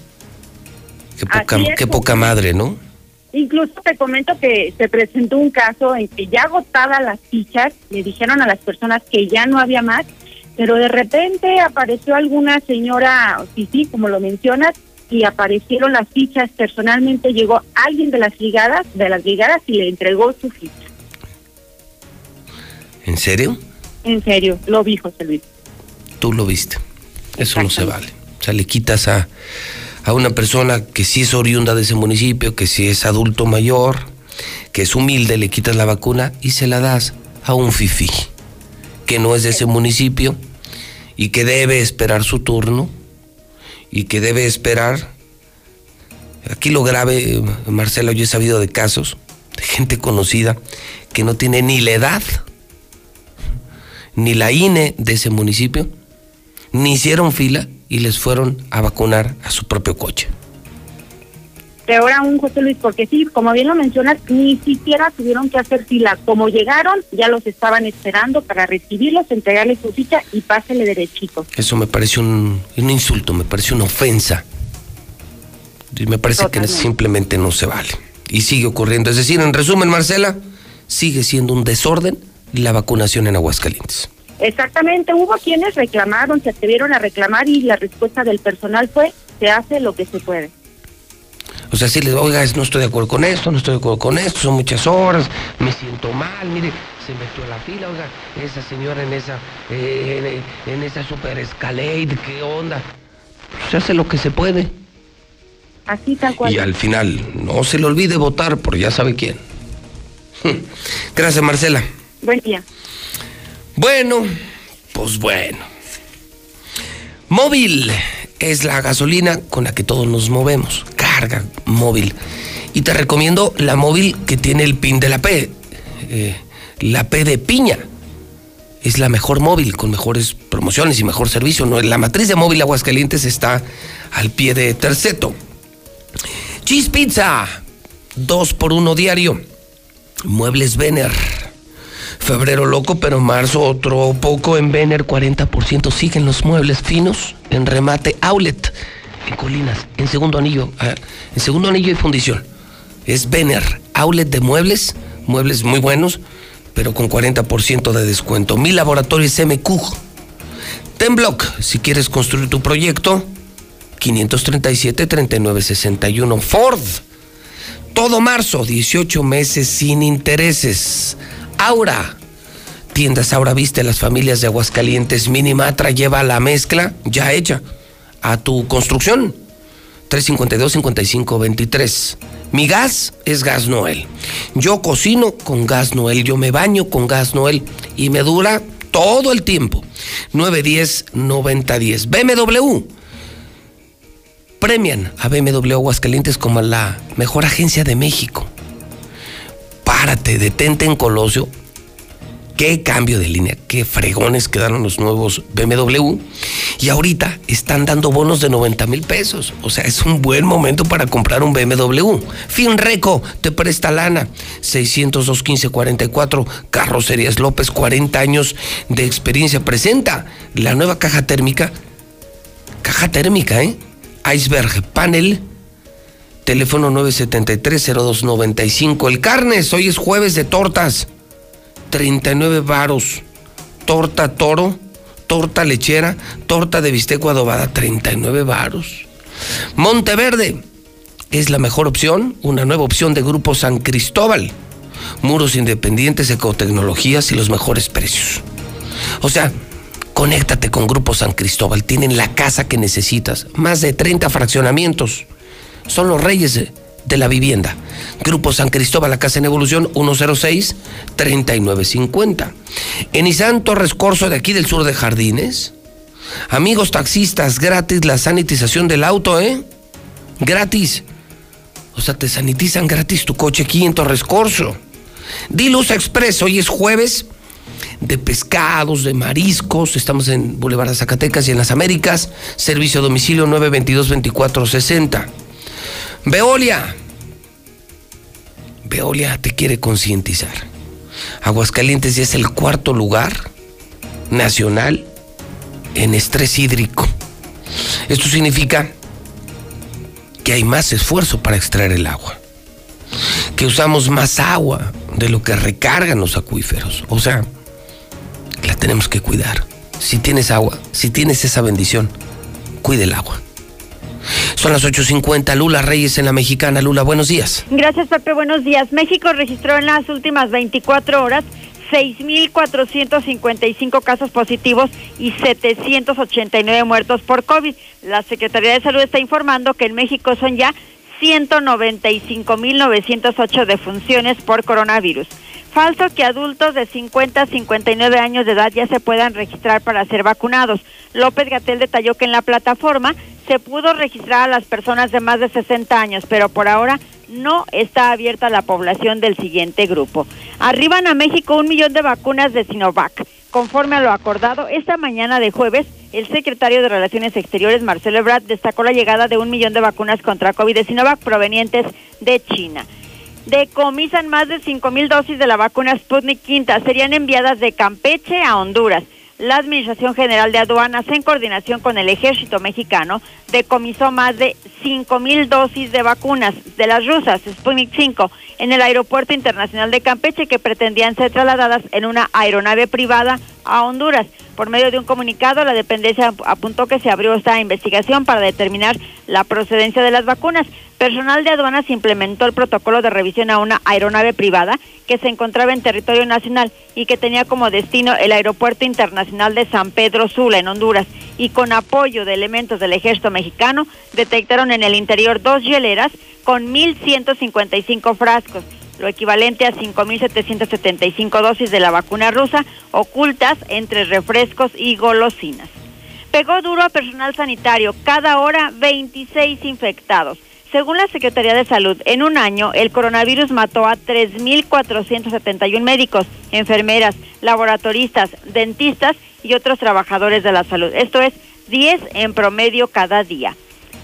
Qué poca, qué poca madre, ¿no?
Incluso te comento que se presentó un caso en que ya agotadas las fichas, le dijeron a las personas que ya no había más, pero de repente apareció alguna señora, sí, sí, como lo mencionas, y aparecieron las fichas. Personalmente llegó alguien de las brigadas, de las brigadas y le entregó su ficha.
¿En serio?
En serio, lo vi José Luis.
Tú lo viste. Eso no se vale. O sea, le quitas a, a una persona que sí es oriunda de ese municipio, que sí es adulto mayor, que es humilde, le quitas la vacuna y se la das a un fifí, que no es de ese municipio y que debe esperar su turno y que debe esperar. Aquí lo grave, Marcelo, yo he sabido de casos de gente conocida que no tiene ni la edad ni la INE de ese municipio, ni hicieron fila y les fueron a vacunar a su propio coche.
Peor aún, José Luis, porque sí, como bien lo mencionas, ni siquiera tuvieron que hacer fila. Como llegaron, ya los estaban esperando para recibirlos, entregarles su ficha y pásele derechito.
Eso me parece un, un insulto, me parece una ofensa. Y me parece que simplemente no se vale. Y sigue ocurriendo. Es decir, en resumen, Marcela, sigue siendo un desorden la vacunación en Aguascalientes.
Exactamente, hubo quienes reclamaron, se atrevieron a reclamar y la respuesta del personal fue, se hace lo que se puede.
O sea, si les oiga, no estoy de acuerdo con esto, no estoy de acuerdo con esto, son muchas horas, me siento mal, mire, se metió a la fila, oiga, esa señora en esa, eh, en, en esa super escalade, ¿qué onda? Se hace lo que se puede.
Así tal cual.
Y al final, no se le olvide votar por ya sabe quién. Gracias, Marcela.
Buen día.
Bueno, pues bueno. Móvil es la gasolina con la que todos nos movemos. Carga móvil. Y te recomiendo la móvil que tiene el pin de la P. eh, la P de piña. Es la mejor móvil con mejores promociones y mejor servicio. La matriz de móvil Aguascalientes está al pie de Terceto. Cheese Pizza. Dos por uno diario. Muebles Vener. Febrero loco, pero marzo otro poco en Vener, 40%. Siguen los muebles finos en remate outlet en Colinas, en segundo anillo, ah, en segundo anillo y fundición. Es Vener, outlet de muebles, muebles muy buenos, pero con 40% de descuento. Mi laboratorio es MQ. Tenblock, si quieres construir tu proyecto, 537-3961. Ford. Todo marzo, 18 meses sin intereses. Aura. Tiendas Aura Viste, las familias de Aguascalientes. Minimatra lleva la mezcla ya hecha a tu construcción. 352-5523. Mi gas es gas Noel. Yo cocino con gas Noel. Yo me baño con gas Noel. Y me dura todo el tiempo. 910-9010. BMW premian a BMW Aguascalientes como la mejor agencia de México. Párate, detente en Colosio. Qué cambio de línea, qué fregones quedaron los nuevos BMW. Y ahorita están dando bonos de 90 mil pesos. O sea, es un buen momento para comprar un BMW. Finreco te presta lana. 602 15 44 Carrocerías López, 40 años de experiencia. Presenta la nueva caja térmica. Caja térmica, ¿eh? Iceberg Panel. Teléfono 973-0295. El Carnes, hoy es jueves de tortas. 39 varos. Torta toro, torta lechera, torta de bisteco adobada. 39 varos. Monteverde es la mejor opción, una nueva opción de Grupo San Cristóbal. Muros independientes, ecotecnologías y los mejores precios. O sea, conéctate con Grupo San Cristóbal. Tienen la casa que necesitas. Más de 30 fraccionamientos. Son los reyes de, la vivienda. Grupo San Cristóbal, la casa en evolución 106-3950. En Izán Torres Corso, de aquí del sur de Jardines. Amigos taxistas, gratis la sanitización del auto, ¿eh? Gratis. O sea, te sanitizan gratis tu coche aquí en Torres Corso. Diluz Express, hoy es jueves de pescados, de mariscos. Estamos en Boulevard Zacatecas y en las Américas. Servicio a domicilio 922-2460. Veolia. Veolia te quiere concientizar. Aguascalientes ya es el cuarto lugar nacional en estrés hídrico. Esto significa que hay más esfuerzo para extraer el agua. Que usamos más agua de lo que recargan los acuíferos. O sea, la tenemos que cuidar. Si tienes agua, si tienes esa bendición, cuide el agua. Son las 8.50, Lula Reyes en la Mexicana. Lula, buenos días.
Gracias, Pepe. Buenos días. México registró en las últimas 24 horas 6.455 casos positivos y 789 muertos por COVID. La Secretaría de Salud está informando que en México son ya 195.908 defunciones por coronavirus. Falso que adultos de 50 a 59 años de edad ya se puedan registrar para ser vacunados. López Gatel detalló que en la plataforma se pudo registrar a las personas de más de 60 años, pero por ahora no está abierta la población del siguiente grupo. Arriban a México un millón de vacunas de Sinovac. Conforme a lo acordado, esta mañana de jueves El secretario de Relaciones Exteriores, Marcelo Ebrard, destacó la llegada de un millón de vacunas contra COVID de Sinovac provenientes de China. Decomisan más de 5 mil dosis de la vacuna Sputnik Quinta. Serían enviadas de Campeche a Honduras. La Administración General de Aduanas, en coordinación con el Ejército Mexicano, decomisó más de 5 mil dosis de vacunas de las rusas Sputnik 5 en el Aeropuerto Internacional de Campeche que pretendían ser trasladadas en una aeronave privada a Honduras. Por medio de un comunicado, la dependencia apuntó que se abrió esta investigación para determinar la procedencia de las vacunas. Personal de aduanas implementó el protocolo de revisión a una aeronave privada que se encontraba en territorio nacional y que tenía como destino el Aeropuerto Internacional de San Pedro Sula, en Honduras. Y con apoyo de elementos del ejército mexicano, detectaron en el interior dos hieleras con 1.155 frascos lo equivalente a 5.775 dosis de la vacuna rusa ocultas entre refrescos y golosinas. Pegó duro a personal sanitario, cada hora 26 infectados. Según la Secretaría de Salud, en un año el coronavirus mató a 3.471 médicos, enfermeras, laboratoristas, dentistas y otros trabajadores de la salud. Esto es 10 en promedio cada día.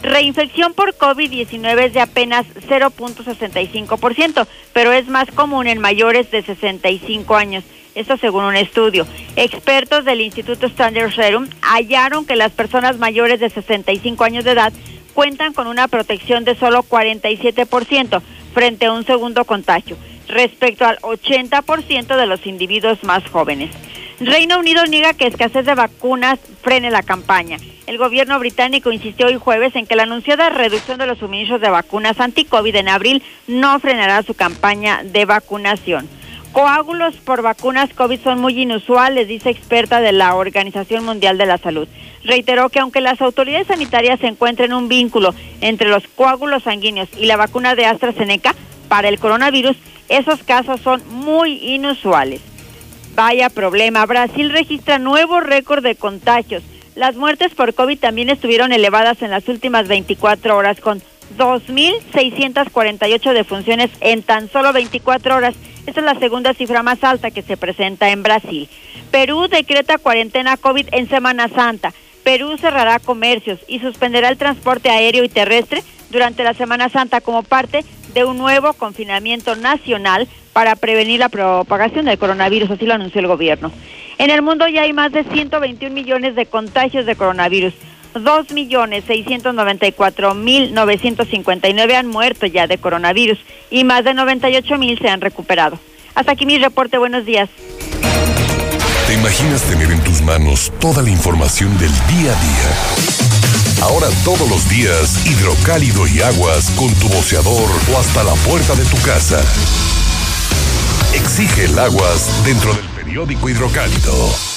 Reinfección por COVID-19 es de apenas 0.65%, pero es más común en mayores de 65 años. Esto según un estudio. Expertos del Instituto Standard Serum hallaron que las personas mayores de 65 años de edad cuentan con una protección de solo 47% frente a un segundo contagio, respecto al 80% de los individuos más jóvenes. Reino Unido niega que escasez de vacunas frene la campaña. El gobierno británico insistió hoy jueves en que la anunciada reducción de los suministros de vacunas anti-COVID en abril no frenará su campaña de vacunación. Coágulos por vacunas COVID son muy inusuales, dice experta de la Organización Mundial de la Salud. Reiteró que aunque las autoridades sanitarias encuentren un vínculo entre los coágulos sanguíneos y la vacuna de AstraZeneca para el coronavirus, esos casos son muy inusuales. Vaya problema. Brasil registra nuevo récord de contagios. Las muertes por COVID también estuvieron elevadas en las últimas 24 horas con 2.648 defunciones en tan solo 24 horas. Esta es la segunda cifra más alta que se presenta en Brasil. Perú decreta cuarentena COVID en Semana Santa. Perú cerrará comercios y suspenderá el transporte aéreo y terrestre durante la Semana Santa como parte de un nuevo confinamiento nacional para prevenir la propagación del coronavirus, así lo anunció el gobierno. En el mundo ya hay más de 121 millones de contagios de coronavirus. 2.694.959 han muerto ya de coronavirus y más de 98.000 se han recuperado. Hasta aquí mi reporte. Buenos días.
¿Te imaginas tener en tus manos toda la información del día a día? Ahora todos los días, hidrocálido y aguas con tu boceador o hasta la puerta de tu casa. Exige el aguas dentro del periódico hidrocálido.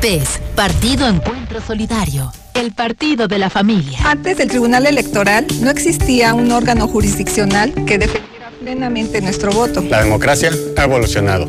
PES, Partido Encuentro Solidario. El partido de la familia.
Antes del Tribunal Electoral no existía un órgano jurisdiccional que defendiera plenamente nuestro voto.
La democracia ha evolucionado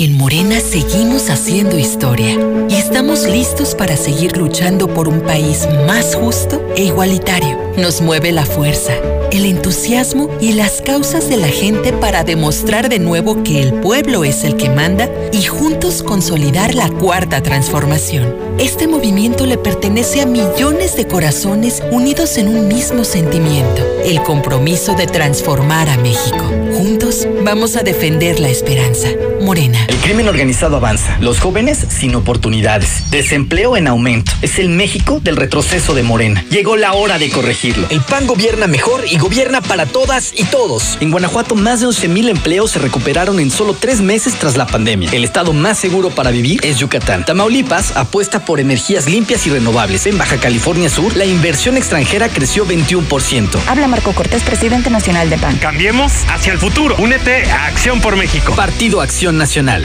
En Morena seguimos haciendo historia y estamos listos para seguir luchando por un país más justo e igualitario. Nos mueve la fuerza, el entusiasmo y las causas de la gente para demostrar de nuevo que el pueblo es el que manda y juntos consolidar la cuarta transformación. Este movimiento le pertenece a millones de corazones unidos en un mismo sentimiento, el compromiso de transformar a México. Juntos vamos a defender la esperanza. Morena.
El crimen organizado avanza, los jóvenes sin oportunidades, desempleo en aumento. Es el México del retroceso de Morena. Llegó la hora de El PAN gobierna mejor y gobierna para todas y todos. En Guanajuato más de 11 mil empleos se recuperaron en solo tres meses tras la pandemia. El estado más seguro para vivir es Yucatán. Tamaulipas apuesta por energías limpias y renovables. En Baja California Sur, la inversión extranjera creció 21%.
Habla Marco Cortés, presidente nacional de PAN.
Cambiemos hacia el futuro. Únete a Acción por México.
Partido Acción Nacional.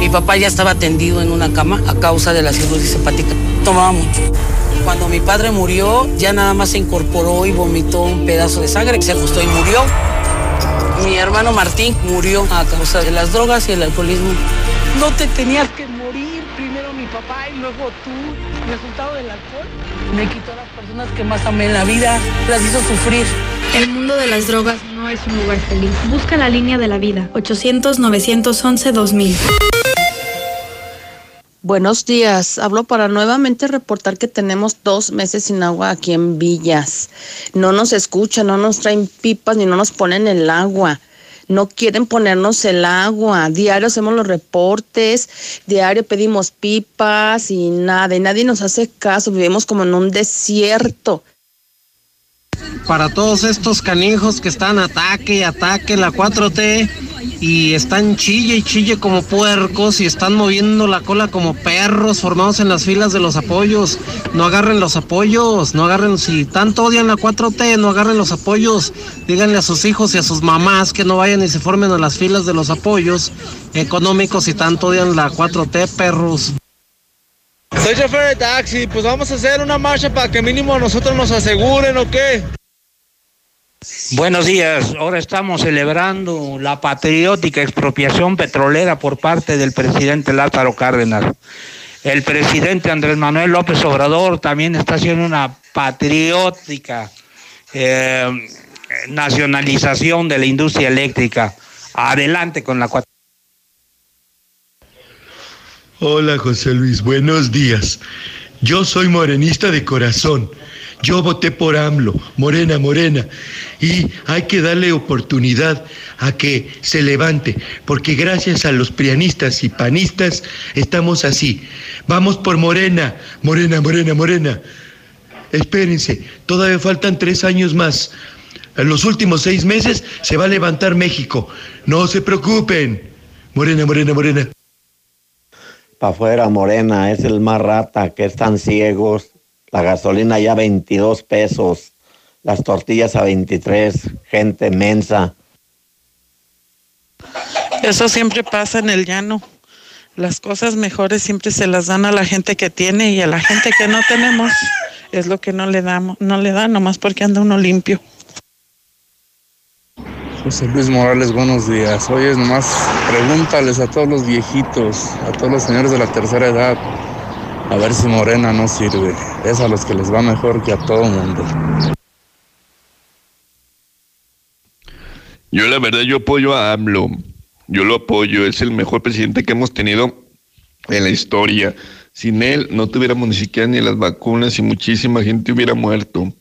Mi papá ya estaba tendido en una cama a causa de la cirrosis hepática. Tomaba mucho. Cuando mi padre murió, ya nada más se incorporó y vomitó un pedazo de sangre, se ajustó y murió. Mi hermano Martín murió a causa de las drogas y el alcoholismo. No te tenías que morir, primero mi papá y luego tú. Resultado del alcohol me quitó a las personas que más amé en la vida, las hizo sufrir.
El mundo de las drogas no es un lugar feliz. Busca la línea de la vida. 800-911-2000.
Buenos días. Hablo para nuevamente reportar que tenemos dos meses sin agua aquí en Villas. No nos escuchan, no nos traen pipas ni no nos ponen el agua. No quieren ponernos el agua. Diario hacemos los reportes, diario pedimos pipas y nada. Y nadie nos hace caso. Vivimos como en un desierto.
Para todos estos canijos que están ataque y ataque la 4T y están chille y chille como puercos y están moviendo la cola como perros formados en las filas de los apoyos. No agarren los apoyos, no agarren, si tanto odian la 4T, no agarren los apoyos. Díganle a sus hijos y a sus mamás que no vayan y se formen a las filas de los apoyos económicos si tanto odian la 4T, perros.
Soy chofer de taxi, pues vamos a hacer una marcha para que mínimo nosotros nos aseguren o qué.
Buenos días. Ahora estamos celebrando la patriótica expropiación petrolera por parte del presidente Lázaro Cárdenas. El presidente Andrés Manuel López Obrador también está haciendo una patriótica eh, nacionalización de la industria eléctrica. Adelante con la cuatro.
Hola José Luis, buenos días. Yo soy morenista de corazón. Yo voté por AMLO, Morena, Morena. Y hay que darle oportunidad a que se levante, porque gracias a los prianistas y panistas estamos así. Vamos por Morena, Morena, Morena, Morena. Espérense, todavía faltan tres años más. En los últimos seis meses se va a levantar México. No se preocupen. Morena, Morena, Morena.
para afuera Morena, es el más rata, que están ciegos. La gasolina ya 22 pesos, las tortillas a 23, gente mensa.
Eso siempre pasa en el llano. Las cosas mejores siempre se las dan a la gente que tiene y a la gente que no tenemos es lo que no le damos, no le dan nomás porque anda uno limpio.
José Luis Morales, buenos días. Oye, nomás pregúntales a todos los viejitos, a todos los señores de la tercera edad, a ver si Morena no sirve. Es a los que les va mejor que a todo mundo.
Yo la verdad yo apoyo a AMLO. Yo lo apoyo, es el mejor presidente que hemos tenido en la historia.
Sin él no tuviéramos ni siquiera ni las vacunas y muchísima gente hubiera muerto.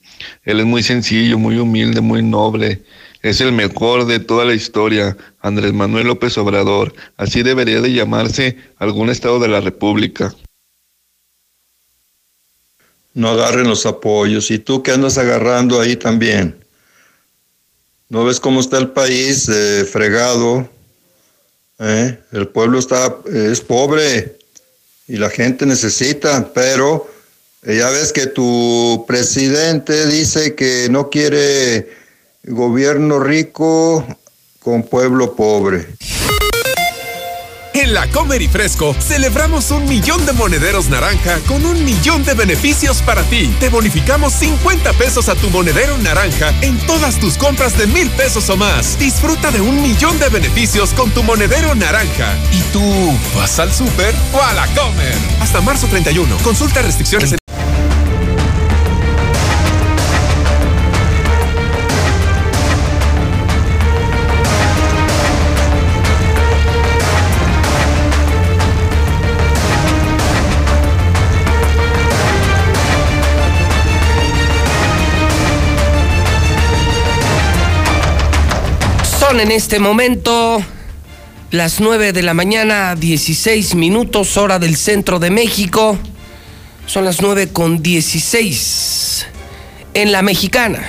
Él es muy sencillo, muy humilde, muy noble. Es el mejor de toda la historia, Andrés Manuel López Obrador. Así debería de llamarse algún estado de la República.
No agarren los apoyos. ¿Y tú qué andas agarrando ahí también? ¿No ves cómo está el país eh, fregado? ¿Eh? El pueblo está, es pobre y la gente necesita, pero eh, ya ves que tu presidente dice que no quiere gobierno rico con pueblo pobre.
En la Comer y Fresco celebramos un millón de monederos naranja con un millón de beneficios para ti. Te bonificamos 50 pesos a tu monedero naranja en todas tus compras de mil pesos o más. Disfruta de un millón de beneficios con tu monedero naranja. ¿Y tú vas al súper o a la Comer? Hasta marzo 31. Consulta restricciones en
En este momento las 9 de la mañana, 16 minutos, hora del centro de México. Son las 9 con 16 en la mexicana.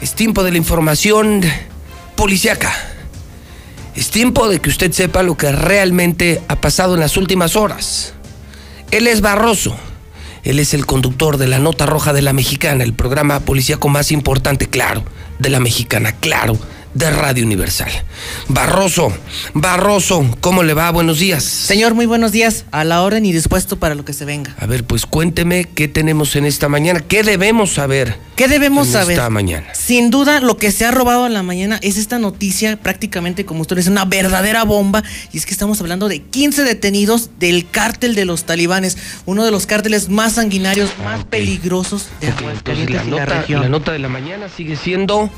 Es tiempo de la información policiaca. Es tiempo de que usted sepa lo que realmente ha pasado en las últimas horas. Él es Barroso. Él es el conductor de la Nota Roja de la Mexicana, el programa policíaco más importante, claro, de la Mexicana, claro, de Radio Universal. Barroso, Barroso, ¿cómo le va? Buenos días.
Señor, muy buenos días. A la orden y dispuesto para lo que se venga.
A ver, pues cuénteme qué tenemos en esta mañana, qué debemos saber.
¿Qué debemos
en
saber?
Esta mañana.
Sin duda, lo que se ha robado en la mañana es esta noticia, prácticamente como usted dice, una verdadera bomba. Y es que estamos hablando de 15 detenidos del cártel de los talibanes, uno de los cárteles más sanguinarios, más peligrosos de
Ok, entonces la
y la
nota,
región.
la nota de la mañana sigue siendo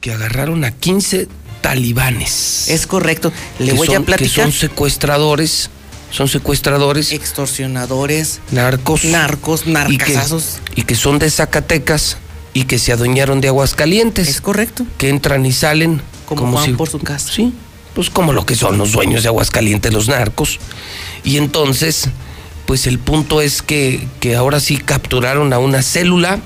que agarraron a 15 talibanes.
Es correcto. Le voy a platicar.
Que son secuestradores, son secuestradores.
Extorsionadores.
Narcos.
Narcos,
y
narcazazos.
y que son de Zacatecas y que se adueñaron de Aguascalientes.
Es correcto.
Que entran y salen
Como van por su casa.
Sí, pues como lo que son los dueños de Aguascalientes, los narcos. Y entonces, pues el punto es que, que ahora sí capturaron a una célula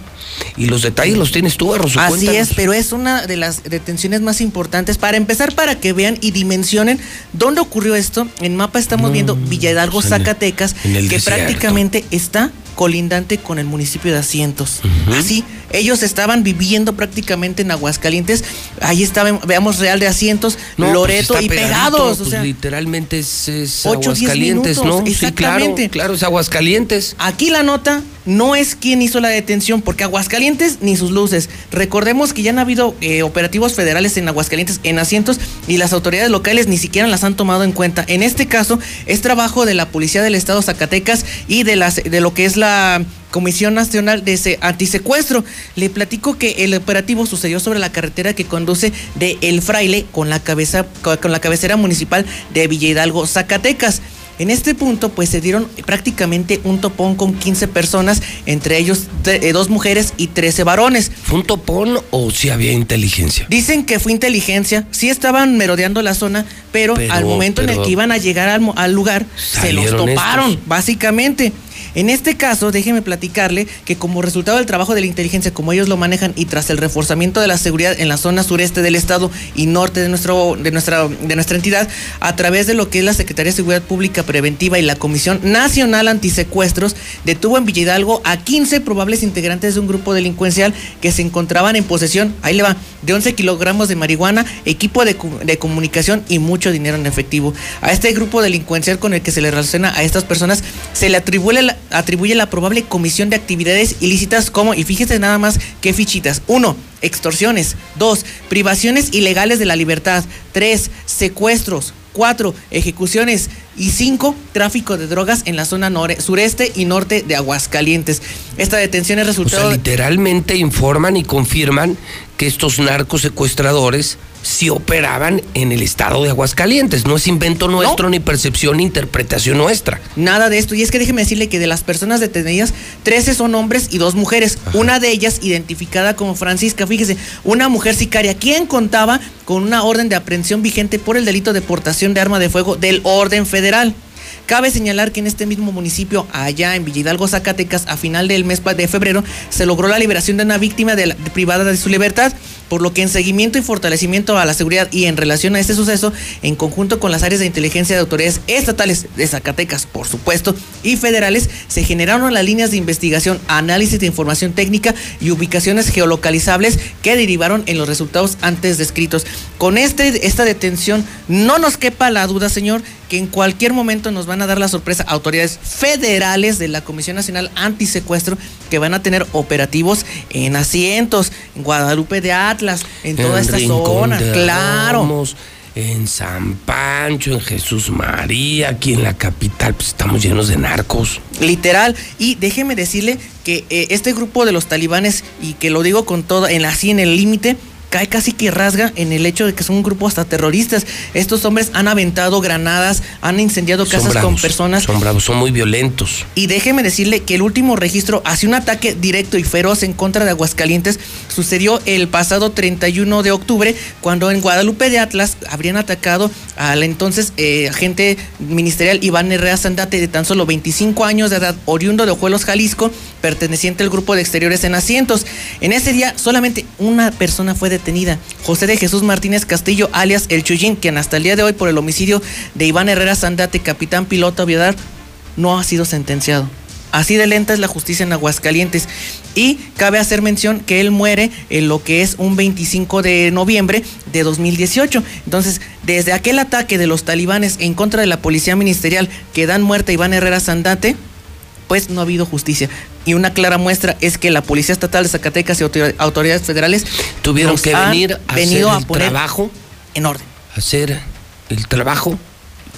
y los detalles los tienes tú, Barroso.
Así
cuéntanos.
es, pero es una de las detenciones más importantes. Para empezar, para que vean y dimensionen dónde ocurrió esto. En mapa estamos viendo Villa Hidalgo,
pues
Zacatecas,
en el
que
desierto.
prácticamente está colindante con el municipio de Asientos. Así, ellos estaban viviendo prácticamente en Aguascalientes. Ahí estaba, veamos Real de Asientos,
No, pues
Loreto y pegados. o
pues
sea,
literalmente es, es Aguascalientes,
minutos,
¿no? Sí, claro, claro, es Aguascalientes.
Aquí la nota no es quién hizo la detención, porque Aguascalientes ni sus luces. Recordemos que ya han habido eh, operativos federales en Aguascalientes en asientos y las autoridades locales ni siquiera las han tomado en cuenta. En este caso es trabajo de la Policía del Estado Zacatecas y de, las, de lo que es la Comisión Nacional de Se- Antisecuestro. Le platico que el operativo sucedió sobre la carretera que conduce de El Fraile con la cabeza con la cabecera municipal de Villa Hidalgo, Zacatecas. En este punto, pues se dieron prácticamente un topón con 15 personas, entre ellos eh, dos mujeres y 13 varones.
¿Fue un topón o si había inteligencia?
Dicen que fue inteligencia, sí estaban merodeando la zona, pero,
Pero-
al momento en el que iban a llegar al, lugar, se los toparon,
estos.
básicamente. En este caso, déjeme platicarle que como resultado del trabajo de la inteligencia, como ellos lo manejan y tras el reforzamiento de la seguridad en la zona sureste del estado y norte de, nuestro, de, nuestra, de nuestra entidad, a través de lo que es la Secretaría de Seguridad Pública Preventiva y la Comisión Nacional Antisecuestros, detuvo en Villa Hidalgo a 15 probables integrantes de un grupo delincuencial que se encontraban en posesión, ahí le va, de 11 kilogramos de marihuana, equipo de, de comunicación y mucho dinero en efectivo. A este grupo delincuencial con el que se le relaciona a estas personas se le atribuye la, atribuye la probable comisión de actividades ilícitas como, y fíjese nada más qué fichitas. Uno, extorsiones. Dos, privaciones ilegales de la libertad. Tres, secuestros. Cuatro, ejecuciones. Y cinco, tráfico de drogas en la zona nore- sureste y norte de Aguascalientes. Esta detención es
O
resultado
sea,
de-
literalmente informan y confirman que estos narcos secuestradores sí operaban en el estado de Aguascalientes. No es invento nuestro, ni percepción, ni interpretación nuestra.
Nada de esto. Y es que déjeme decirle que de las personas detenidas, 13 son hombres y dos mujeres. Una de ellas identificada como Francisca, fíjese, una mujer sicaria, quien contaba con una orden de aprehensión vigente por el delito de portación de arma de fuego del orden federal. Cabe señalar que en este mismo municipio, allá en Villa Hidalgo, Zacatecas, a final del mes de febrero, se logró la liberación de una víctima de la- privada de su libertad, por lo que en seguimiento y fortalecimiento a la seguridad y en relación a este suceso, en conjunto con las áreas de inteligencia de autoridades estatales de Zacatecas, por supuesto, y federales, se generaron las líneas de investigación, análisis de información técnica y ubicaciones geolocalizables que derivaron en los resultados antes descritos. Con este, esta detención, no nos quepa la duda, señor, que en cualquier momento nos van a dar la sorpresa autoridades federales de la Comisión Nacional Antisecuestro que van a tener operativos en asientos, en Guadalupe de Atlas, en toda esta
Rincón
zona. Claro.
Ramos, en San Pancho, en Jesús María, aquí en la capital, pues estamos llenos de narcos.
Literal. Y déjeme decirle que eh, este grupo de los talibanes, y que lo digo con todo, en así en el límite, cae casi que rasga en el hecho de que son un grupo hasta terroristas. Estos hombres han aventado granadas, han incendiado casas con personas.
Son bravos, son muy violentos.
Y déjeme decirle que el último registro hacia un ataque directo y feroz en contra de Aguascalientes sucedió el pasado 31 de octubre, cuando en Guadalupe de Atlas habrían atacado al entonces eh, agente ministerial Iván Herrera Sandate, de tan solo 25 años de edad, oriundo de Ojuelos, Jalisco, perteneciente al grupo de exteriores en asientos. En ese día solamente una persona fue detenida, José de Jesús Martínez Castillo, alias El Chuyín, quien hasta el día de hoy por el homicidio de Iván Herrera Sandate, capitán piloto aviador, no ha sido sentenciado. Así de lenta es la justicia en Aguascalientes. Y cabe hacer mención que él muere en lo que es un 25 de noviembre de 2018. Entonces, desde aquel ataque de los talibanes en contra de la policía ministerial que dan muerte a Iván Herrera Sandate, pues no ha habido justicia. Y una clara muestra es que la Policía Estatal de Zacatecas y autor- autoridades federales
Tuvieron que venir a
venido
hacer
a
el trabajo
en orden.
hacer el trabajo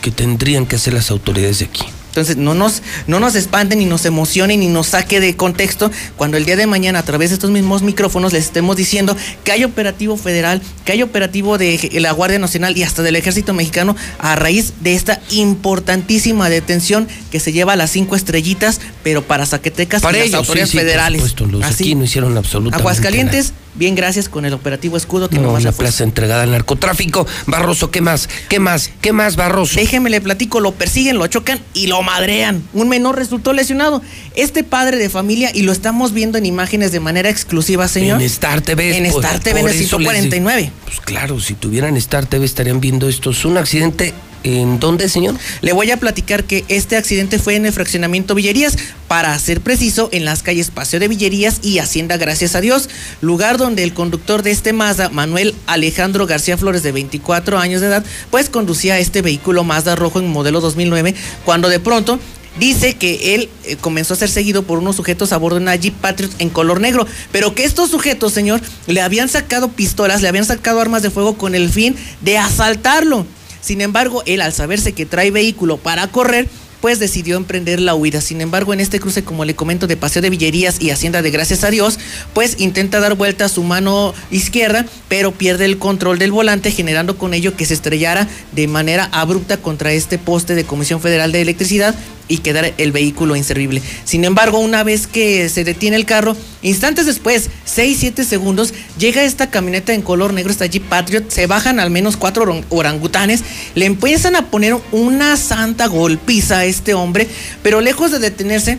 que tendrían que hacer las autoridades de aquí.
Entonces, no nos, no nos espanten, ni nos emocionen, ni nos saque de contexto cuando el día de mañana, a través de estos mismos micrófonos, les estemos diciendo que hay operativo federal, que hay operativo de la Guardia Nacional y hasta del Ejército Mexicano a raíz de esta importantísima detención que se lleva a las cinco estrellitas, pero para Zacatecas
Para
y las autoridades
sí, sí, por
federales.
supuesto,
Así.
aquí no hicieron absolutamente
Aguascalientes, bien gracias con el operativo escudo que
No,
nomás
la plaza entregada al narcotráfico. Barroso, ¿qué más? ¿Qué más? ¿Qué más, Barroso?
Déjeme le platico, lo persiguen, lo chocan y lo madrean. Un menor resultó lesionado. Este padre de familia, y lo estamos viendo en imágenes de manera exclusiva, señor.
En Star TV.
En Star TV en el
eso les
149.
digo. Pues claro, si tuvieran Star TV estarían viendo esto. Es un accidente. ¿En dónde, señor?
Le voy a platicar que este accidente fue en el fraccionamiento Villerías, para ser preciso, en las calles Paseo de Villerías y Hacienda Gracias a Dios, lugar donde el conductor de este Mazda, Manuel Alejandro García Flores, de 24 años de edad, pues conducía este vehículo Mazda rojo en modelo 2009, cuando de pronto Dice que él eh, comenzó a ser seguido por unos sujetos a bordo de una Jeep Patriot en color negro, pero que estos sujetos, señor, le habían sacado pistolas, le habían sacado armas de fuego con el fin de asaltarlo. Sin embargo, él al saberse que trae vehículo para correr, pues decidió emprender la huida. Sin embargo, en este cruce, como le comento, de Paseo de Villerías y Hacienda de Gracias a Dios, pues intenta dar vuelta a su mano izquierda, pero pierde el control del volante, generando con ello que se estrellara de manera abrupta contra este poste de Comisión Federal de Electricidad y quedara el vehículo inservible. Sin embargo, una vez que se detiene el carro, instantes después, 6, 7 segundos, llega esta camioneta en color negro, esta Jeep Patriot, se bajan al menos cuatro orang- orangutanes, le empiezan a poner una santa golpiza a este hombre, pero lejos de detenerse,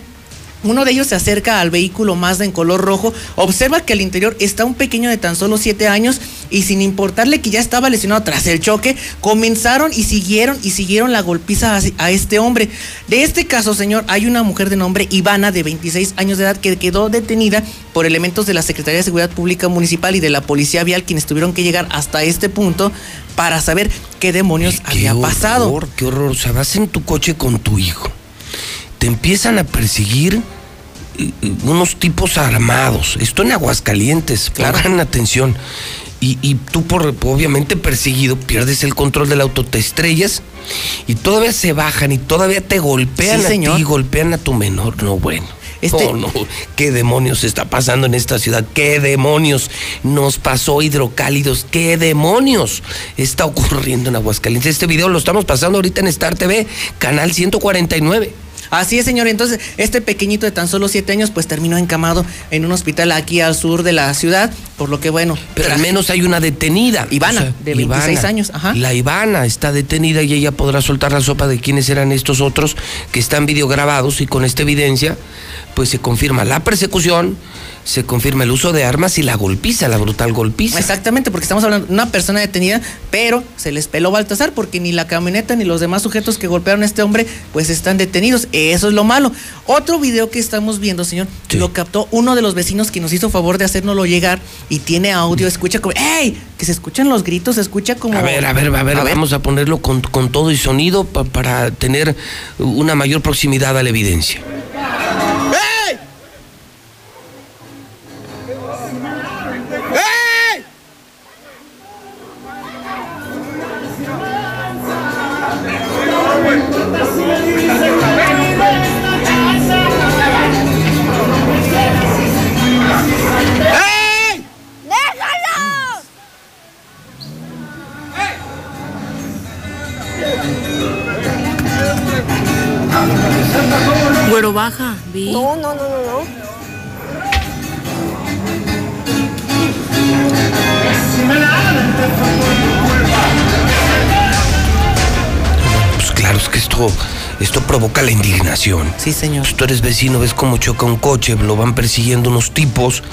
uno de ellos se acerca al vehículo Mazda en color rojo, observa que al interior está un pequeño de tan solo 7 años y sin importarle que ya estaba lesionado tras el choque, comenzaron y siguieron y siguieron la golpiza a, a este hombre. De este caso, señor, hay una mujer de nombre Ivana de 26 años de edad que quedó detenida por elementos de la Secretaría de Seguridad Pública Municipal y de la Policía Vial quienes tuvieron que llegar hasta este punto para saber qué demonios había pasado.
horror, qué horror. O sea, vas en tu coche con tu hijo. Te empiezan a perseguir unos tipos armados. Esto en Aguascalientes,
Claro.
pongan atención.
Y, y tú, por obviamente perseguido, pierdes el control del auto, te estrellas y todavía se bajan y todavía te golpean
Sí,
a
señor.
ti, golpean a tu menor. No, bueno.
Este-
No, no. ¿Qué demonios está pasando en esta ciudad? ¿Qué demonios nos pasó hidrocálidos? ¿Qué demonios está ocurriendo en Aguascalientes? Este video lo estamos pasando ahorita en Star TV, canal 149.
Así es, señor. Entonces, este pequeñito de tan solo siete años, pues terminó encamado en un hospital aquí al sur de la ciudad, por lo que bueno.
Pero al menos hay una detenida.
Ivana,
O sea,
de 26 años, ajá.
La Ivana está detenida y ella podrá soltar la sopa de quiénes eran estos otros que están videograbados y con esta evidencia, pues se confirma la persecución, se confirma el uso de armas y la golpiza, la brutal golpiza.
Exactamente, porque estamos hablando de una persona detenida, pero se les peló Baltasar porque ni la camioneta ni los demás sujetos que golpearon a este hombre pues están detenidos. Eso es lo malo. Otro video que estamos viendo, señor, lo captó uno de los vecinos que nos hizo favor de hacérnoslo llegar y tiene audio, escucha como, ¡Ey! Que se escuchan los gritos, se escucha como...
A ver, a ver, a ver, vamos a ponerlo con, con todo y sonido pa- para tener una mayor proximidad a la evidencia.
Sí, señor.
Pues tú eres vecino, ves cómo choca un coche, lo van persiguiendo unos tipos,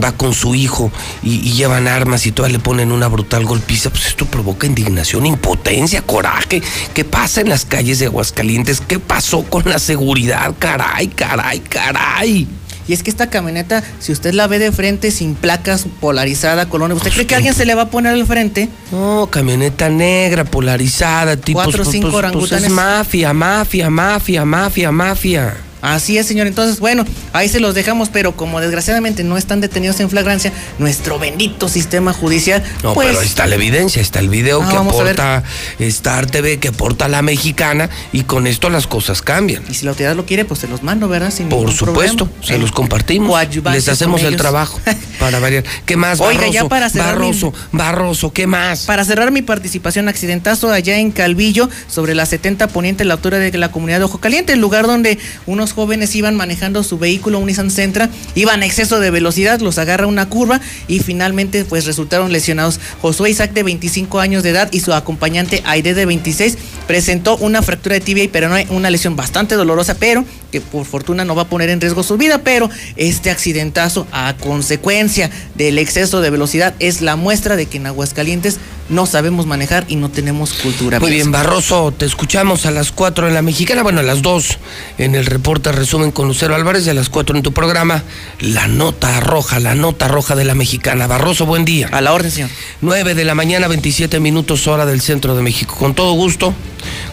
va con su hijo y, llevan armas y todavía le ponen una brutal golpiza. Pues esto provoca indignación, impotencia, coraje. ¿Qué pasa en las calles de Aguascalientes? ¿Qué pasó con la seguridad? Caray, caray, caray.
Y es que esta camioneta, si usted la ve de frente sin placas polarizada, color, ¿usted cree que alguien se le va a poner al frente?
No, camioneta negra, polarizada, tipos.
Cuatro o
pues,
cinco
pues, pues,
orangutanes.
es mafia, mafia, mafia, mafia, mafia.
Así es, señor. Entonces, bueno, ahí se los dejamos, pero como desgraciadamente no están detenidos en flagrancia, nuestro bendito sistema judicial,
No,
pues
pero ahí está la evidencia, está el video
Ah,
que aporta Star TV, que aporta la mexicana, y con esto las cosas cambian.
Y si la autoridad lo quiere, pues se los mando, ¿verdad? Sin
Por supuesto,
problema.
se los compartimos.
coadyuvancia
Les hacemos el trabajo para variar. ¿Qué más,
Oiga,
Barroso?
ya para cerrar mi-
Barroso, Barroso, ¿qué más?
Para cerrar mi participación, accidentazo allá en Calvillo, sobre la 70 poniente, la altura de la comunidad de Ojo Caliente, el lugar donde unos jóvenes iban manejando su vehículo, un Nissan Sentra, iban a exceso de velocidad, los agarra una curva y finalmente pues resultaron lesionados. Josué Isaac de 25 años de edad y su acompañante Aide de 26 presentó una fractura de tibia y peroné, una lesión bastante dolorosa, pero que por fortuna no va a poner en riesgo su vida, pero este accidentazo a consecuencia del exceso de velocidad es la muestra de que en Aguascalientes no sabemos manejar y no tenemos cultura.
Muy bien. Barroso, te escuchamos a las 4 en la mexicana, bueno, a las 2 en el reporte resumen con Lucero Álvarez y a las 4 en tu programa, la nota roja, la nota roja de la mexicana. Barroso, buen día.
A la orden, señor.
9 de la mañana, 27 minutos hora del centro de México. Con todo gusto,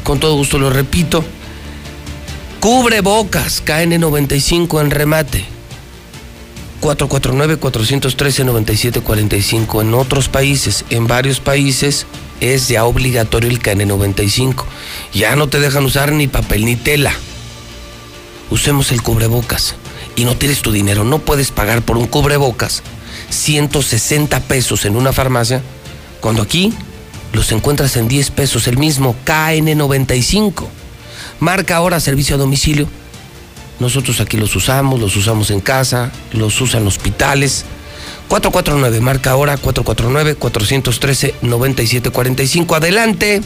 con todo gusto lo repito. Cubre bocas, KN95 en remate. 449-413-9745. En otros países, en varios países, es ya obligatorio el KN95. Ya no te dejan usar ni papel ni tela. Usemos el cubrebocas y no tires tu dinero. No puedes pagar por un cubrebocas 160 pesos en una farmacia cuando aquí los encuentras en 10 pesos el mismo KN95. Marca ahora servicio a domicilio. Nosotros aquí los usamos, los usamos en casa, los usan hospitales. 449, marca ahora 449-413-9745. Adelante.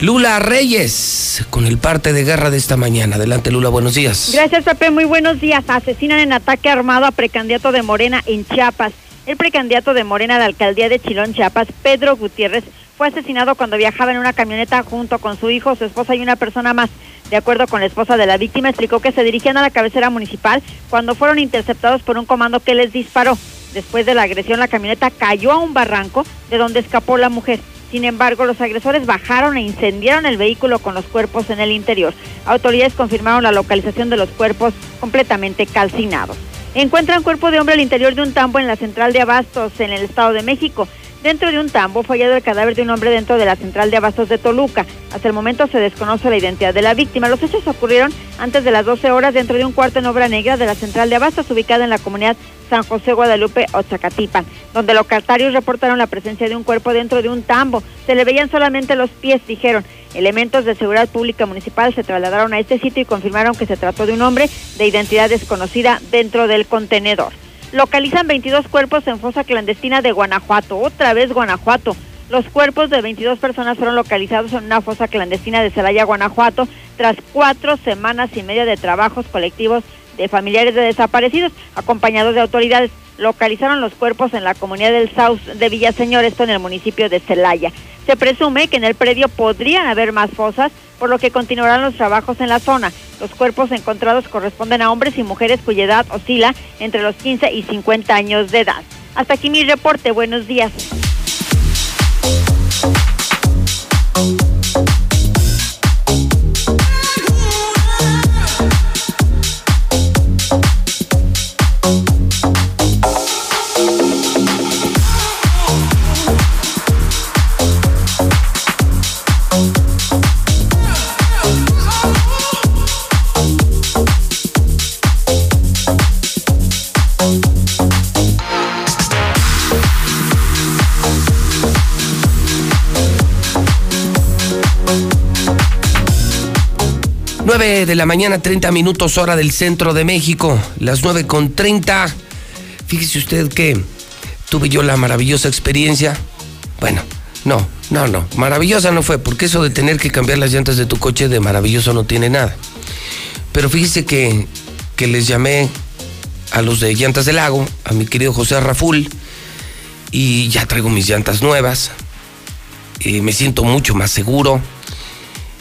Lula Reyes, con el parte de guerra de esta mañana. Adelante, Lula, buenos días.
Gracias, Pepe. Muy buenos días. Asesinan en ataque armado a precandidato de Morena en Chiapas. El precandidato de Morena a la alcaldía de Chilón, Chiapas, Pedro Gutiérrez, fue asesinado cuando viajaba en una camioneta junto con su hijo, su esposa y una persona más. De acuerdo con la esposa de la víctima, explicó que se dirigían a la cabecera municipal cuando fueron interceptados por un comando que les disparó. Después de la agresión, la camioneta cayó a un barranco de donde escapó la mujer. Sin embargo, los agresores bajaron e incendiaron el vehículo con los cuerpos en el interior. Autoridades confirmaron la localización de los cuerpos completamente calcinados.
Encuentran cuerpo de hombre al interior de un tambo en la central de Abastos, en el Estado de México. Dentro de un tambo fue hallado el cadáver de un hombre dentro de la central de abastos de Toluca. Hasta el momento se desconoce la identidad de la víctima. Los hechos ocurrieron antes de las 12 horas dentro de un cuarto en obra negra de la central de abastos ubicada en la comunidad San José Guadalupe Ozacatipan, donde locatarios reportaron la presencia de un cuerpo dentro de un tambo. Se le veían solamente los pies, dijeron. Elementos de seguridad pública municipal se trasladaron a este sitio y confirmaron que se trató de un hombre de identidad desconocida dentro del contenedor localizan 22 cuerpos en fosa clandestina de Guanajuato. Otra vez Guanajuato. Los cuerpos de 22 personas fueron localizados en una fosa clandestina de Celaya, Guanajuato, tras cuatro semanas y media de trabajos colectivos de familiares de desaparecidos, acompañados de autoridades. Localizaron los cuerpos en la comunidad del South de Villaseñor, esto en el municipio de Celaya. Se presume que en el predio podrían haber más fosas, por lo que continuarán los trabajos en la zona. Los cuerpos encontrados corresponden a hombres y mujeres cuya edad oscila entre los 15 y 50 años de edad. Hasta aquí mi reporte. Buenos días. 9 de la mañana, 30 minutos hora del centro de México, las 9 con 30. Fíjese usted que tuve yo la maravillosa experiencia. Bueno, no, no, no, maravillosa no fue, porque eso de tener que cambiar las llantas de tu coche de maravilloso no tiene nada. Pero fíjese que, que les llamé a los de Llantas del Lago, a mi querido José Raful, y ya traigo mis llantas nuevas. y me siento mucho más seguro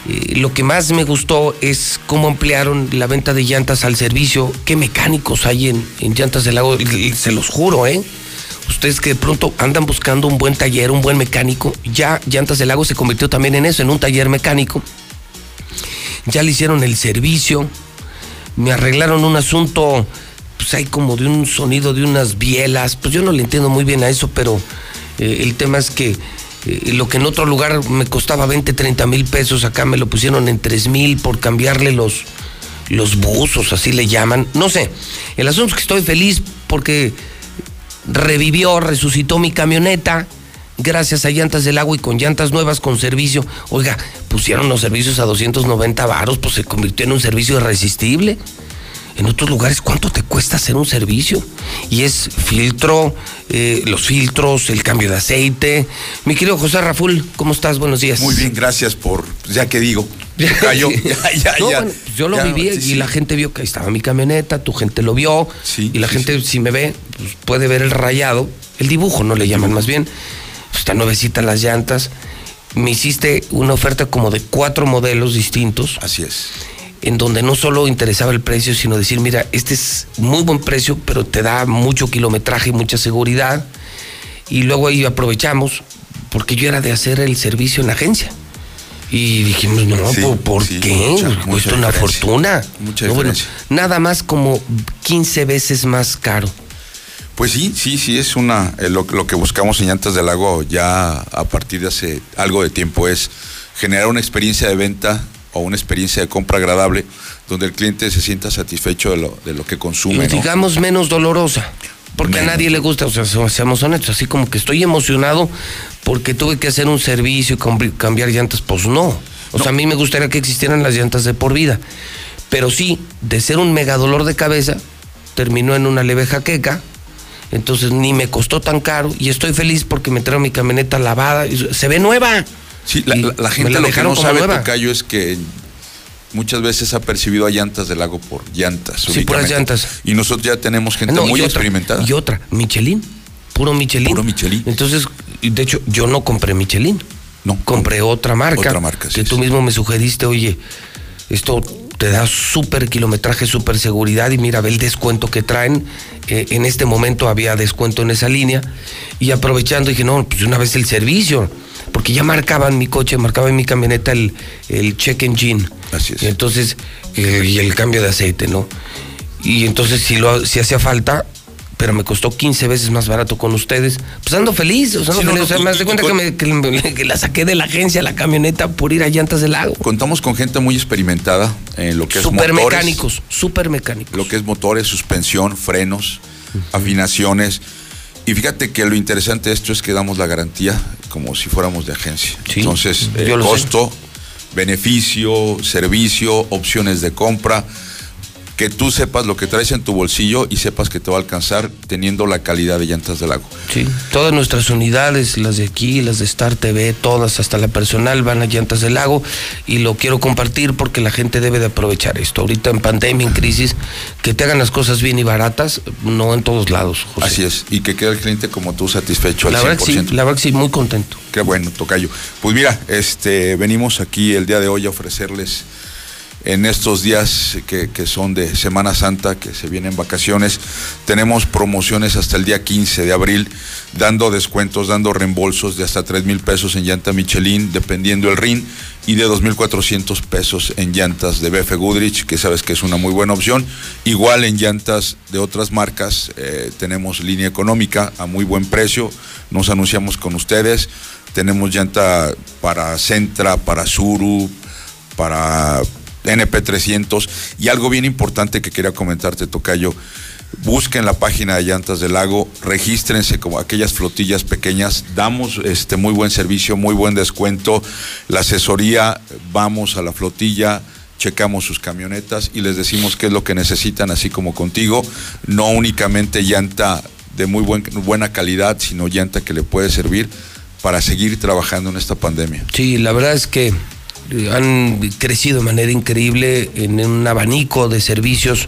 eh, lo que más me gustó es cómo ampliaron la venta de llantas al servicio. Qué mecánicos hay en, Llantas del Lago, se los juro, ¿eh? Ustedes que de pronto andan buscando un buen taller, un buen mecánico, ya Llantas del Lago se convirtió también en eso, en un taller mecánico. Ya le hicieron el servicio, me arreglaron un asunto, pues hay como de un sonido de unas bielas, pues yo no le entiendo muy bien a eso, pero eh, el tema es que lo que en otro lugar me costaba 20, 30 mil pesos, acá me lo pusieron en 3 mil por cambiarle los, los buzos, así le llaman. No sé, el asunto es que estoy feliz porque revivió, resucitó mi camioneta gracias a llantas del agua y con llantas nuevas con servicio. Oiga, pusieron los servicios a 290 varos, pues se convirtió en un servicio irresistible. En otros lugares, ¿cuánto te cuesta hacer un servicio? Y es filtro, eh, los filtros, el cambio de aceite. Mi querido José Raful, ¿cómo estás? Buenos días.
Muy bien, gracias por, ya que digo, cayó. ya, ya,
ya. yo lo viví y la gente vio que ahí estaba mi camioneta, tu gente lo vio. y la gente, si me ve, pues, puede ver el rayado, el dibujo, no le llaman más bien. Está nuevecita las llantas. Me hiciste una oferta como de cuatro modelos distintos.
Así es
en donde no solo interesaba el precio, sino decir, mira, este es muy buen precio, pero te da mucho kilometraje y mucha seguridad. Y luego ahí aprovechamos, porque yo era de hacer el servicio en la agencia. Y dijimos, no, ¿por, qué? Cuesta una fortuna.
Mucha
nada más como 15 veces más caro.
Pues sí, sí, sí, es una. Eh, lo, lo, que buscamos en Llantas del Lago ya a partir de hace algo de tiempo es generar una experiencia de venta o una experiencia de compra agradable donde el cliente se sienta satisfecho de lo, de lo que consume.
digamos menos dolorosa. Porque a nadie le gusta, o sea, seamos honestos, así como que estoy emocionado porque tuve que hacer un servicio y cambiar llantas, pues no. O sea, a mí me gustaría que existieran las llantas de por vida. Pero sí, de ser un mega dolor de cabeza, terminó en una leve jaqueca. Entonces ni me costó tan caro y estoy feliz porque me trajo mi camioneta lavada. Y se ve nueva.
Sí, la, gente lo que no sabe, Tocayo, es que muchas veces ha percibido a llantas del lago por llantas.
Sí, puras llantas.
Y nosotros ya tenemos gente muy experimentada.
Y otra, Michelin, puro Michelin.
Puro Michelin.
Entonces, de hecho, yo no compré Michelin.
No.
Compré otra marca.
Otra marca,
Que tú mismo me sugeriste, oye, esto te da súper kilometraje, súper seguridad y mira, ve el descuento que traen. Eh, en este momento había descuento en esa línea y aprovechando dije, no, pues una vez el servicio porque ya marcaban mi coche, marcaba en mi camioneta el, el check engine.
Así es.
Y entonces, eh, y el cambio de aceite, ¿no? Y entonces si, lo, si hacía falta, pero me costó 15 veces más barato con ustedes. Pues ando feliz, o sea, ando
no,
feliz.
no,
o sea, me das de cuenta que, me- que le- que la saqué de la agencia, la camioneta, por ir a llantas del lago.
Contamos con gente muy experimentada en lo que es
Super
motores,
mecánicos, super mecánicos.
lo que es motores, suspensión, frenos, afinaciones. Y fíjate que lo interesante de esto es que damos la garantía como si fuéramos de agencia. Entonces, eh,
sé.
costo, beneficio, servicio, opciones de compra, que tú sepas lo que traes en tu bolsillo y sepas que te va a alcanzar teniendo la calidad de llantas del lago.
Sí, todas nuestras unidades, las de aquí, las de Star TV, todas, hasta la personal, van a Llantas del Lago y lo quiero compartir porque la gente debe de aprovechar esto. Ahorita en pandemia, en crisis, que te hagan las cosas bien y baratas, no en todos lados, José.
Así es, y que quede el cliente como tú satisfecho al
La
100%.
verdad sí, la verdad que sí, muy contento.
Qué bueno, Tocayo. Pues mira, este, venimos aquí el día de hoy a ofrecerles en estos días que, son de Semana Santa, que se vienen vacaciones, tenemos promociones hasta el día 15 de abril, dando descuentos, dando reembolsos de hasta 3 mil pesos en llanta Michelin, dependiendo el RIN, y de 2.400 pesos en llantas de BF Goodrich, que sabes que es una muy buena opción. Igual en llantas de otras marcas, eh, tenemos línea económica a muy buen precio, nos anunciamos con ustedes, tenemos llanta para Centra, para Suru, para NP300 y algo bien importante que quería comentarte, Tocayo. Busquen la página de Llantas del Lago, regístrense como aquellas flotillas pequeñas, damos este muy buen servicio, muy buen descuento, la asesoría, vamos a la flotilla, checamos sus camionetas y les decimos qué es lo que necesitan, así como contigo, no únicamente llanta de muy buen- buena calidad, sino llanta que le puede servir para seguir trabajando en esta pandemia.
Sí, la verdad es que han crecido de manera increíble en un abanico de servicios.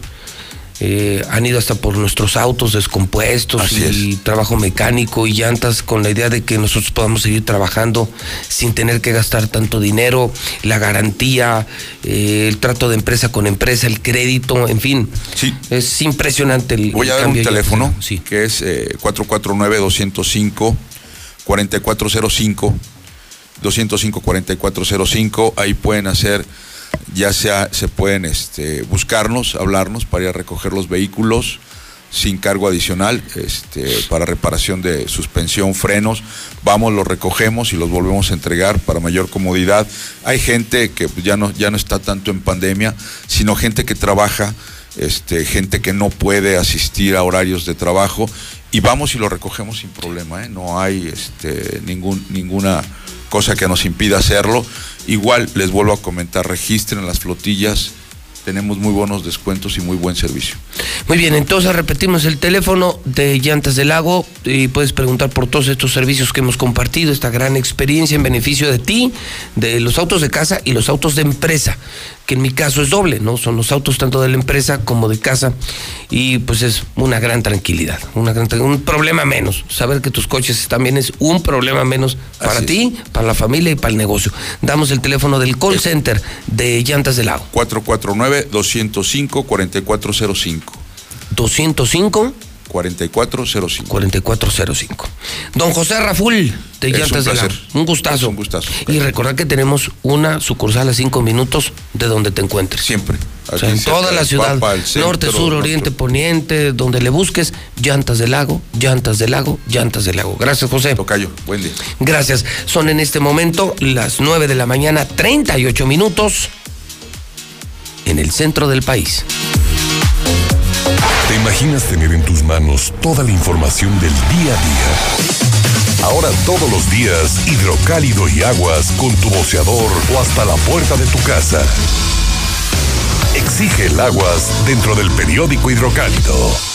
eh, han ido hasta por nuestros autos descompuestos y trabajo mecánico y llantas con la idea de que nosotros podamos seguir trabajando sin tener que gastar tanto dinero, la garantía, eh, el trato de empresa con empresa, el crédito, en fin. Es impresionante el,
Voy
el
a dar un teléfono que es eh, 449-205-4405. 205-4405. Ahí pueden hacer, ya sea, se pueden este, buscarnos, hablarnos para ir a recoger los vehículos sin cargo adicional este, para reparación de suspensión, frenos. Vamos, los recogemos y los volvemos a entregar para mayor comodidad. Hay gente que ya no, ya no está tanto en pandemia, sino gente que trabaja, este, gente que no puede asistir a horarios de trabajo y vamos y lo recogemos sin problema. ¿eh? No hay este, ningún, ninguna cosa que nos impida hacerlo. Igual les vuelvo a comentar, registren las flotillas. Tenemos muy buenos descuentos y muy buen servicio.
Muy bien, entonces repetimos el teléfono de Llantas del Lago y puedes preguntar por todos estos servicios que hemos compartido, esta gran experiencia en beneficio de ti, de los autos de casa y los autos de empresa, que en mi caso es doble, ¿no? Son los autos tanto de la empresa como de casa y pues es una gran tranquilidad, una gran tra- un problema menos. Saber que tus coches también es un problema menos para ti, para la familia y para el negocio. Damos el teléfono del call center de Llantas del Lago.
449-205-4405.
205
4405.
4405. Don José Raful, de
Es un
Llantas del
placer.
Lago. Un gustazo.
Un gustazo.
Y recordar que tenemos una sucursal a cinco minutos de donde te encuentres.
Siempre.
O sea,
Aquí
en toda la
de
ciudad,
Papa, el centro,
norte, sur,
nuestro-
oriente, poniente, donde le busques, Llantas del Lago, Llantas del Lago, Llantas del Lago. Gracias, José.
Tocayo, buen día.
Gracias. Son en este momento las 9 de la mañana, 38 minutos, en el centro del país.
¿Te imaginas tener en tus manos toda la información del día a día? Ahora todos los días, hidrocálido y aguas con tu boceador o hasta la puerta de tu casa. Exige el aguas dentro del periódico hidrocálido.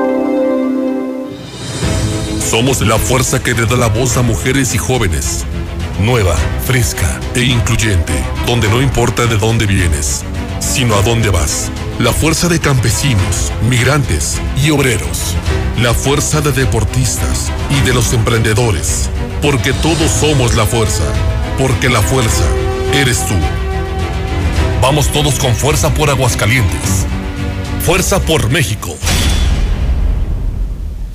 Somos la fuerza que le da la voz a mujeres y jóvenes. Nueva, fresca e incluyente, donde no importa de dónde vienes, sino a dónde vas. La fuerza de campesinos, migrantes y obreros. La fuerza de deportistas y de los emprendedores. Porque todos somos la fuerza. Porque la fuerza eres tú. Vamos todos con fuerza por Aguascalientes. Fuerza por México.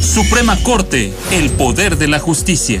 Suprema Corte, el poder de la justicia.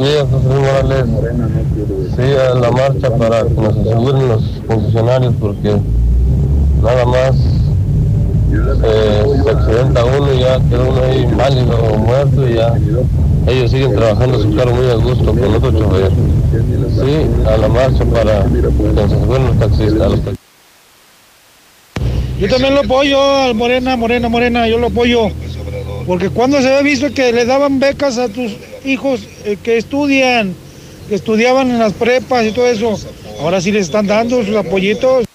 Buenos días, José Luis Morales. Sí, a la marcha para que nos aseguren los funcionarios porque nada más se, se accidenta uno y ya queda uno ahí inválido o muerto y ya ellos siguen trabajando su carro muy a gusto con otro chofer. Sí, a la marcha para que nos aseguren los taxistas. los taxistas.
Yo también lo apoyo al Morena, Morena, Morena, yo lo apoyo. Porque cuando se había visto que le daban becas a tus hijos eh, que estudian, que estudiaban en las prepas y todo eso, ahora sí les están dando sus apoyitos.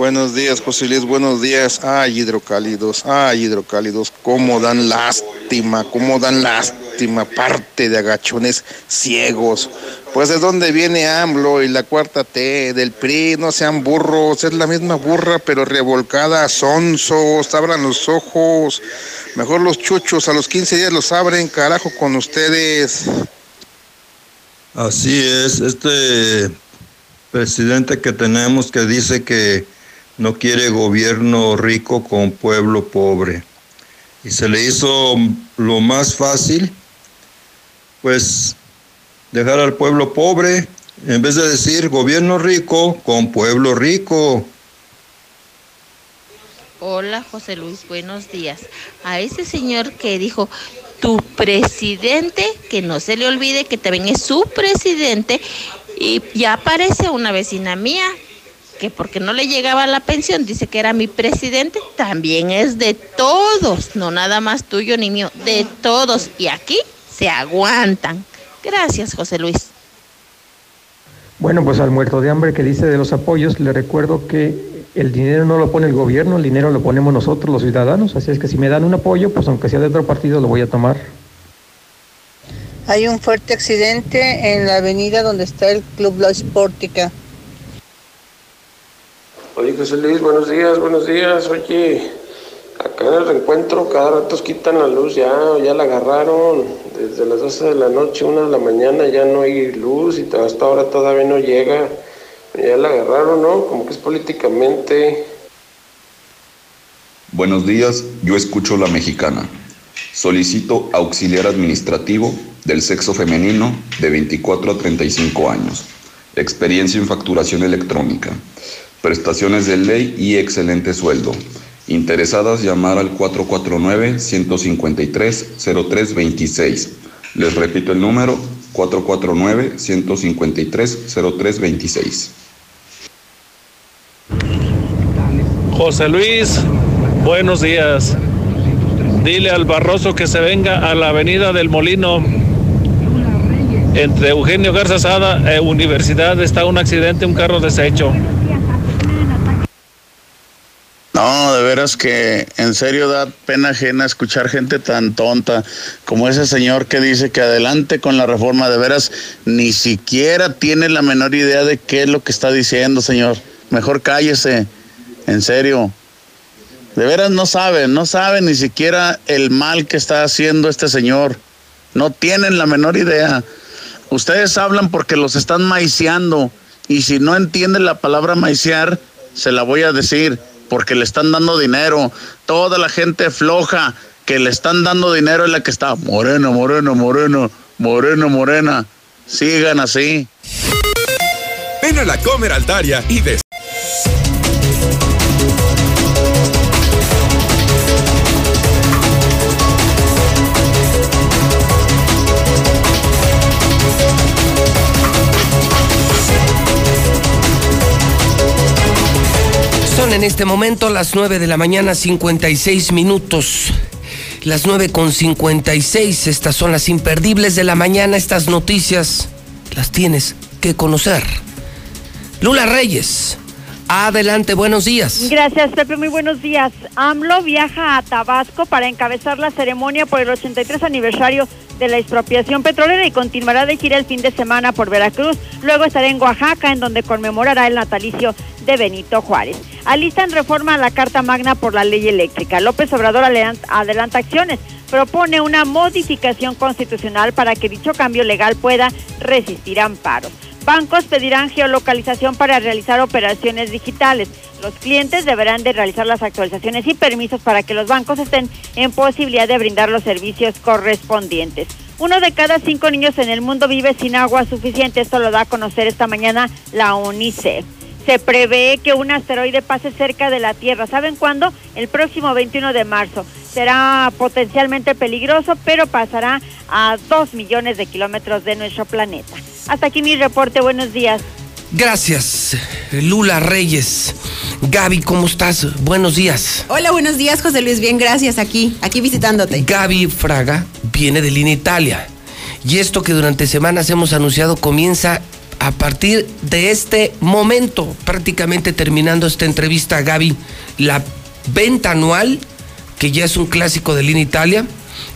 Buenos días, José Luis, buenos días. Ay, hidrocálidos, ay, hidrocálidos, cómo dan lástima, cómo dan lástima, parte de agachones ciegos. Pues de dónde viene AMLO y la cuarta T, del PRI, no sean burros, es la misma burra, pero revolcada, sonsos, abran los ojos. Mejor los chuchos a los 15 días los abren, carajo, con ustedes.
Así es, este presidente que tenemos que dice que no quiere gobierno rico con pueblo pobre. Y se le hizo lo más fácil, pues dejar al pueblo pobre, en vez de decir gobierno rico con pueblo rico.
Hola José Luis, buenos días. A ese señor que dijo, tu presidente, que no se le olvide que también es su presidente, y ya aparece una vecina mía,
que porque no le llegaba la pensión, dice que era mi presidente, también es de todos, no nada más tuyo ni mío, de todos. Y aquí se aguantan. Gracias, José Luis.
Bueno, pues al muerto de hambre que dice de los apoyos, le recuerdo que el dinero no lo pone el gobierno, el dinero lo ponemos nosotros los ciudadanos, así es que si me dan un apoyo, pues aunque sea de otro partido, lo voy a tomar.
Hay un fuerte accidente en la avenida donde está el Club La Esportica.
Oye, José Luis, buenos días, buenos días. Oye, acá en el reencuentro cada rato quitan la luz ya, ya la agarraron. Desde las 12 de la noche, una de la mañana ya no hay luz y hasta ahora todavía no llega. Ya la agarraron, ¿no? Como que es políticamente.
Buenos días, yo escucho la mexicana. Solicito auxiliar administrativo del sexo femenino de 24 a 35 años. Experiencia en facturación electrónica. Prestaciones de ley y excelente sueldo. Interesadas llamar al 449-153-0326. Les repito el número 449-153-0326.
José Luis, buenos días. Dile al Barroso que se venga a la avenida del Molino. Entre Eugenio Garza Sada e Universidad está un accidente, un carro deshecho.
No, de veras que en serio da pena ajena escuchar gente tan tonta como ese señor que dice que adelante con la reforma. De veras, ni siquiera tiene la menor idea de qué es lo que está diciendo, señor. Mejor cállese, en serio. De veras no saben, no saben ni siquiera el mal que está haciendo este señor. No tienen la menor idea. Ustedes hablan porque los están maiciando. Y si no entienden la palabra maiciar, se la voy a decir, porque le están dando dinero. Toda la gente floja que le están dando dinero es la que está moreno, moreno, moreno, moreno, morena. Sigan así. Ven a la Comer Altaria y des
En este momento las 9 de la mañana 56 minutos. Las 9 con 56, estas son las imperdibles de la mañana, estas noticias las tienes que conocer. Lula Reyes, adelante, buenos días.
Gracias, Pepe, muy buenos días. AMLO viaja a Tabasco para encabezar la ceremonia por el 83 aniversario de la expropiación petrolera y continuará de gira el fin de semana por Veracruz. Luego estará en Oaxaca, en donde conmemorará el natalicio de Benito Juárez. Alistan reforma a la Carta Magna por la ley eléctrica. López Obrador adelanta acciones. Propone una modificación constitucional para que dicho cambio legal pueda resistir amparos. Bancos pedirán geolocalización para realizar operaciones digitales. Los clientes deberán de realizar las actualizaciones y permisos para que los bancos estén en posibilidad de brindar los servicios correspondientes. Uno de cada cinco niños en el mundo vive sin agua suficiente. Esto lo da a conocer esta mañana la UNICEF. Se prevé que un asteroide pase cerca de la Tierra. ¿Saben cuándo? El próximo 21 de marzo. Será potencialmente peligroso, pero pasará a dos millones de kilómetros de nuestro planeta. Hasta aquí mi reporte. Buenos días.
Gracias, Lula Reyes. Gaby, ¿cómo estás? Buenos días.
Hola, buenos días, José Luis. Bien, gracias. Aquí, aquí visitándote.
Gaby Fraga viene de Línea Italia. Y esto que durante semanas hemos anunciado comienza a partir de este momento, prácticamente terminando esta entrevista, Gaby, la venta anual, que ya es un clásico de Línea Italia,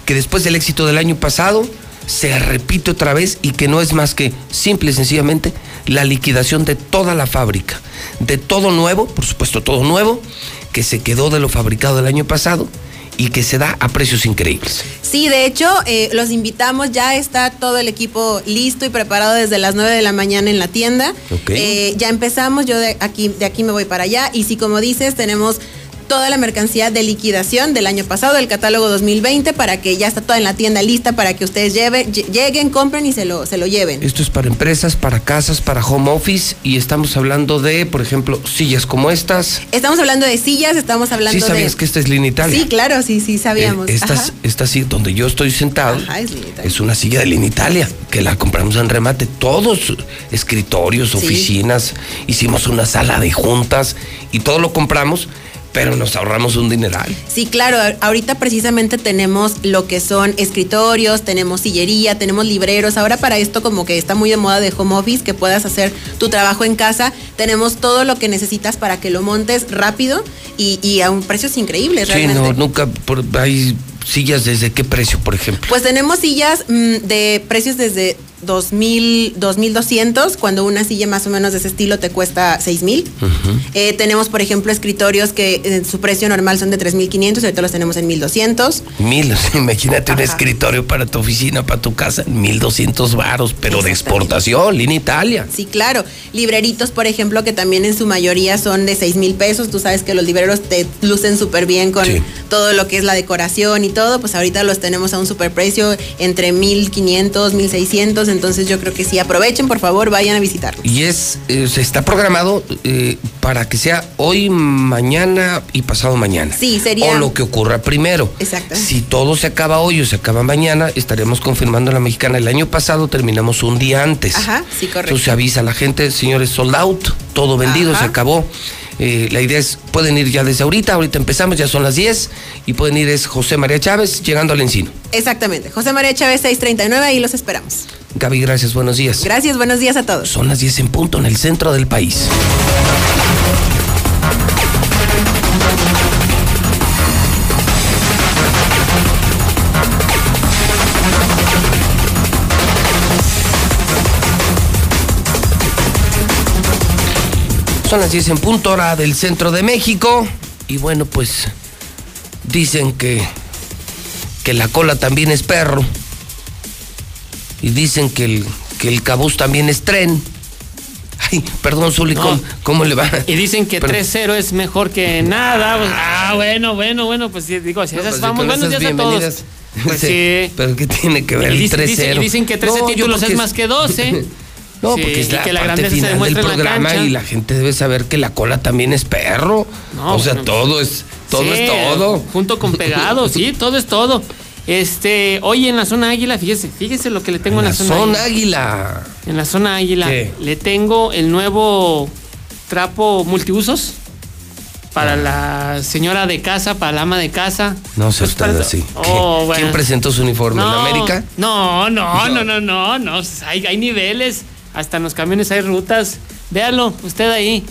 que después del éxito del año pasado se repite otra vez y que no es más que simple y sencillamente la liquidación de toda la fábrica, de todo nuevo, por supuesto todo nuevo, que se quedó de lo fabricado del año pasado y que se da a precios increíbles.
Sí, de hecho, eh, los invitamos, ya está todo el equipo listo y preparado desde las 9 de la mañana en la tienda. Eh, ya empezamos, yo de aquí, de aquí me voy para allá y si como dices, tenemos toda la mercancía de liquidación del año pasado, el catálogo 2020, para que ya está toda en la tienda lista para que ustedes lleven, lle- lleguen, compren y se lo, se lo lleven.
Esto es para empresas, para casas, para home office y estamos hablando de, por ejemplo, sillas como estas.
Estamos hablando de sillas, estamos hablando
¿Sí sabías
de...
que esta es Línea Italia?
Sí, claro, sí, sí, sabíamos.
Eh, Esta, esta silla donde yo estoy sentado
Ajá, es
una silla de Línea Italia que la compramos en remate. Todos, escritorios,
Sí.
oficinas, hicimos una sala de juntas y todo lo compramos, pero nos ahorramos un dineral.
Sí, claro, ahorita precisamente tenemos lo que son escritorios, tenemos sillería, tenemos libreros. Ahora para esto como que está muy de moda de home office, que puedas hacer tu trabajo en casa, tenemos todo lo que necesitas para que lo montes rápido y, y a un precios increíbles
Sí,
realmente.
no, nunca por- hay sillas desde qué precio, por ejemplo.
Pues tenemos sillas mm, de precios desde 2000, 2200, cuando una silla más o menos de ese estilo te cuesta 6000. Eh, tenemos, por ejemplo, escritorios que en su precio normal son de 3.500, ahorita los tenemos en 1.200.
Mil, imagínate un escritorio para tu oficina, para tu casa, mil doscientos varos, pero de exportación, línea Italia.
Sí, claro. Libreritos, por ejemplo, que también en su mayoría son de 6 mil pesos. Tú sabes que los libreros te lucen súper bien con
Sí.
todo lo que es la decoración y todo. Pues ahorita los tenemos a un superprecio entre 1.500, 1.600. Entonces yo creo que sí, aprovechen, por favor, vayan a visitarnos.
Y es, eh, se está programado eh, para que sea hoy, mañana y pasado mañana.
Sí, sería-
O lo que ocurra primero.
Exacto.
Si todo se acaba hoy o se acaba mañana, estaremos confirmando la mexicana. El año pasado terminamos un día antes.
Ajá, sí, correcto.
Entonces se avisa a la gente, señores, sold out, todo vendido,
Ajá.
se acabó. Eh, la idea es, pueden ir ya desde ahorita, ahorita empezamos, ya son las 10, y pueden ir es José María Chávez, llegando al Encino.
Exactamente. José María Chávez 639, ahí los esperamos.
Gaby, gracias, buenos días.
Gracias, buenos días a todos.
Son las 10 en punto en el centro del país. Son las 10 en punto hora del centro de México. Y bueno, pues dicen que, que la cola también es perro. Y dicen que el, que el cabuz también es tren. Ay, perdón, Zuli,
No.
¿cómo, cómo le va?
Y dicen que
Pero-
3-0 es mejor que nada. pues, ah, bueno, bueno, bueno, pues digo, si
No,
esas
pues,
vamos, buenos días a todos. Pues
Sí,
sí.
Pero ¿qué tiene que ver
Y
el
dicen,
3-0?
dicen- dicen que 13
No,
títulos
porque
es más que 12.
No,
Sí,
porque es la
que la
parte
grandeza se
final del
demuestra en la
programa
cancha.
y la gente debe saber que la cola también es perro.
No,
o sea,
bueno,
todo es todo
Sí,
es todo.
Junto con pegado, sí, todo es todo. Este, hoy en la zona águila, fíjese, fíjese lo que le tengo en la,
La
zona,
zona
águila.
águila.
En la zona águila
¿Qué?
le tengo el nuevo trapo multiusos para la señora de casa, para la ama de casa.
No sé
Pues
usted
para-
así.
Oh,
¿Quién presentó su uniforme? ¿En América?
No, no, no, no, no, no. Hay, hay niveles. Hasta en los camiones hay rutas. Véalo, usted ahí.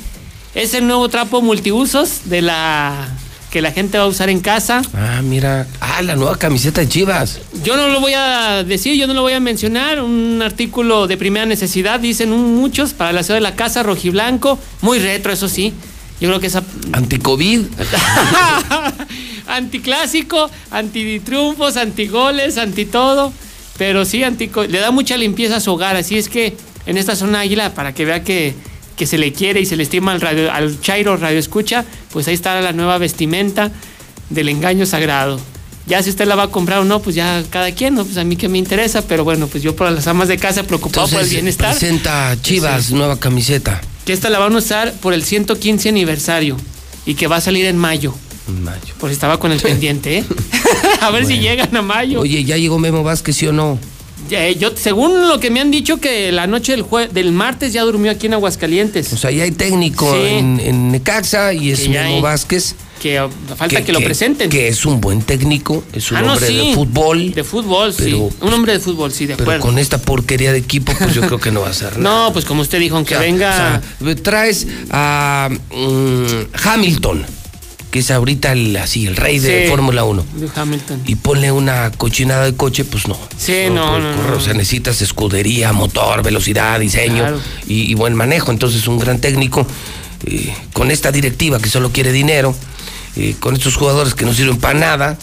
Es el nuevo trapo multiusos de la que la gente va a usar en casa.
Ah, mira. Ah, la nueva camiseta de Chivas.
Yo no lo voy a decir, yo no lo voy a mencionar. Un artículo de primera necesidad, dicen muchos, para la ciudad de la casa, rojiblanco. Muy retro, eso sí. Yo creo que esa.
Anticovid.
Anticlásico, antitriunfos, antigoles, anti todo. Pero sí, antico, le da mucha limpieza a su hogar. Así es que en esta zona águila, para que vea que, que se le quiere y se le estima al, radio, al Chairo Radio Escucha, pues ahí está la nueva vestimenta del engaño sagrado. Ya si usted la va a comprar o no, pues ya cada quien, ¿no? Pues a mí que me interesa, pero bueno, pues yo por las amas de casa preocupado por el bienestar.
presenta Chivas, nueva camiseta.
Que esta la van a usar por el 115 aniversario y que va a salir en mayo.
En mayo.
Por si estaba con el pendiente, ¿eh? a ver si llegan a mayo.
Oye, ¿ya llegó Memo Vázquez, sí o no?
Eh, yo, según lo que me han dicho, que la noche del, jue- del martes ya durmió aquí en Aguascalientes.
O sea, ya hay técnico
Sí.
en, en Necaxa y es Memo. Vázquez.
Que uh, falta que, lo presenten.
Que es un buen técnico, es un
Ah, no,
hombre
sí.
de fútbol.
De fútbol,
Pero-
sí. Un hombre de fútbol, sí, de
Pero
acuerdo.
con esta porquería de equipo, pues yo creo que no va a hacer nada.
No, pues como usted dijo, aunque
O sea,
venga.
o sea, traes a mm, Hamilton, que es ahorita el, así, el rey de. Fórmula 1.
de Hamilton.
Y ponle una cochinada de coche, pues no.
Sí, no,
correr.
no.
O sea, necesitas escudería, motor, velocidad, diseño
Claro.
y, y buen manejo. Entonces, un gran técnico eh, con esta directiva que solo quiere dinero, eh, con estos jugadores que no sirven para nada,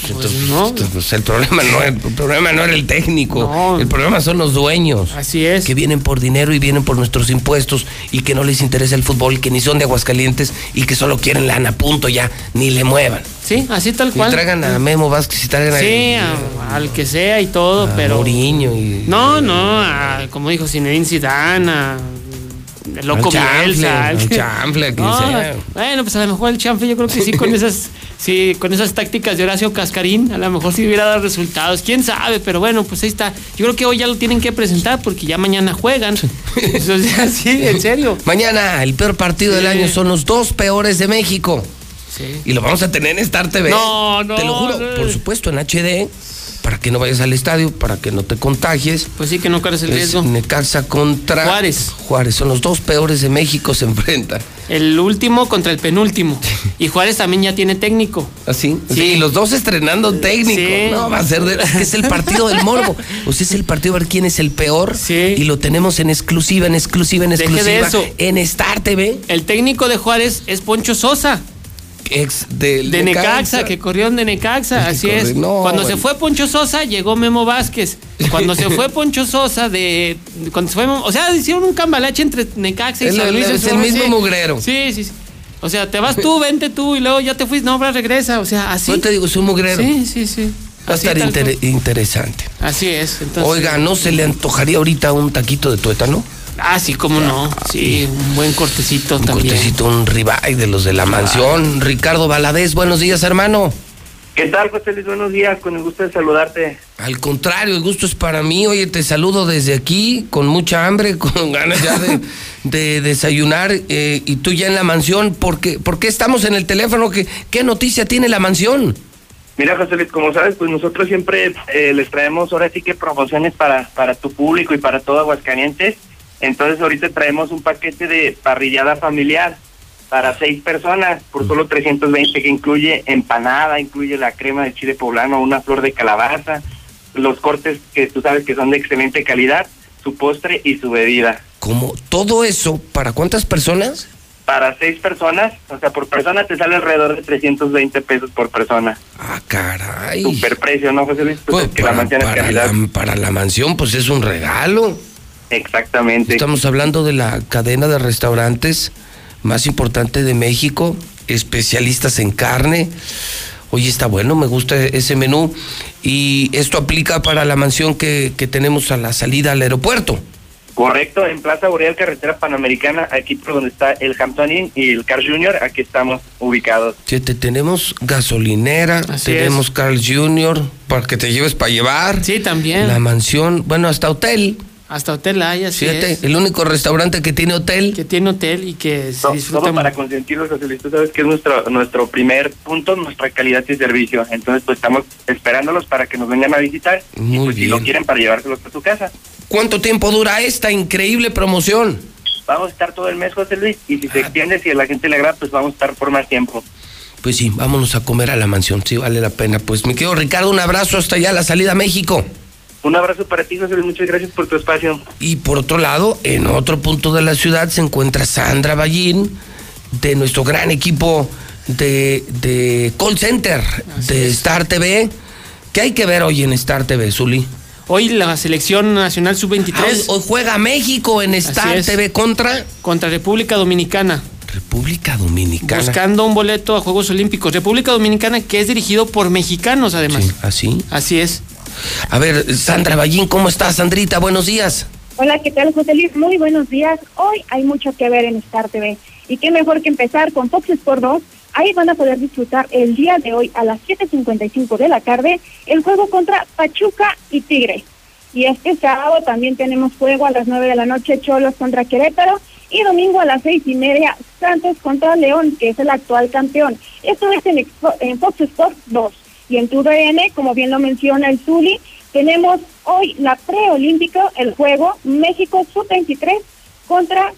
Pues entonces, no. Pues el, problema no, el problema no era el técnico, el problema son los dueños.
Así es.
Que vienen por dinero y vienen por nuestros impuestos y que no les interesa el fútbol, que ni son de Aguascalientes y que solo quieren lana, punto ya, ni le muevan.
Sí, así tal cual.
Y traigan a Memo Vázquez y traigan
sí, al que sea y todo, pero.
Moriño y.
No, no, como dijo Zinedine Zidane, el loco Bielsa.
El chanfle,
Bueno, pues a lo mejor el chanfle yo creo que sí con esas sí, con esas tácticas de Horacio Cascarín, a lo mejor sí hubiera dado resultados, quién sabe, pero bueno, pues ahí está. Yo creo que hoy ya lo tienen que presentar porque ya mañana juegan. Eso sí, en serio.
Mañana el peor partido del año son los dos peores de México. Sí. Y lo vamos a tener en Star TV.
No, no.
Te lo juro, por supuesto, en HD para que no vayas al estadio, para que no te contagies.
Pues sí, que no corres el riesgo.
Necaxa contra
Juárez.
Juárez, son los dos peores de México, se enfrentan.
El último contra el penúltimo. Y Juárez también ya tiene técnico.
¿Así? ¿Ah, sí, los dos estrenando técnico. No, va a ser de, es el partido del morbo. O sea, es el partido a ver quién es el peor. Sí. Y lo tenemos en exclusiva, en exclusiva, en exclusiva. de eso. En Star TV.
El técnico de Juárez es Poncho Sosa
ex del
de Necaxa, que corrió de Necaxa, así es. cuando se fue Poncho Sosa, llegó Memo Vázquez. Cuando se fue Poncho Sosa de. Cuando se fue, o sea, hicieron un cambalache entre Necaxa y San Luis.
Es el mismo mugrero.
Sí, sí, sí. O sea, te vas tú, vente tú y luego ya te fuiste, no, ahora regresa. O sea, así.
Yo te digo, es un mugrero.
Sí, sí, sí.
Va a estar interesante.
Así es.
Oiga, ¿no se le antojaría ahorita un taquito de tuétano?
Ah, sí, cómo no. Sí, un buen cortecito
un
también.
cortecito, un ribeye de los de la mansión. Ricardo Valadez, buenos días, hermano.
¿Qué tal, José Luis? Buenos días, con el gusto de saludarte.
Al contrario, el gusto es para mí. Oye, te saludo desde aquí, con mucha hambre, con ganas ya de, desayunar, eh, y tú ya en la mansión. ¿Por qué, ¿Por qué estamos en el teléfono? ¿Qué, ¿Qué noticia tiene la mansión?
Mira, José Luis, como sabes, pues nosotros siempre eh, les traemos ahora sí que promociones para, para tu público y para todo Aguascalientes. Entonces ahorita traemos un paquete de parrillada familiar para seis personas por solo 320 que incluye empanada, incluye la crema de chile poblano, una flor de calabaza, los cortes que tú sabes que son de excelente calidad, su postre y su bebida.
¿Cómo? ¿Todo eso para cuántas personas?
Para seis personas, o sea, por persona te sale alrededor de 320 pesos por persona.
Ah, caray.
Super precio, ¿no, José Luis? Pues,
pues para, La, para la mansión, pues es un regalo.
Exactamente.
Estamos hablando de la cadena de restaurantes más importante de México, especialistas en carne. Oye, está bueno, me gusta ese menú. Y esto aplica para la mansión que, tenemos a la salida al aeropuerto.
Correcto, en Plaza Boreal, carretera panamericana, aquí por donde está el Hampton Inn y el Carl Jr., aquí estamos ubicados.
Sí, tenemos gasolinera, tenemos Carl Jr., para que te lleves para llevar.
Sí, también.
La mansión, bueno, hasta hotel.
Hasta hotel hay, así
Fíjate, el único restaurante que tiene hotel.
Que tiene hotel y que se disfruta.
Para consentirlos, José Tú sabes que es nuestro, nuestro primer punto, nuestra calidad y servicio. Entonces, pues estamos esperándolos para que nos vengan a visitar.
Muy
y pues,
bien.
si lo quieren, para llevárselos a su casa.
¿Cuánto tiempo dura esta increíble promoción?
Vamos a estar todo el mes, José Luis. Y si se ah. extiende, si a la gente le agrada, pues vamos a estar por más tiempo.
Pues sí, vámonos a comer a la mansión, sí, vale la pena. Pues me quedo Ricardo, un abrazo hasta allá, la salida a México.
Un abrazo para ti, José Muchas gracias por tu espacio.
Y por otro lado, en otro punto de la ciudad se encuentra Sandra Ballín, de nuestro gran equipo de, de call center de Star TV. ¿Qué hay que ver hoy en Star TV, Zuli?
Hoy la selección nacional sub-23. Ah,
hoy juega México en Star TV contra.
Contra República Dominicana.
República Dominicana.
Buscando un boleto a Juegos Olímpicos. República Dominicana que es dirigido por mexicanos además.
Sí, ¿Así?
Así es.
A ver, Sandra Ballín, ¿cómo estás, Sandrita? Buenos días.
Hola, ¿qué tal, José Luis? Muy buenos días. Hoy hay mucho que ver en Star TV. Y qué mejor que empezar con Fox Sport 2. Ahí van a poder disfrutar el día de hoy a las 7.55 de la tarde el juego contra Pachuca y Tigre. Y este sábado también tenemos juego a las 9 de la noche Cholos contra Querétaro y domingo a las seis y media Santos contra León, que es el actual campeón. Esto es en, Fox Sports 2. Y en tu DN, como bien lo menciona el Zuli, tenemos hoy la preolímpica, el juego México Sub-23 contra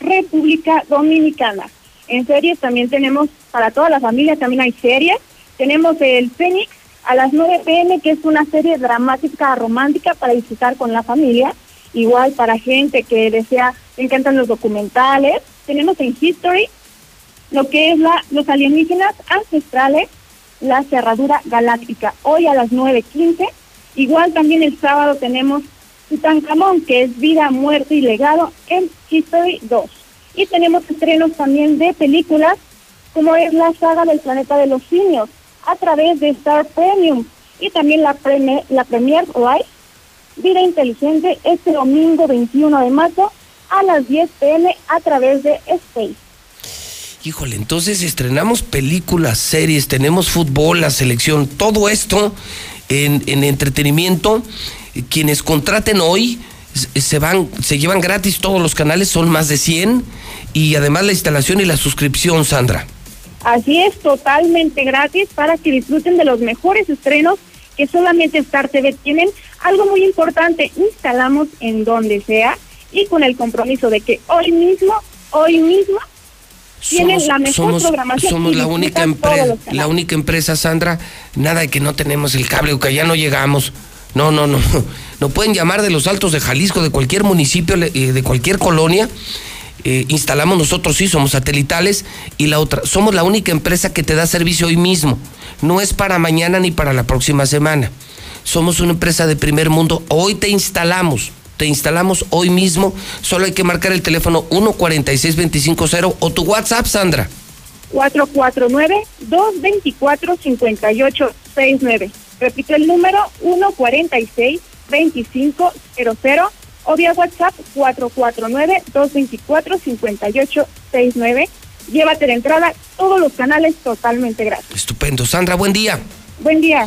República Dominicana. En series también tenemos, para toda la familia también hay series. Tenemos el Fénix a las 9 pm, que es una serie dramática romántica para disfrutar con la familia. Igual para gente que desea, encantan los documentales. Tenemos en History lo que es la, los alienígenas ancestrales La Cerradura Galáctica, hoy a las 9.15. Igual también el sábado tenemos Tutankamón, que es Vida, Muerte y Legado en History 2. Y tenemos estrenos también de películas, como es la saga del planeta de los simios, a través de Star Premium. Y también la, premier, la Premier Live, Vida Inteligente, este domingo 21 de marzo a las 10 pm a través de Space.
Híjole, entonces estrenamos películas, series, tenemos fútbol, la selección, todo esto en, en entretenimiento. Quienes contraten hoy se van, se llevan gratis todos los canales, son más de 100 y además la instalación y la suscripción, Sandra.
Así es, totalmente gratis para que disfruten de los mejores estrenos que solamente Star TV tienen. Algo muy importante, instalamos en donde sea y con el compromiso de que hoy mismo, hoy mismo tienen la mejor
somos,
programación.
Somos la única, empresa, la única empresa, Sandra, nada de que no tenemos el cable o que ya no llegamos. No, no, no. No pueden llamar de los altos de Jalisco, de cualquier municipio, eh, de cualquier colonia. Eh, instalamos nosotros, sí, somos satelitales. Y la otra, somos la única empresa que te da servicio hoy mismo. No es para mañana ni para la próxima semana. Somos una empresa de primer mundo. Hoy te instalamos. Te instalamos hoy mismo. Solo hay que marcar el teléfono 146-250 o tu WhatsApp, Sandra.
449-224-5869. Repito el número 146-2500 o vía WhatsApp 449-224-5869. Llévate de entrada todos los canales totalmente gratis.
Estupendo. Sandra, buen día.
Buen día.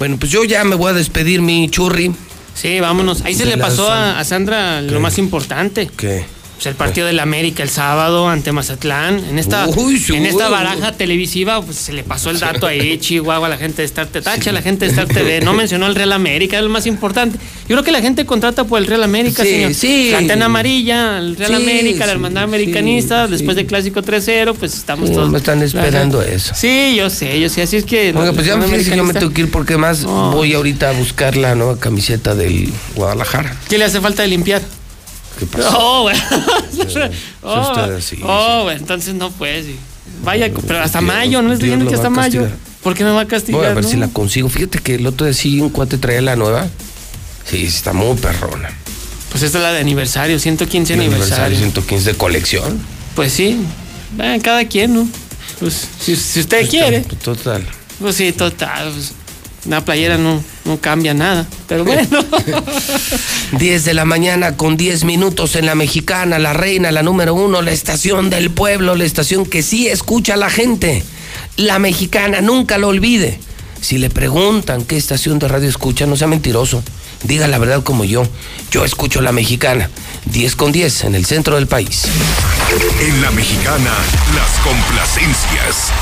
Bueno, pues yo ya me voy a despedir, mi churri.
Sí, vámonos. Ahí se le pasó a, a Sandra lo más importante.
¿Qué?
Pues el partido del América el sábado ante Mazatlán. En esta,
Uy, sí,
en esta
uy.
baraja televisiva, pues se le pasó el dato ahí, Chihuahua, a la gente de Star. Tacha, a la gente de Star TV. No mencionó el Real América, es lo más importante. Yo creo que la gente contrata por el Real América,
Sí,
señor.
sí.
La antena amarilla, el Real
Sí,
América, la
sí,
hermandad americanista,
sí,
después
sí.
del clásico 3-0, pues estamos
Sí,
todos.
me están esperando eso.
Sí, yo sé, yo sé. Así es que.
Oiga, pues ya me fíjese, yo me tengo que ir porque más voy ahorita a buscar la nueva camiseta del Guadalajara.
¿Qué le hace falta de limpiar?
¿Qué pasó?
Oh, bueno. oh,
usted así,
oh, bueno, entonces no puede. sí. Vaya, pero hasta
Dios-
mayo, no es
Dios
diciendo que hasta mayo. ¿Por qué me va a castigar?
Voy a ver
no?
si la consigo. Fíjate que el otro día sí un cuate traía la nueva. Sí, está muy perrona.
Pues esta es la de aniversario, 115
El
aniversario.
115 de colección.
Pues sí, cada quien, ¿no? Pues si, si usted
Pues,
quiere,
Total.
pues sí, total. pues, una playera no, no cambia nada. Pero bueno.
10 de la mañana con 10 minutos en la mexicana, la reina, la número uno, la estación del pueblo, la estación que sí escucha a la gente. La mexicana, nunca lo olvide. Si le preguntan qué estación de radio escucha, no sea mentiroso. Diga la verdad como yo. Yo escucho la mexicana. 10 con 10 en el centro del país.
En la mexicana, las complacencias.